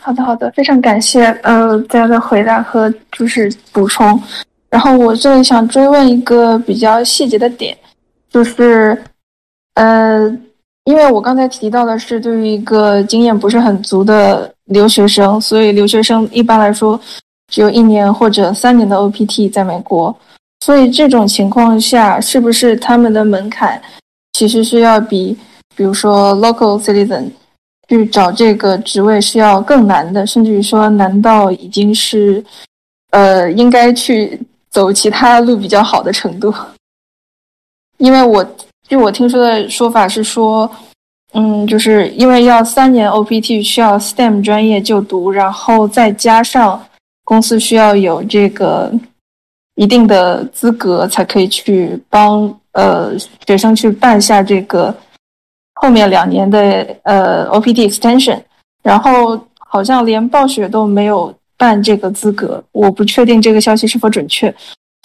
好的，好的，非常感谢呃大家的回答和就是补充。然后我这里想追问一个比较细节的点，就是呃，因为我刚才提到的是对于一个经验不是很足的留学生，所以留学生一般来说只有一年或者三年的 OPT 在美国，所以这种情况下，是不是他们的门槛其实是要比比如说 local citizen？去找这个职位是要更难的，甚至于说难到已经是，呃，应该去走其他路比较好的程度。因为我据我听说的说法是说，嗯，就是因为要三年 OPT 需要 STEM 专业就读，然后再加上公司需要有这个一定的资格，才可以去帮呃学生去办下这个。后面两年的呃 OPD extension，然后好像连暴雪都没有办这个资格，我不确定这个消息是否准确。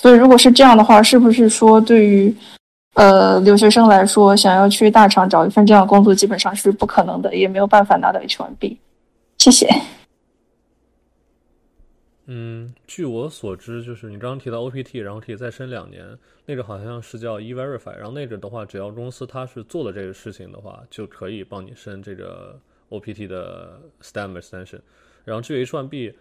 所以如果是这样的话，是不是说对于呃留学生来说，想要去大厂找一份这样的工作，基本上是不可能的，也没有办法拿到 H1B？谢谢。嗯，据我所知，就是你刚刚提到 OPT，然后可以再申两年，那个好像是叫 E-Verify，然后那个的话，只要公司它是做了这个事情的话，就可以帮你申这个 OPT 的 STEM extension。然后至于 H1B，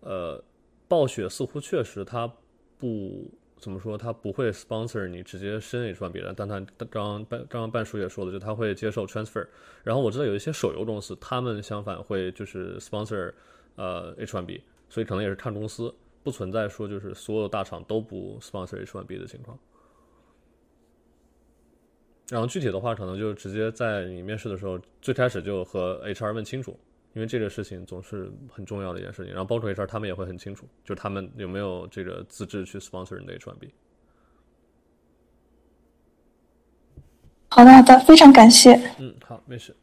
呃，暴雪似乎确实它不怎么说，它不会 sponsor 你直接申 H1B 的，但它刚刚半刚刚半叔也说了，就他会接受 transfer。然后我知道有一些手游公司，他们相反会就是 sponsor 呃 H1B。所以可能也是看公司，不存在说就是所有大厂都不 sponsor H1B 的情况。然后具体的话，可能就直接在你面试的时候，最开始就和 HR 问清楚，因为这个事情总是很重要的一件事情。然后包括 HR 他们也会很清楚，就是他们有没有这个资质去 sponsor 你的 H1B。好的，好的，非常感谢。嗯，好，没事。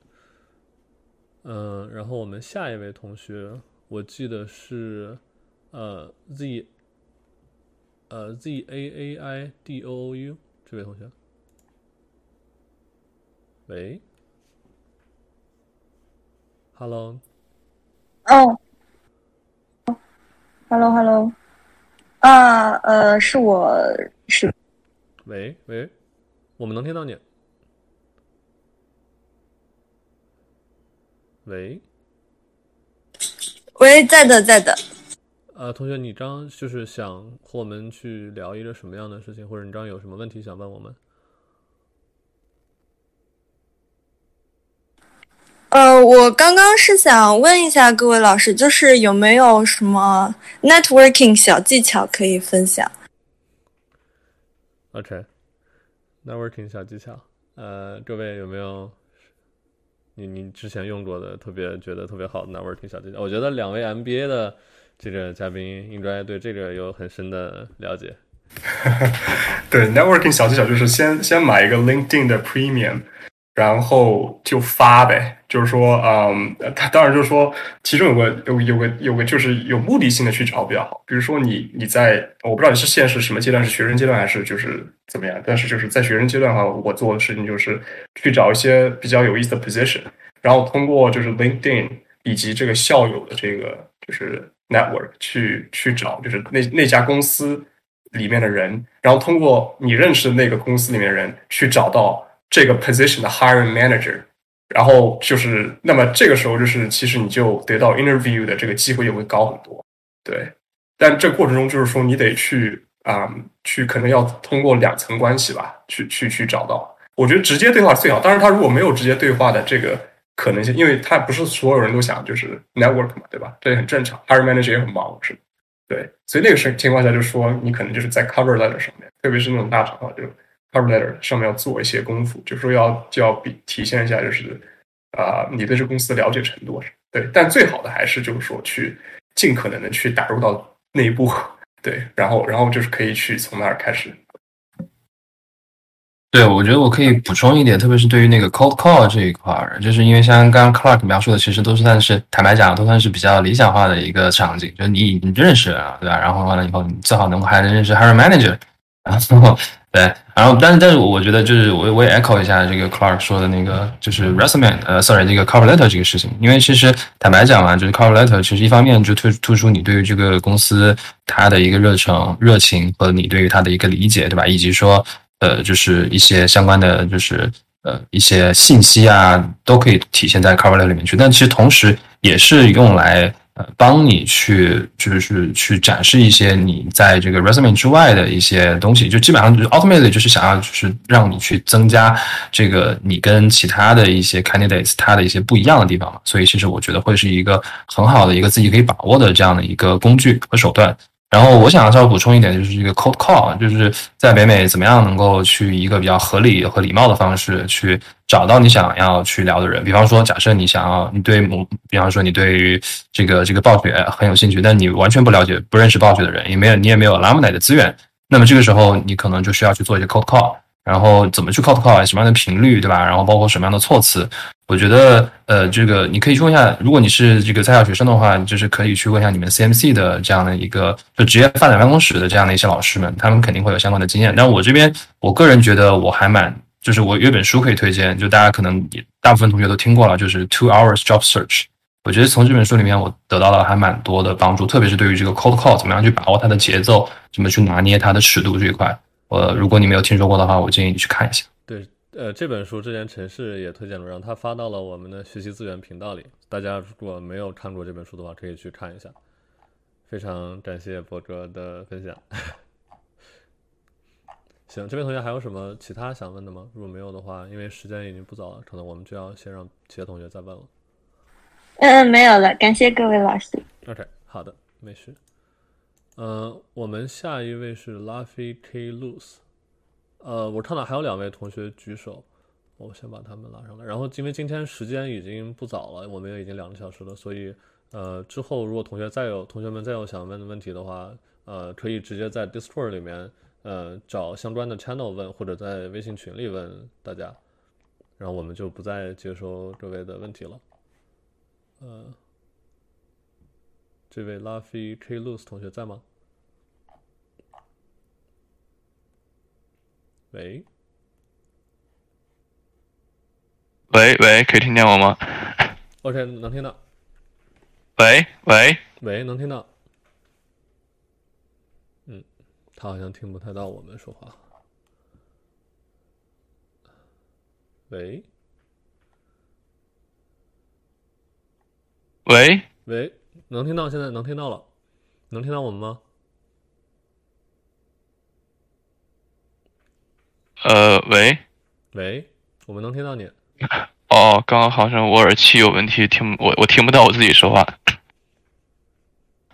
嗯，然后我们下一位同学。我记得是，呃，z，呃，z a a i d o o u 这位同学，喂，hello，哦，hello，hello，啊，呃，是我是，喂喂，我们能听到你，喂。喂，在的，在的。呃，同学，你刚就是想和我们去聊一个什么样的事情，或者你刚有什么问题想问我们？呃，我刚刚是想问一下各位老师，就是有没有什么 networking 小技巧可以分享？OK，networking 小技巧，呃，各位有没有你你之前用过的特别觉得特别好的 networking 小技巧？我觉得两位 MBA 的这个嘉宾应该对这个有很深的了解。对 networking 小技巧就是先先买一个 LinkedIn 的 Premium。然后就发呗，就是说，嗯，他当然就是说，其中有个有有个有个就是有目的性的去找比较好。比如说你你在我不知道你是现在是什么阶段，是学生阶段还是就是怎么样？但是就是在学生阶段的话，我做的事情就是去找一些比较有意思的 position，然后通过就是 LinkedIn 以及这个校友的这个就是 network 去去找就是那那家公司里面的人，然后通过你认识的那个公司里面的人去找到。这个 position 的 hiring manager，然后就是那么这个时候就是其实你就得到 interview 的这个机会就会高很多，对。但这过程中就是说你得去啊，去可能要通过两层关系吧，去去去找到。我觉得直接对话最好，当然他如果没有直接对话的这个可能性，因为他不是所有人都想就是 network 嘛，对吧？这也很正常，hiring manager 也很忙，是对。所以那个时情况下就是说你可能就是在 cover letter 上面，特别是那种大厂的话就。Cover letter 上面要做一些功夫，就是说要就要比体现一下，就是啊，你对这公司的了解程度，对。但最好的还是就是说去尽可能的去打入到内部，对。然后然后就是可以去从那儿开始。对，我觉得我可以补充一点，特别是对于那个 cold call 这一块儿，就是因为像刚刚 Clark 描述的，其实都是算是坦白讲，都算是比较理想化的一个场景，就是你你认识了，对吧？然后完了以后，你最好能够还能认识 hiring manager，然后。对，然后但是但是我觉得就是我我也 echo 一下这个 Clark 说的那个就是 resume 呃 sorry 这个 cover letter 这个事情，因为其实坦白讲嘛，就是 cover letter 其实一方面就突突出你对于这个公司它的一个热诚热情和你对于它的一个理解，对吧？以及说呃就是一些相关的就是呃一些信息啊都可以体现在 cover letter 里面去，但其实同时也是用来。呃，帮你去就是去展示一些你在这个 resume 之外的一些东西，就基本上就是 ultimately 就是想要就是让你去增加这个你跟其他的一些 candidates 它的一些不一样的地方嘛。所以其实我觉得会是一个很好的一个自己可以把握的这样的一个工具和手段。然后我想稍微补充一点，就是这个 cold call，就是在北美怎么样能够去一个比较合理和礼貌的方式去找到你想要去聊的人。比方说，假设你想要你对某，比方说你对于这个这个暴雪很有兴趣，但你完全不了解、不认识暴雪的人，也没有你也没有 l a m n a 的资源，那么这个时候你可能就需要去做一些 cold call。然后怎么去 cold call，什么样的频率，对吧？然后包括什么样的措辞，我觉得，呃，这个你可以去问一下，如果你是这个在校学生的话，就是可以去问一下你们 CMC 的这样的一个就职业发展办公室的这样的一些老师们，他们肯定会有相关的经验。但我这边，我个人觉得我还蛮，就是我有本书可以推荐，就大家可能也大部分同学都听过了，就是 Two Hours Job Search。我觉得从这本书里面，我得到了还蛮多的帮助，特别是对于这个 cold call 怎么样去把握它的节奏，怎么去拿捏它的尺度这一块。呃，如果你没有听说过的话，我建议你去看一下。对，呃，这本书之前陈氏也推荐了，然后他发到了我们的学习资源频道里。大家如果没有看过这本书的话，可以去看一下。非常感谢博哥的分享。行，这位同学还有什么其他想问的吗？如果没有的话，因为时间已经不早了，可能我们就要先让其他同学再问了。嗯，没有了，感谢各位老师。OK，好的，没事。呃，我们下一位是 Luffy K Lose，呃，我看到还有两位同学举手，我先把他们拉上来。然后因为今天时间已经不早了，我们也已经两个小时了，所以呃，之后如果同学再有同学们再有想问的问题的话，呃，可以直接在 Discord 里面呃找相关的 channel 问，或者在微信群里问大家，然后我们就不再接收各位的问题了，呃。这位 Luffy K Lose 同学在吗？喂，喂喂，可以听见我吗？OK，能听到。喂喂喂，能听到。嗯，他好像听不太到我们说话。喂喂喂。能听到，现在能听到了，能听到我们吗？呃，喂，喂，我们能听到你。哦，刚刚好像我耳机有问题，听我我听不到我自己说话。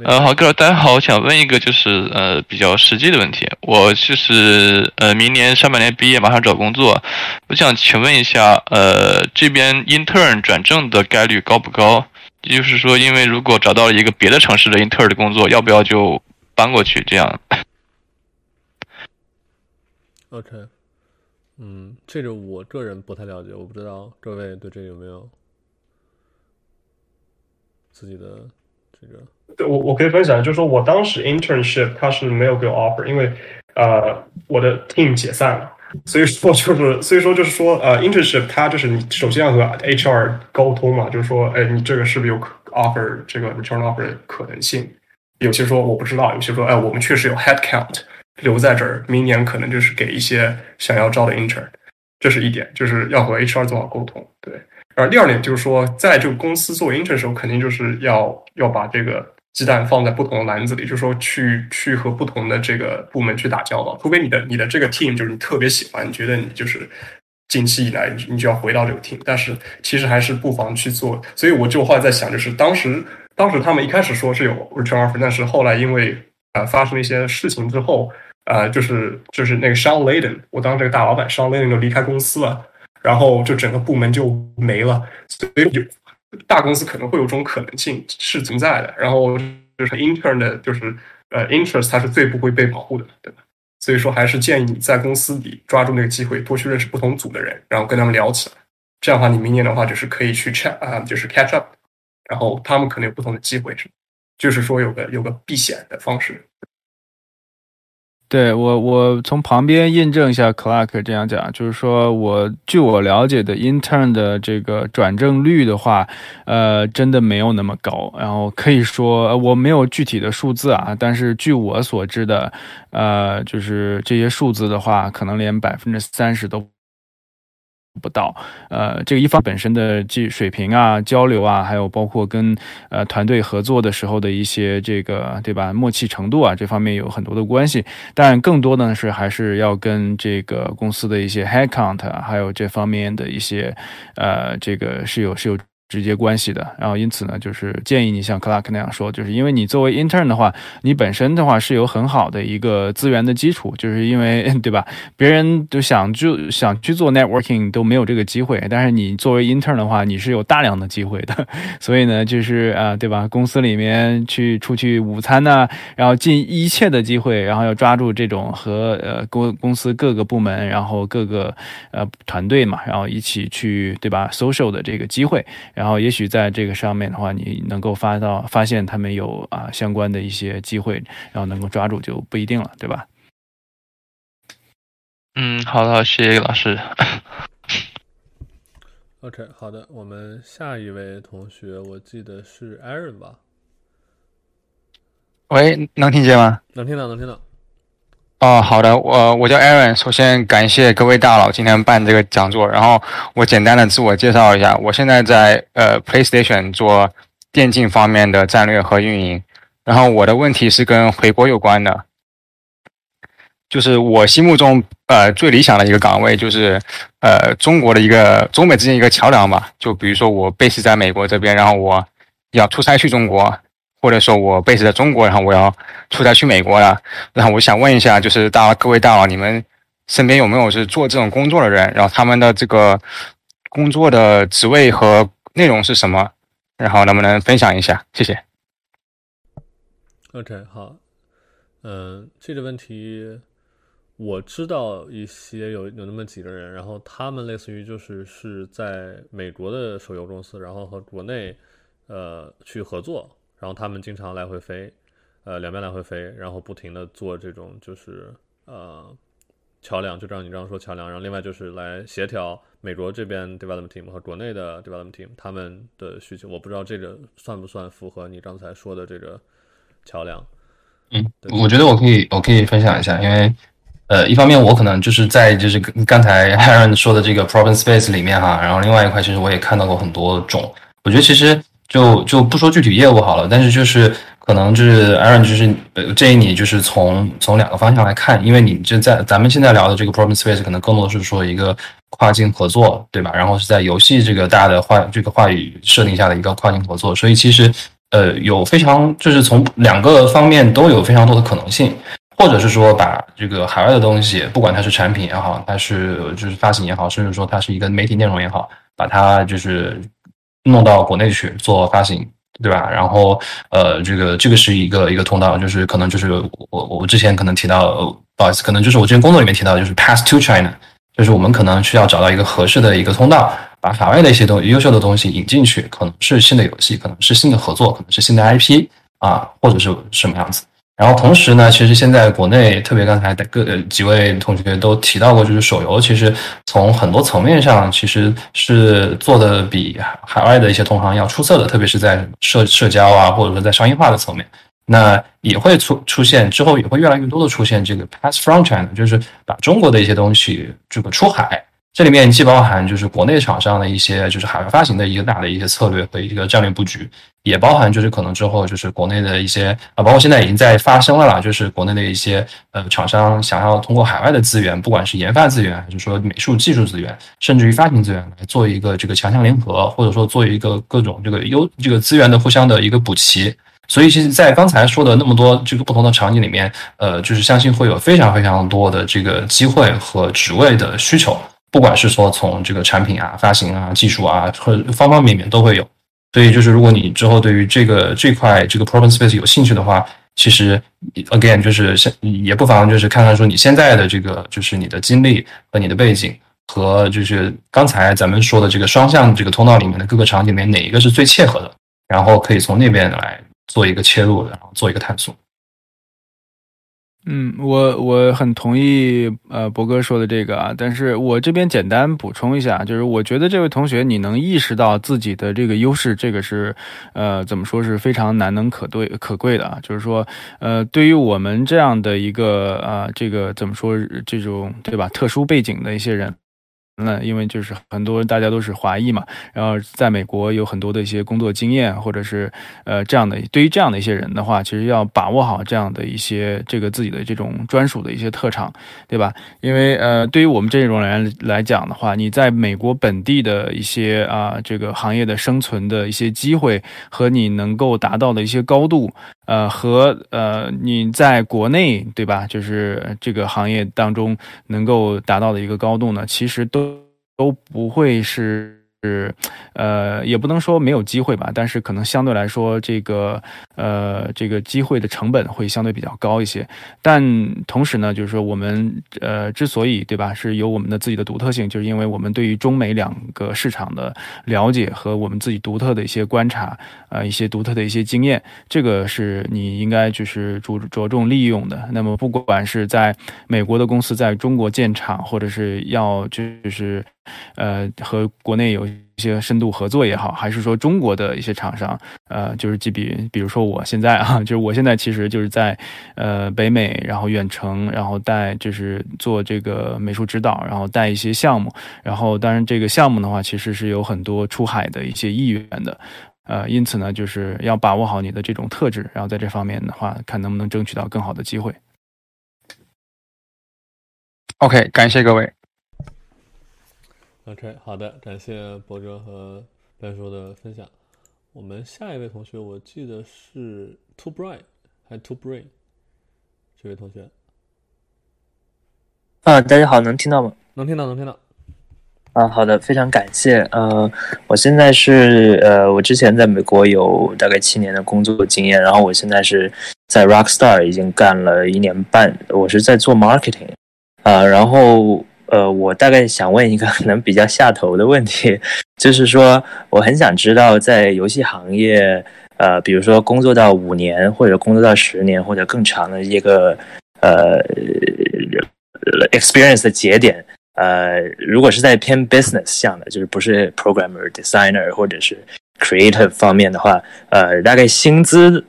呃，好，各位大家好，我想问一个就是呃比较实际的问题。我就是呃明年上半年毕业，马上找工作。我想请问一下，呃这边 intern 转正的概率高不高？也就是说，因为如果找到了一个别的城市的 intern 的工作，要不要就搬过去？这样。OK，嗯，这个我个人不太了解，我不知道各位对这个有没有自己的这个。对我我可以分享，就是说我当时 internship 他是没有给我 offer，因为呃我的 team 解散了，所以说就是所以说就是说呃 internship 它就是你首先要和 HR 沟通嘛，就是说哎你这个是不是有 offer 这个 return offer 的可能性？有些说我不知道，有些说哎我们确实有 head count 留在这儿，明年可能就是给一些想要招的 intern，这是一点，就是要和 HR 做好沟通，对。然后第二点就是说，在这个公司做 intern 的时候，肯定就是要要把这个鸡蛋放在不同的篮子里，就是说去去和不同的这个部门去打交道。除非你的你的这个 team 就是你特别喜欢，你觉得你就是近期以来你就要回到这个 team，但是其实还是不妨去做。所以我就后来在想，就是当时当时他们一开始说是有 return offer，但是后来因为呃发生了一些事情之后，呃就是就是那个 Sean Layden，我当这个大老板 Sean Layden 就离开公司了。然后就整个部门就没了，所以有大公司可能会有这种可能性是存在的。然后就是 intern 的，就是呃 interest 它是最不会被保护的，对吧？所以说还是建议你在公司里抓住那个机会，多去认识不同组的人，然后跟他们聊起来。这样的话，你明年的话就是可以去 check 啊，就是 catch up，然后他们可能有不同的机会，是就是说有个有个避险的方式。对我，我从旁边印证一下 Clark 这样讲，就是说我据我了解的 intern 的这个转正率的话，呃，真的没有那么高。然后可以说我没有具体的数字啊，但是据我所知的，呃，就是这些数字的话，可能连百分之三十都。不到，呃，这个一方本身的技水平啊、交流啊，还有包括跟呃团队合作的时候的一些这个对吧默契程度啊，这方面有很多的关系。但更多的呢是还是要跟这个公司的一些 head count，还有这方面的一些呃这个是有是有。直接关系的，然后因此呢，就是建议你像克拉克那样说，就是因为你作为 intern 的话，你本身的话是有很好的一个资源的基础，就是因为 对吧？别人都想就想去做 networking 都没有这个机会，但是你作为 intern 的话，你是有大量的机会的。所以呢，就是啊，对吧？公司里面去出去午餐呐、然后尽一切的机会，然后要抓住这种和呃公公司各个部门，然后各个呃团队嘛，然后一起去对吧 social 的这个机会。后也许在这个上面的话，你能够发到发现他们有啊相关的一些机会，然后能够抓住就不一定了，对吧？嗯，好的，谢谢老师。OK，好的，我们下一位同学，我记得是 Aaron 吧？喂，能听见吗？能听到，能听到。哦，好的，我我叫 Aaron。首先感谢各位大佬今天办这个讲座，然后我简单的自我介绍一下，我现在在呃 PlayStation 做电竞方面的战略和运营，然后我的问题是跟回国有关的，就是我心目中呃最理想的一个岗位就是呃中国的一个中美之间一个桥梁吧，就比如说我 base 在美国这边，然后我要出差去中国。或者说我 base 在中国，然后我要出差去美国了，然后我想问一下，就是大各位大佬，你们身边有没有是做这种工作的人？然后他们的这个工作的职位和内容是什么？然后能不能分享一下？谢谢。OK，好，嗯，这个问题我知道一些有有那么几个人，然后他们类似于就是是在美国的手游公司，然后和国内呃去合作。然后他们经常来回飞，呃，两边来回飞，然后不停的做这种就是呃桥梁，就像你刚刚说桥梁。然后另外就是来协调美国这边 development team 和国内的 development team 他们的需求。我不知道这个算不算符合你刚才说的这个桥梁。嗯，我觉得我可以我可以分享一下，因为呃，一方面我可能就是在就是刚才 Aaron 说的这个 problem space 里面哈，然后另外一块其实我也看到过很多种，我觉得其实。就就不说具体业务好了，但是就是可能就是 Aaron 就是呃建议你就是从从两个方向来看，因为你就在咱们现在聊的这个 problem space 可能更多是说一个跨境合作，对吧？然后是在游戏这个大的话这个话语设定下的一个跨境合作，所以其实呃有非常就是从两个方面都有非常多的可能性，或者是说把这个海外的东西，不管它是产品也好，它是就是发行也好，甚至说它是一个媒体内容也好，把它就是弄到国内去做发行。对吧？然后，呃，这个这个是一个一个通道，就是可能就是我我之前可能提到，不好意思，可能就是我之前工作里面提到，就是 pass to China，就是我们可能需要找到一个合适的一个通道，把海外的一些东优秀的东西引进去，可能是新的游戏，可能是新的合作，可能是新的 IP 啊，或者是什么样子。然后同时呢，其实现在国内，特别刚才的各几位同学都提到过，就是手游，其实从很多层面上，其实是做的比海外的一些同行要出色的，特别是在社社交啊，或者说在商业化的层面，那也会出出现之后，也会越来越多的出现这个 pass from China，就是把中国的一些东西这个出海。这里面既包含就是国内厂商的一些就是海外发行的一个大的一些策略和一个战略布局，也包含就是可能之后就是国内的一些啊，包括现在已经在发生了啦，就是国内的一些呃厂商想要通过海外的资源，不管是研发资源还是说美术技术资源，甚至于发行资源来做一个这个强强联合，或者说做一个各种这个优这个资源的互相的一个补齐。所以其实，在刚才说的那么多这个不同的场景里面，呃，就是相信会有非常非常多的这个机会和职位的需求。不管是说从这个产品啊、发行啊、技术啊，和方方面面都会有。所以就是，如果你之后对于这个这块这个 problem space 有兴趣的话，其实 again 就是现也不妨就是看看说你现在的这个就是你的经历和你的背景，和就是刚才咱们说的这个双向这个通道里面的各个场景里面哪一个是最切合的，然后可以从那边来做一个切入，然后做一个探索。嗯，我我很同意呃博哥说的这个啊，但是我这边简单补充一下，就是我觉得这位同学你能意识到自己的这个优势，这个是呃怎么说是非常难能可对可贵的啊，就是说呃对于我们这样的一个啊这个怎么说这种对吧特殊背景的一些人。那因为就是很多大家都是华裔嘛，然后在美国有很多的一些工作经验，或者是呃这样的，对于这样的一些人的话，其实要把握好这样的一些这个自己的这种专属的一些特长，对吧？因为呃对于我们这种人来讲的话，你在美国本地的一些啊这个行业的生存的一些机会和你能够达到的一些高度。呃，和呃，你在国内对吧？就是这个行业当中能够达到的一个高度呢，其实都都不会是。是，呃，也不能说没有机会吧，但是可能相对来说，这个，呃，这个机会的成本会相对比较高一些。但同时呢，就是说我们，呃，之所以对吧，是有我们的自己的独特性，就是因为我们对于中美两个市场的了解和我们自己独特的一些观察，呃，一些独特的一些经验，这个是你应该就是着着重利用的。那么，不管是在美国的公司在中国建厂，或者是要就是。呃，和国内有一些深度合作也好，还是说中国的一些厂商，呃，就是即比，比如说我现在啊，就是我现在其实就是在呃北美，然后远程，然后带就是做这个美术指导，然后带一些项目，然后当然这个项目的话，其实是有很多出海的一些意愿的，呃，因此呢，就是要把握好你的这种特质，然后在这方面的话，看能不能争取到更好的机会。OK，感谢各位。OK，好的，感谢博哲和白叔的分享。我们下一位同学，我记得是 Too Bright 还是 Too Brain？这位同学。啊，大家好，能听到吗？能听到，能听到。啊，好的，非常感谢。呃，我现在是呃，我之前在美国有大概七年的工作经验，然后我现在是在 Rockstar 已经干了一年半，我是在做 marketing 啊，然后。呃，我大概想问一个可能比较下头的问题，就是说，我很想知道，在游戏行业，呃，比如说工作到五年，或者工作到十年，或者更长的一个呃 experience 的节点，呃，如果是在偏 business 向的，就是不是 programmer、designer 或者是 creative 方面的话，呃，大概薪资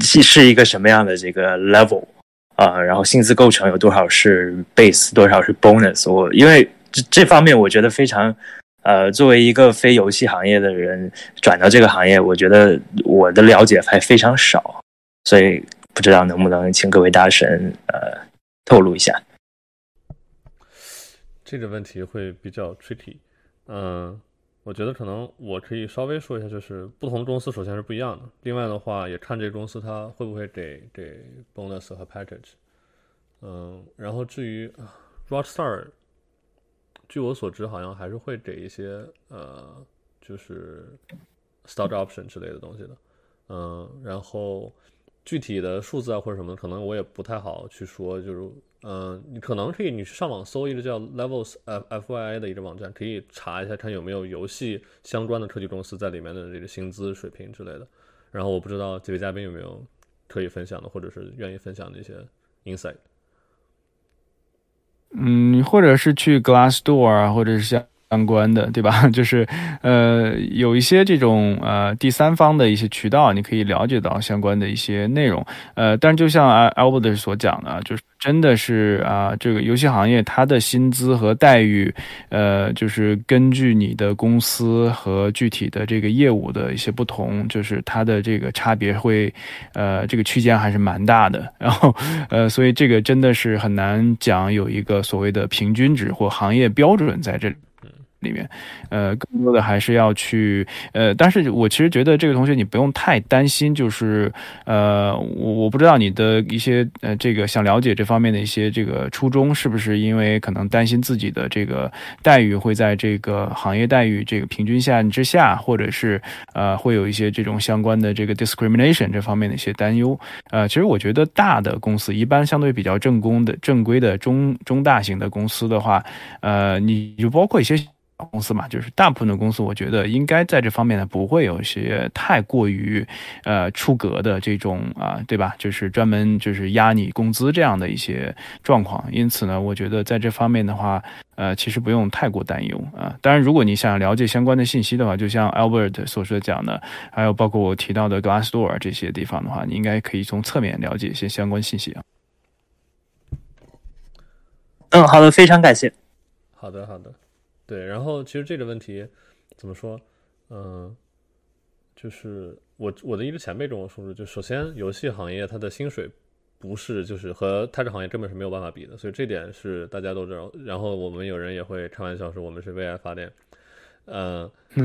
是是一个什么样的这个 level？啊，然后薪资构成有多少是 base，多少是 bonus？我因为这这方面我觉得非常，呃，作为一个非游戏行业的人转到这个行业，我觉得我的了解还非常少，所以不知道能不能请各位大神呃透露一下。这个问题会比较 tricky，嗯，我觉得可能我可以稍微说一下，就是不同公司首先是不一样的，另外的话也看这个公司它会不会给给 bonus 和 package。嗯，然后至于 Rockstar，据我所知好像还是会给一些呃，就是 stock option 之类的东西的。嗯，然后具体的数字啊或者什么，可能我也不太好去说，就是。嗯，你可能可以，你去上网搜一个叫 Levels F F Y I 的一个网站，可以查一下，看有没有游戏相关的科技公司在里面的这个薪资水平之类的。然后我不知道几位嘉宾有没有可以分享的，或者是愿意分享的一些 insight。嗯，或者是去 Glassdoor 啊，或者是像。相关的，对吧？就是，呃，有一些这种呃第三方的一些渠道，你可以了解到相关的一些内容。呃，但就像 Albert 所讲的，就是真的是啊，这个游戏行业它的薪资和待遇，呃，就是根据你的公司和具体的这个业务的一些不同，就是它的这个差别会，呃，这个区间还是蛮大的。然后，呃，所以这个真的是很难讲有一个所谓的平均值或行业标准在这里。里面，呃，更多的还是要去，呃，但是我其实觉得这个同学你不用太担心，就是，呃，我我不知道你的一些，呃，这个想了解这方面的一些这个初衷是不是因为可能担心自己的这个待遇会在这个行业待遇这个平均线之下，或者是呃会有一些这种相关的这个 discrimination 这方面的一些担忧，呃，其实我觉得大的公司一般相对比较正宫的正规的中中大型的公司的话，呃，你就包括一些。公司嘛，就是大部分的公司，我觉得应该在这方面呢，不会有一些太过于呃出格的这种啊，对吧？就是专门就是压你工资这样的一些状况。因此呢，我觉得在这方面的话，呃，其实不用太过担忧啊。当然，如果你想了解相关的信息的话，就像 Albert 所说讲的，还有包括我提到的 Glassdoor 这些地方的话，你应该可以从侧面了解一些相关信息啊。嗯，好的，非常感谢。好的，好的。对，然后其实这个问题怎么说？嗯，就是我我的一个前辈跟我说的，就首先游戏行业它的薪水不是就是和泰式行业根本是没有办法比的，所以这点是大家都知道。然后我们有人也会开玩笑说我们是为爱发电，嗯，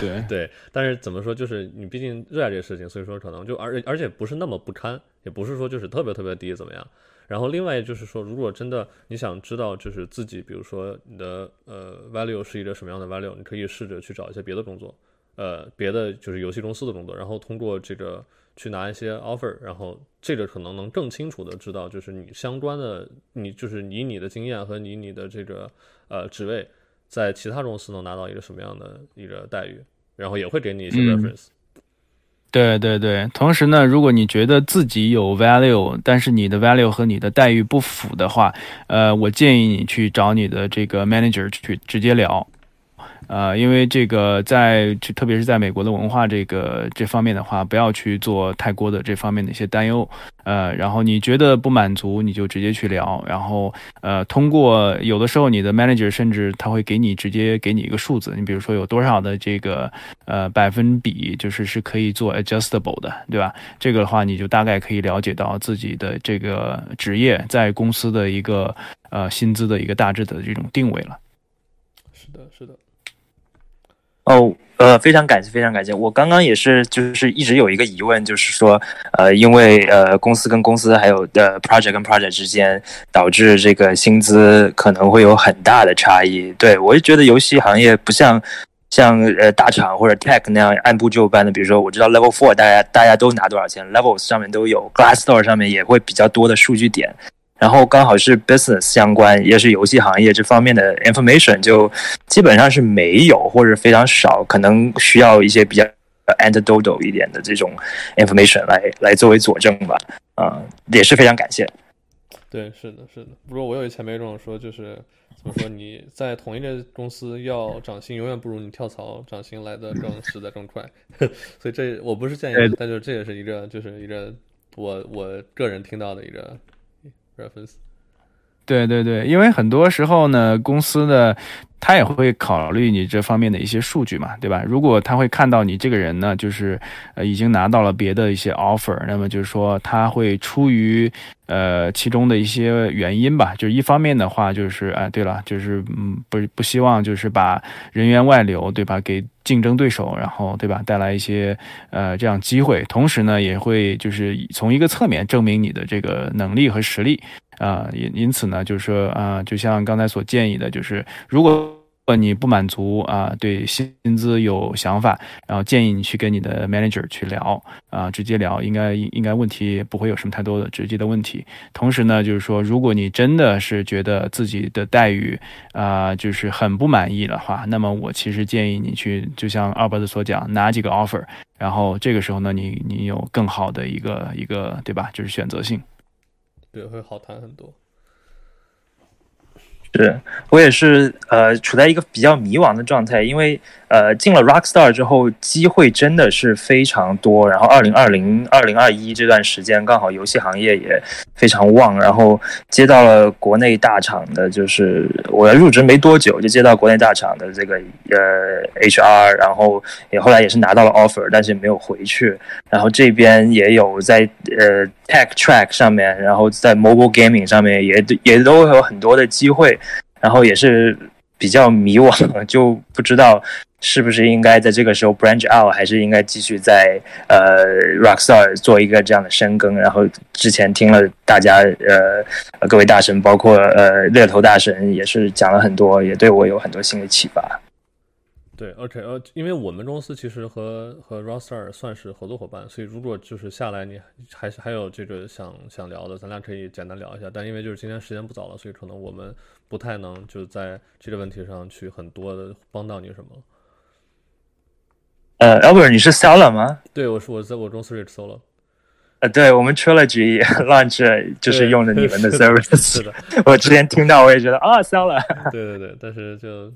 对对。但是怎么说，就是你毕竟热爱这个事情，所以说可能就而而且不是那么不堪，也不是说就是特别特别低怎么样。然后另外就是说，如果真的你想知道，就是自己，比如说你的呃 value 是一个什么样的 value，你可以试着去找一些别的工作，呃，别的就是游戏公司的工作，然后通过这个去拿一些 offer，然后这个可能能更清楚的知道，就是你相关的，你就是以你的经验和你你的这个呃职位，在其他公司能拿到一个什么样的一个待遇，然后也会给你一些 reference。对对对，同时呢，如果你觉得自己有 value，但是你的 value 和你的待遇不符的话，呃，我建议你去找你的这个 manager 去直接聊。呃，因为这个在，特别是在美国的文化这个这方面的话，不要去做太过的这方面的一些担忧。呃，然后你觉得不满足，你就直接去聊。然后，呃，通过有的时候你的 manager 甚至他会给你直接给你一个数字，你比如说有多少的这个呃百分比，就是是可以做 adjustable 的，对吧？这个的话，你就大概可以了解到自己的这个职业在公司的一个呃薪资的一个大致的这种定位了。是的，是的。哦，呃，非常感谢，非常感谢。我刚刚也是，就是一直有一个疑问，就是说，呃，因为呃，公司跟公司还有的 project 跟 project 之间，导致这个薪资可能会有很大的差异。对我就觉得游戏行业不像像呃大厂或者 tech 那样按部就班的，比如说我知道 level four 大家大家都拿多少钱，levels 上面都有，Glassdoor 上面也会比较多的数据点。然后刚好是 business 相关，也是游戏行业这方面的 information，就基本上是没有或者非常少，可能需要一些比较 anecdotal 一点的这种 information 来来作为佐证吧。啊，也是非常感谢。对，是的，是的。不过我有一前辈跟我说，就是怎么说，你在同一个公司要涨薪，永远不如你跳槽涨薪来的更实在更快。所以这我不是建议，但就这也是一个，就是一个我我个人听到的一个。对对对，因为很多时候呢，公司的他也会考虑你这方面的一些数据嘛，对吧？如果他会看到你这个人呢，就是呃已经拿到了别的一些 offer，那么就是说他会出于呃其中的一些原因吧，就是一方面的话就是哎，对了，就是嗯不不希望就是把人员外流，对吧？给竞争对手，然后对吧带来一些呃这样机会，同时呢也会就是从一个侧面证明你的这个能力和实力。啊，因因此呢，就是说啊，就像刚才所建议的，就是如果如果你不满足啊，对薪资有想法，然后建议你去跟你的 manager 去聊啊，直接聊，应该应该问题不会有什么太多的直接的问题。同时呢，就是说，如果你真的是觉得自己的待遇啊，就是很不满意的话，那么我其实建议你去，就像二伯子所讲，拿几个 offer，然后这个时候呢，你你有更好的一个一个，对吧？就是选择性。对，会好谈很多。是我也是呃，处在一个比较迷茫的状态，因为呃，进了 Rockstar 之后，机会真的是非常多。然后二零二零、二零二一这段时间，刚好游戏行业也非常旺，然后接到了国内大厂的，就是我要入职没多久就接到国内大厂的这个呃 HR，然后也后来也是拿到了 offer，但是没有回去。然后这边也有在呃 Tech Track 上面，然后在 Mobile Gaming 上面也也都有很多的机会。然后也是比较迷惘，就不知道是不是应该在这个时候 branch out，还是应该继续在呃 Rockstar 做一个这样的深耕。然后之前听了大家呃各位大神，包括呃猎头大神，也是讲了很多，也对我有很多新的启发。对，OK，呃，因为我们公司其实和和 Rockstar 算是合作伙伴，所以如果就是下来你还是还有这个想想聊的，咱俩可以简单聊一下。但因为就是今天时间不早了，所以可能我们不太能就在这个问题上去很多的帮到你什么。呃，Albert，你是 Seller 吗？对，我是我在我公司是 Seller。呃，对我们 Trilogy launch 就是用的你们的 service。是的，我之前听到我也觉得啊，Seller。对对对，但是就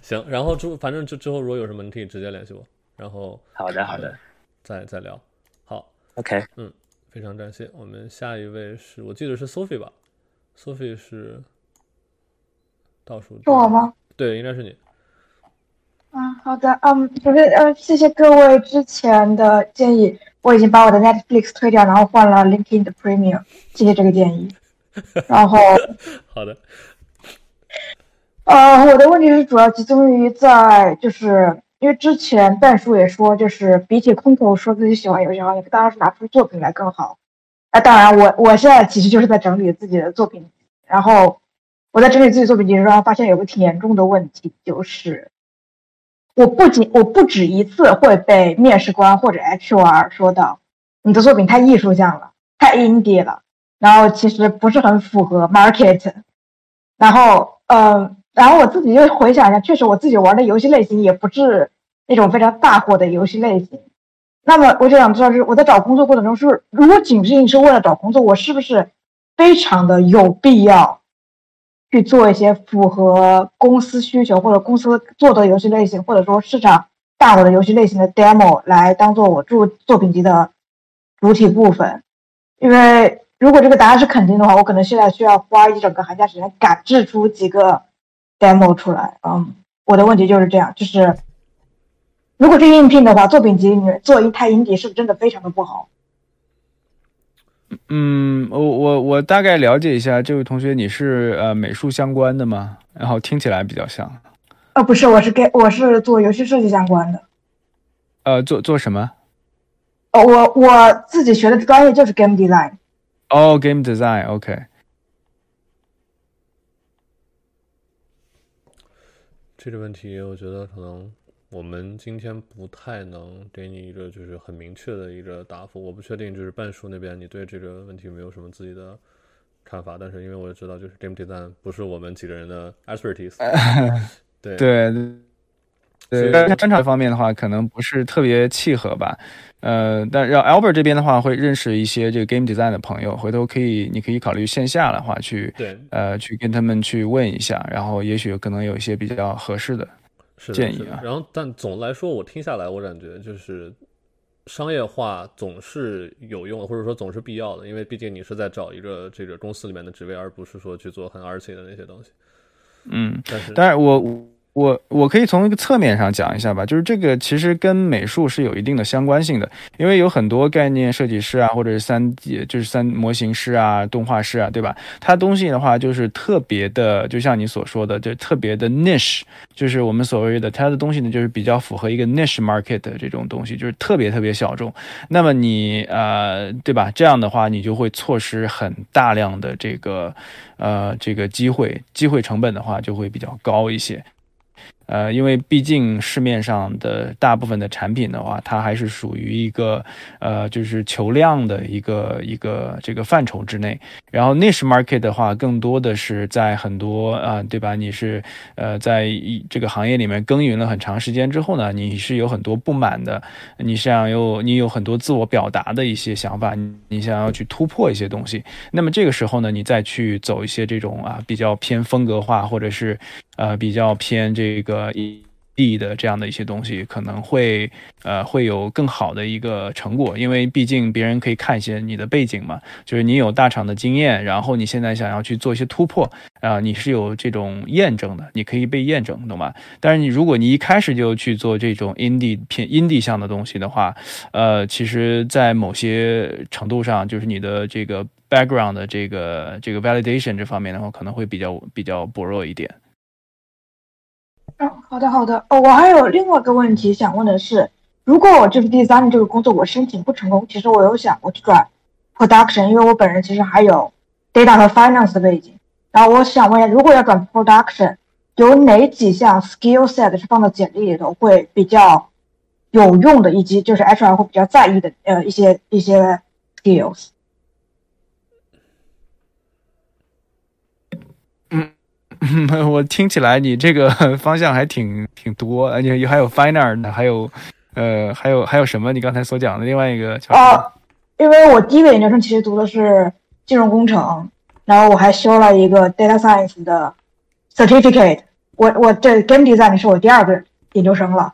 行。然后之反正之之后如果有什么，你可以直接联系我。然后好的好的，再再聊。好，OK，嗯，非常感谢。我们下一位是我记得是 Sophie 吧？Sophie 是倒数是我吗？对，应该是你。嗯，好的，嗯，首先呃，谢谢各位之前的建议。我已经把我的 Netflix 退掉，然后换了 LinkedIn 的 Premium，谢谢这个建议。然后，好的。呃，我的问题是主要集中于在，就是因为之前半叔也说，就是比起空口说自己喜欢游戏行业，当然是拿出作品来更好。那当然，我我现在其实就是在整理自己的作品，然后我在整理自己作品集中，发现有个挺严重的问题，就是。我不仅我不止一次会被面试官或者 HR 说到，你的作品太艺术向了，太 indie 了，然后其实不是很符合 market。然后，嗯，然后我自己又回想一下，确实我自己玩的游戏类型也不是那种非常大火的游戏类型。那么我就想知道，是我在找工作过程中，是如果仅仅是为了找工作，我是不是非常的有必要？去做一些符合公司需求或者公司做的游戏类型，或者说市场大火的游戏类型的 demo 来当做我做作品集的主体部分。因为如果这个答案是肯定的话，我可能现在需要花一整个寒假时间赶制出几个 demo 出来。嗯，我的问题就是这样，就是如果是应聘的话，作品集里面做一太阴底是不是真的非常的不好？嗯，我我我大概了解一下，这位同学你是呃美术相关的吗？然后听起来比较像。哦，不是，我是跟我是做游戏设计相关的。呃，做做什么？哦，我我自己学的专业就是 game design。哦，game design，OK。这个问题，我觉得可能。我们今天不太能给你一个就是很明确的一个答复，我不确定就是半叔那边你对这个问题有没有什么自己的看法，但是因为我也知道就是 game design 不是我们几个人的 expertise，对。对对，在专场方面的话，可能不是特别契合吧，呃，但让 Albert 这边的话会认识一些这个 game design 的朋友，回头可以你可以考虑线下的话去对。呃去跟他们去问一下，然后也许可能有一些比较合适的。建议啊，然后但总的来说，我听下来，我感觉就是商业化总是有用的，或者说总是必要的，因为毕竟你是在找一个这个公司里面的职位，而不是说去做很 R C 的那些东西。嗯，但是但是我我。我我可以从一个侧面上讲一下吧，就是这个其实跟美术是有一定的相关性的，因为有很多概念设计师啊，或者是三 D 就是三模型师啊、动画师啊，对吧？他东西的话就是特别的，就像你所说的，就特别的 niche，就是我们所谓的他的东西呢，就是比较符合一个 niche market 的这种东西，就是特别特别小众。那么你呃，对吧？这样的话，你就会错失很大量的这个呃这个机会，机会成本的话就会比较高一些。呃，因为毕竟市面上的大部分的产品的话，它还是属于一个呃，就是求量的一个一个这个范畴之内。然后 niche market 的话，更多的是在很多啊，对吧？你是呃，在这个行业里面耕耘了很长时间之后呢，你是有很多不满的，你想有你有很多自我表达的一些想法，你想要去突破一些东西。那么这个时候呢，你再去走一些这种啊比较偏风格化，或者是呃比较偏这个。呃，一地的这样的一些东西，可能会呃会有更好的一个成果，因为毕竟别人可以看一些你的背景嘛，就是你有大厂的经验，然后你现在想要去做一些突破啊，你是有这种验证的，你可以被验证，懂吗？但是你如果你一开始就去做这种 indie 偏 indie 向的东西的话，呃，其实，在某些程度上，就是你的这个 background 的这个这个 validation 这方面的话，可能会比较比较薄弱一点。嗯，好的好的。哦，我还有另外一个问题想问的是，如果我这个第三的这个工作我申请不成功，其实我有想过去转 production，因为我本人其实还有 data 和 finance 的背景。然后我想问一下，如果要转 production，有哪几项 skill set 是放到简历里头会比较有用的，以及就是 HR 会比较在意的呃一些一些 skills？我听起来你这个 方向还挺挺多，而且还有 finer，还有呃还有还有什么？你刚才所讲的另外一个啊，因为我第一个研究生其实读的是金融工程，然后我还修了一个 data science 的 certificate。我我这 game design 是我第二个研究生了，